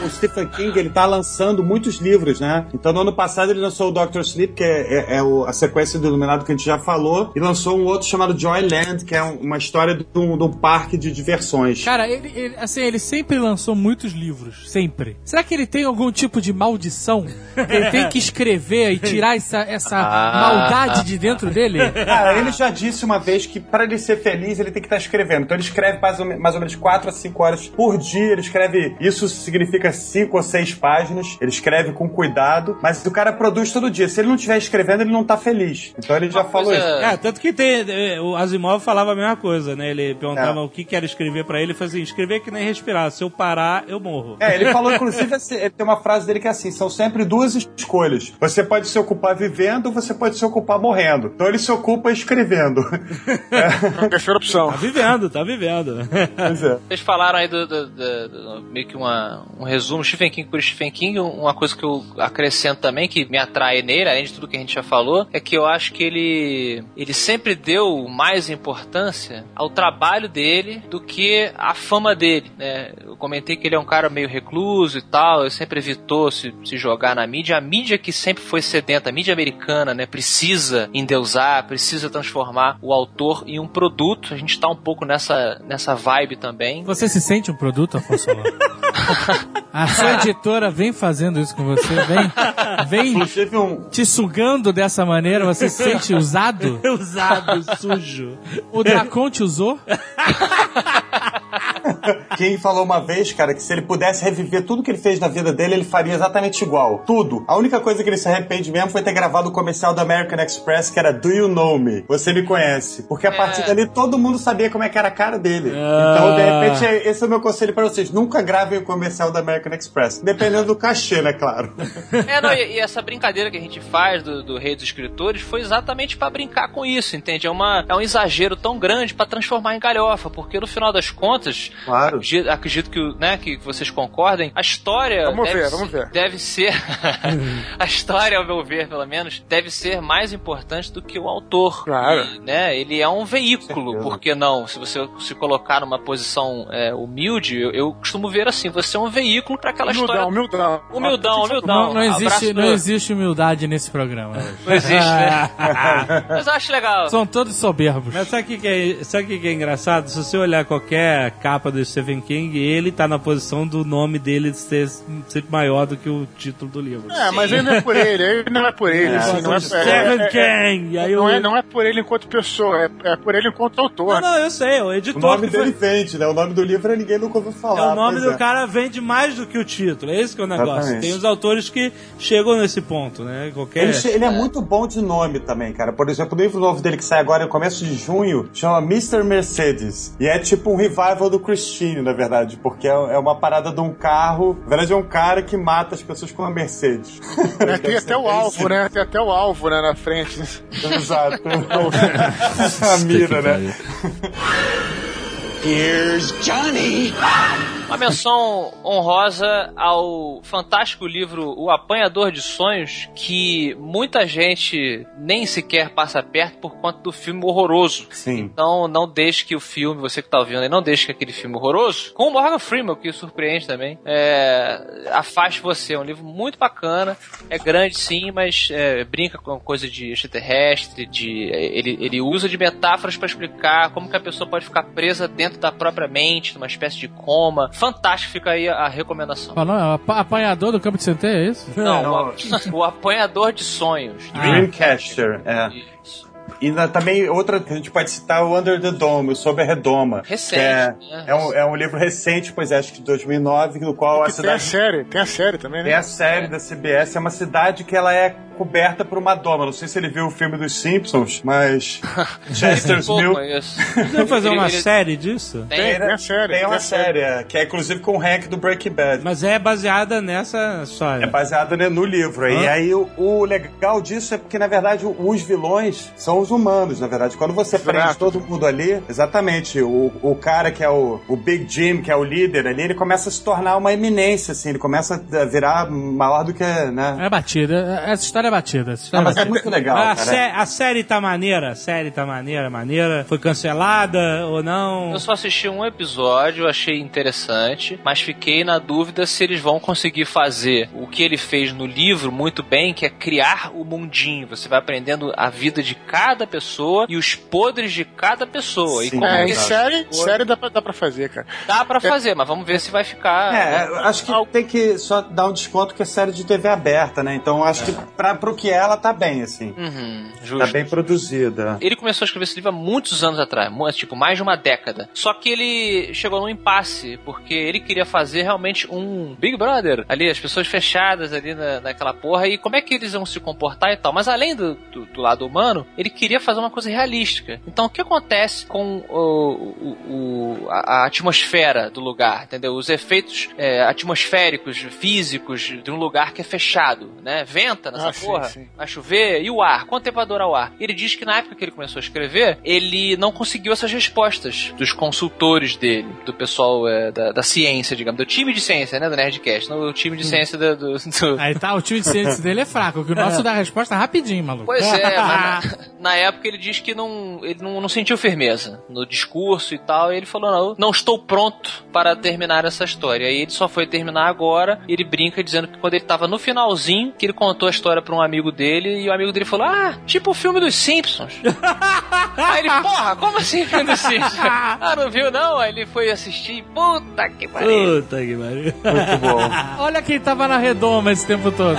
O Stephen King, ele tá lançando muitos livros, né? Então, no ano passado, ele lançou o Doctor Sleep, que é, é- é o- a sequência do Iluminado que a gente já falou, e lançou um outro chamado Joyland, que é um- uma história de um, de um parque de diversões. Cara, ele, ele- assim, ele sempre lançou muitos livros. Sempre. Será que ele tem algum tipo de maldição? Ele tem que escrever e tirar essa, essa maldade de dentro dele? Cara, ele já disse uma vez que para ele ser feliz, ele tem que estar escrevendo. Então ele escreve mais ou, mais ou menos 4 a 5 horas por dia. Ele escreve, isso significa 5 ou 6 páginas. Ele escreve com cuidado, mas o cara produz todo dia. Se ele não estiver escrevendo, ele não tá feliz. Então ele já Uma falou coisa- isso. É, tanto que tem, eh, o Asimov falava a mesma coisa, né? Ele perguntava É. o que que era escrever pra ele, ele falou assim, escrever é que nem respirar, se eu parar, eu morro. É, ele falou, *laughs* inclusive, assim, ele tem uma frase dele que é assim: são sempre duas escolhas. Você pode se ocupar vivendo, ou você pode se ocupar morrendo. Então ele se ocupa escrevendo. *laughs* A terceira opção. Tá vivendo, tá vivendo. Pois é. Vocês falaram aí do, do- do- meio que uma, um resumo, Stephen King por Stephen King. Uma coisa que eu acrescento também, que me atrai nele, além de tudo que a gente já falou, é que eu acho que ele, ele sempre deu mais importância ao trabalho dele do que à fama dele. Né? Eu comentei que ele é um cara meio recluso e tal, ele sempre evitou se, se jogar na mídia. A mídia que sempre foi sedenta, a mídia americana, né, precisa endeusar, precisa transformar o autor em um produto. A gente tá um pouco nessa, nessa vibe também. Você se sente um produto, Afonso? A sua editora vem fazendo isso com você? Vem, vem um, te sugando dessa maneira? Você se sente usado? *laughs* Usado, sujo. O Dracon te usou? *laughs* *laughs* Quem falou uma vez, cara, que se ele pudesse reviver tudo que ele fez na vida dele, ele faria exatamente igual. Tudo. A única coisa que ele se arrepende mesmo foi ter gravado o comercial da American Express, que era Do You Know Me? Você me conhece. Porque a partir dali todo mundo sabia como é que era a cara dele. Então, de repente, é- esse é o meu conselho pra vocês. Nunca gravem o comercial da American Express. Dependendo do cachê, né, claro. *laughs* É, não, e, e essa brincadeira que a gente faz do, do Rei dos Escritores foi exatamente pra brincar com isso, entende? É, uma, é um exagero tão grande pra transformar em galhofa, porque no final das contas, Claro. Acredito, acredito que, né, que vocês concordem, a história. Vamos deve ver, ser- vamos ver. Deve ser. *laughs* a história, ao meu ver, pelo menos, deve ser mais importante do que o autor. Claro. E, né, ele é um veículo, por que não? Se você se colocar numa posição é, humilde, eu, eu costumo ver assim: você é um veículo pra aquela Humildão, história. humildão. Humildão, humildão. Não, não existe, não existe humildade nesse programa. Não existe, né? *laughs* Mas eu acho legal. São todos soberbos. Mas sabe o que, que é, sabe que, que é engraçado? Se você olhar qualquer capa do Stephen King, ele tá na posição do nome dele ser sempre maior do que o título do livro. É, mas aí não é por ele, aí não é por ele, assim, não é, Stephen é, é, King! Aí não, o- é, não é por ele enquanto pessoa, é, é por ele enquanto autor. Não, não, eu sei, o O editor nome que foi- dele vende, né? O nome do livro é ninguém nunca ouviu É, falar. o nome do é. cara vende mais do que o título. É esse que é o negócio. Exatamente. Tem os autores que chegam nesse ponto, né? Qualquer. Ele, ele é muito bom de nome também, cara. Por exemplo, o livro novo dele que sai agora no começo de junho chama Mr. Mercedes. E é tipo um revival do Christine, na verdade, porque é, é uma parada de um carro. Na verdade, é um cara que mata as pessoas com uma Mercedes. É, tem até o alvo, né? Tem até o alvo, né, na frente. Exato. *laughs* a mira, né? Here's Johnny. Uma menção honrosa ao fantástico livro O Apanhador de Sonhos, que muita gente nem sequer passa perto por conta do filme horroroso. Sim. Então não deixe que o filme, você que tá ouvindo aí, não deixe que aquele filme horroroso, com o Morgan Freeman, que surpreende também, é, afaste você. É um livro muito bacana, é grande sim, mas é, brinca com coisa de extraterrestre, de, ele, ele usa de metáforas para explicar como que a pessoa pode ficar presa dentro da própria mente, numa espécie de coma. Fantástico, fica aí a, recomendação. Ah, não, é o apa- apanhador do campo de centeio, é isso? Não, não. o, *laughs* o apanhador de sonhos. Dreamcatcher, é. Isso. E na- também outra que a gente pode citar é o Under the Dome, o Sob a Redoma. Recente, É, né? é, um, é um livro recente, pois é, acho que de 2009, no qual a Que tem a cidade... série, tem a série também, né? Tem a série da CBS, é uma cidade que ela é coberta por uma doma. Não sei se ele viu o filme dos Simpsons, mas *laughs* Chester's Mill. Vamos *laughs* fazer uma série disso? Tem, Tem a série. Tem uma a série, é, que é inclusive com o Hank do Breaking Bad. Mas é baseada nessa história. É baseado né, no livro. E aí o, o legal disso é porque, na verdade, os vilões são os humanos, na verdade. Quando você prende Exato. todo mundo ali, exatamente, o, o cara que é o, o Big Jim, que é o líder ali, ele começa a se tornar uma eminência, assim, ele começa a virar maior do que, né? É batida. Essa história é batida. Essa história Ah, é mas é batida. muito legal, a, sé- a série tá maneira, a série tá maneira, maneira. Foi cancelada ou não? Eu só assisti um episódio, achei interessante, mas fiquei na dúvida se eles vão conseguir fazer o que ele fez no livro muito bem, que é criar o mundinho. Você vai aprendendo a vida de cada pessoa e os podres de cada pessoa. E Sim. como É, em esse série, série dá pra, dá pra fazer, cara. Dá pra fazer, mas vamos ver se vai ficar. É, eu acho que tem que só dar um desconto que é série de TV aberta, né? Então acho que pra, pro que é, ela tá bem, assim. Uhum, Tá justo. bem produzida. Ele começou a escrever esse livro há muitos anos atrás, mu- tipo, mais de uma década. Só que ele chegou num impasse, porque ele queria fazer realmente um Big Brother. Ali, as pessoas fechadas ali na, naquela porra, e como é que eles vão se comportar e tal. Mas além do, do, do lado humano, ele queria fazer uma coisa realística. Então, o que acontece com o, o- o- a, a atmosfera do lugar, entendeu? Os efeitos é, atmosféricos, físicos de um lugar que é fechado, né? Venta nessa Ah, sim, porra, sim. vai chover, e o ar? Quanto tempo vai durar o ar? Ele diz que na época que ele começou a escrever, ele não conseguiu essas respostas dos consultores dele, do pessoal é, da, da ciência, digamos, do time de ciência, né, do Nerdcast, do time de ciência do... do- *laughs* do- Aí tá, o time de ciência dele é fraco, que o nosso dá a resposta rapidinho, maluco. Pois é, mas na, *laughs* na época ele diz que não, ele não, não sentiu firmeza no discurso e tal, e ele falou, não, não estou pronto para terminar essa história. Aí ele só foi terminar agora, e ele brinca dizendo que quando ele tava no finalzinho, que ele contou a história pra um amigo dele, e o amigo dele falou, ah, tipo o filme dos Simpsons. *laughs* Aí ele, porra, como assim filme dos Simpsons? *laughs* ah, não viu não? Aí ele foi assistir, puta que pariu. Puta que pariu. Muito bom. *laughs* Olha quem tava na redoma esse tempo todo.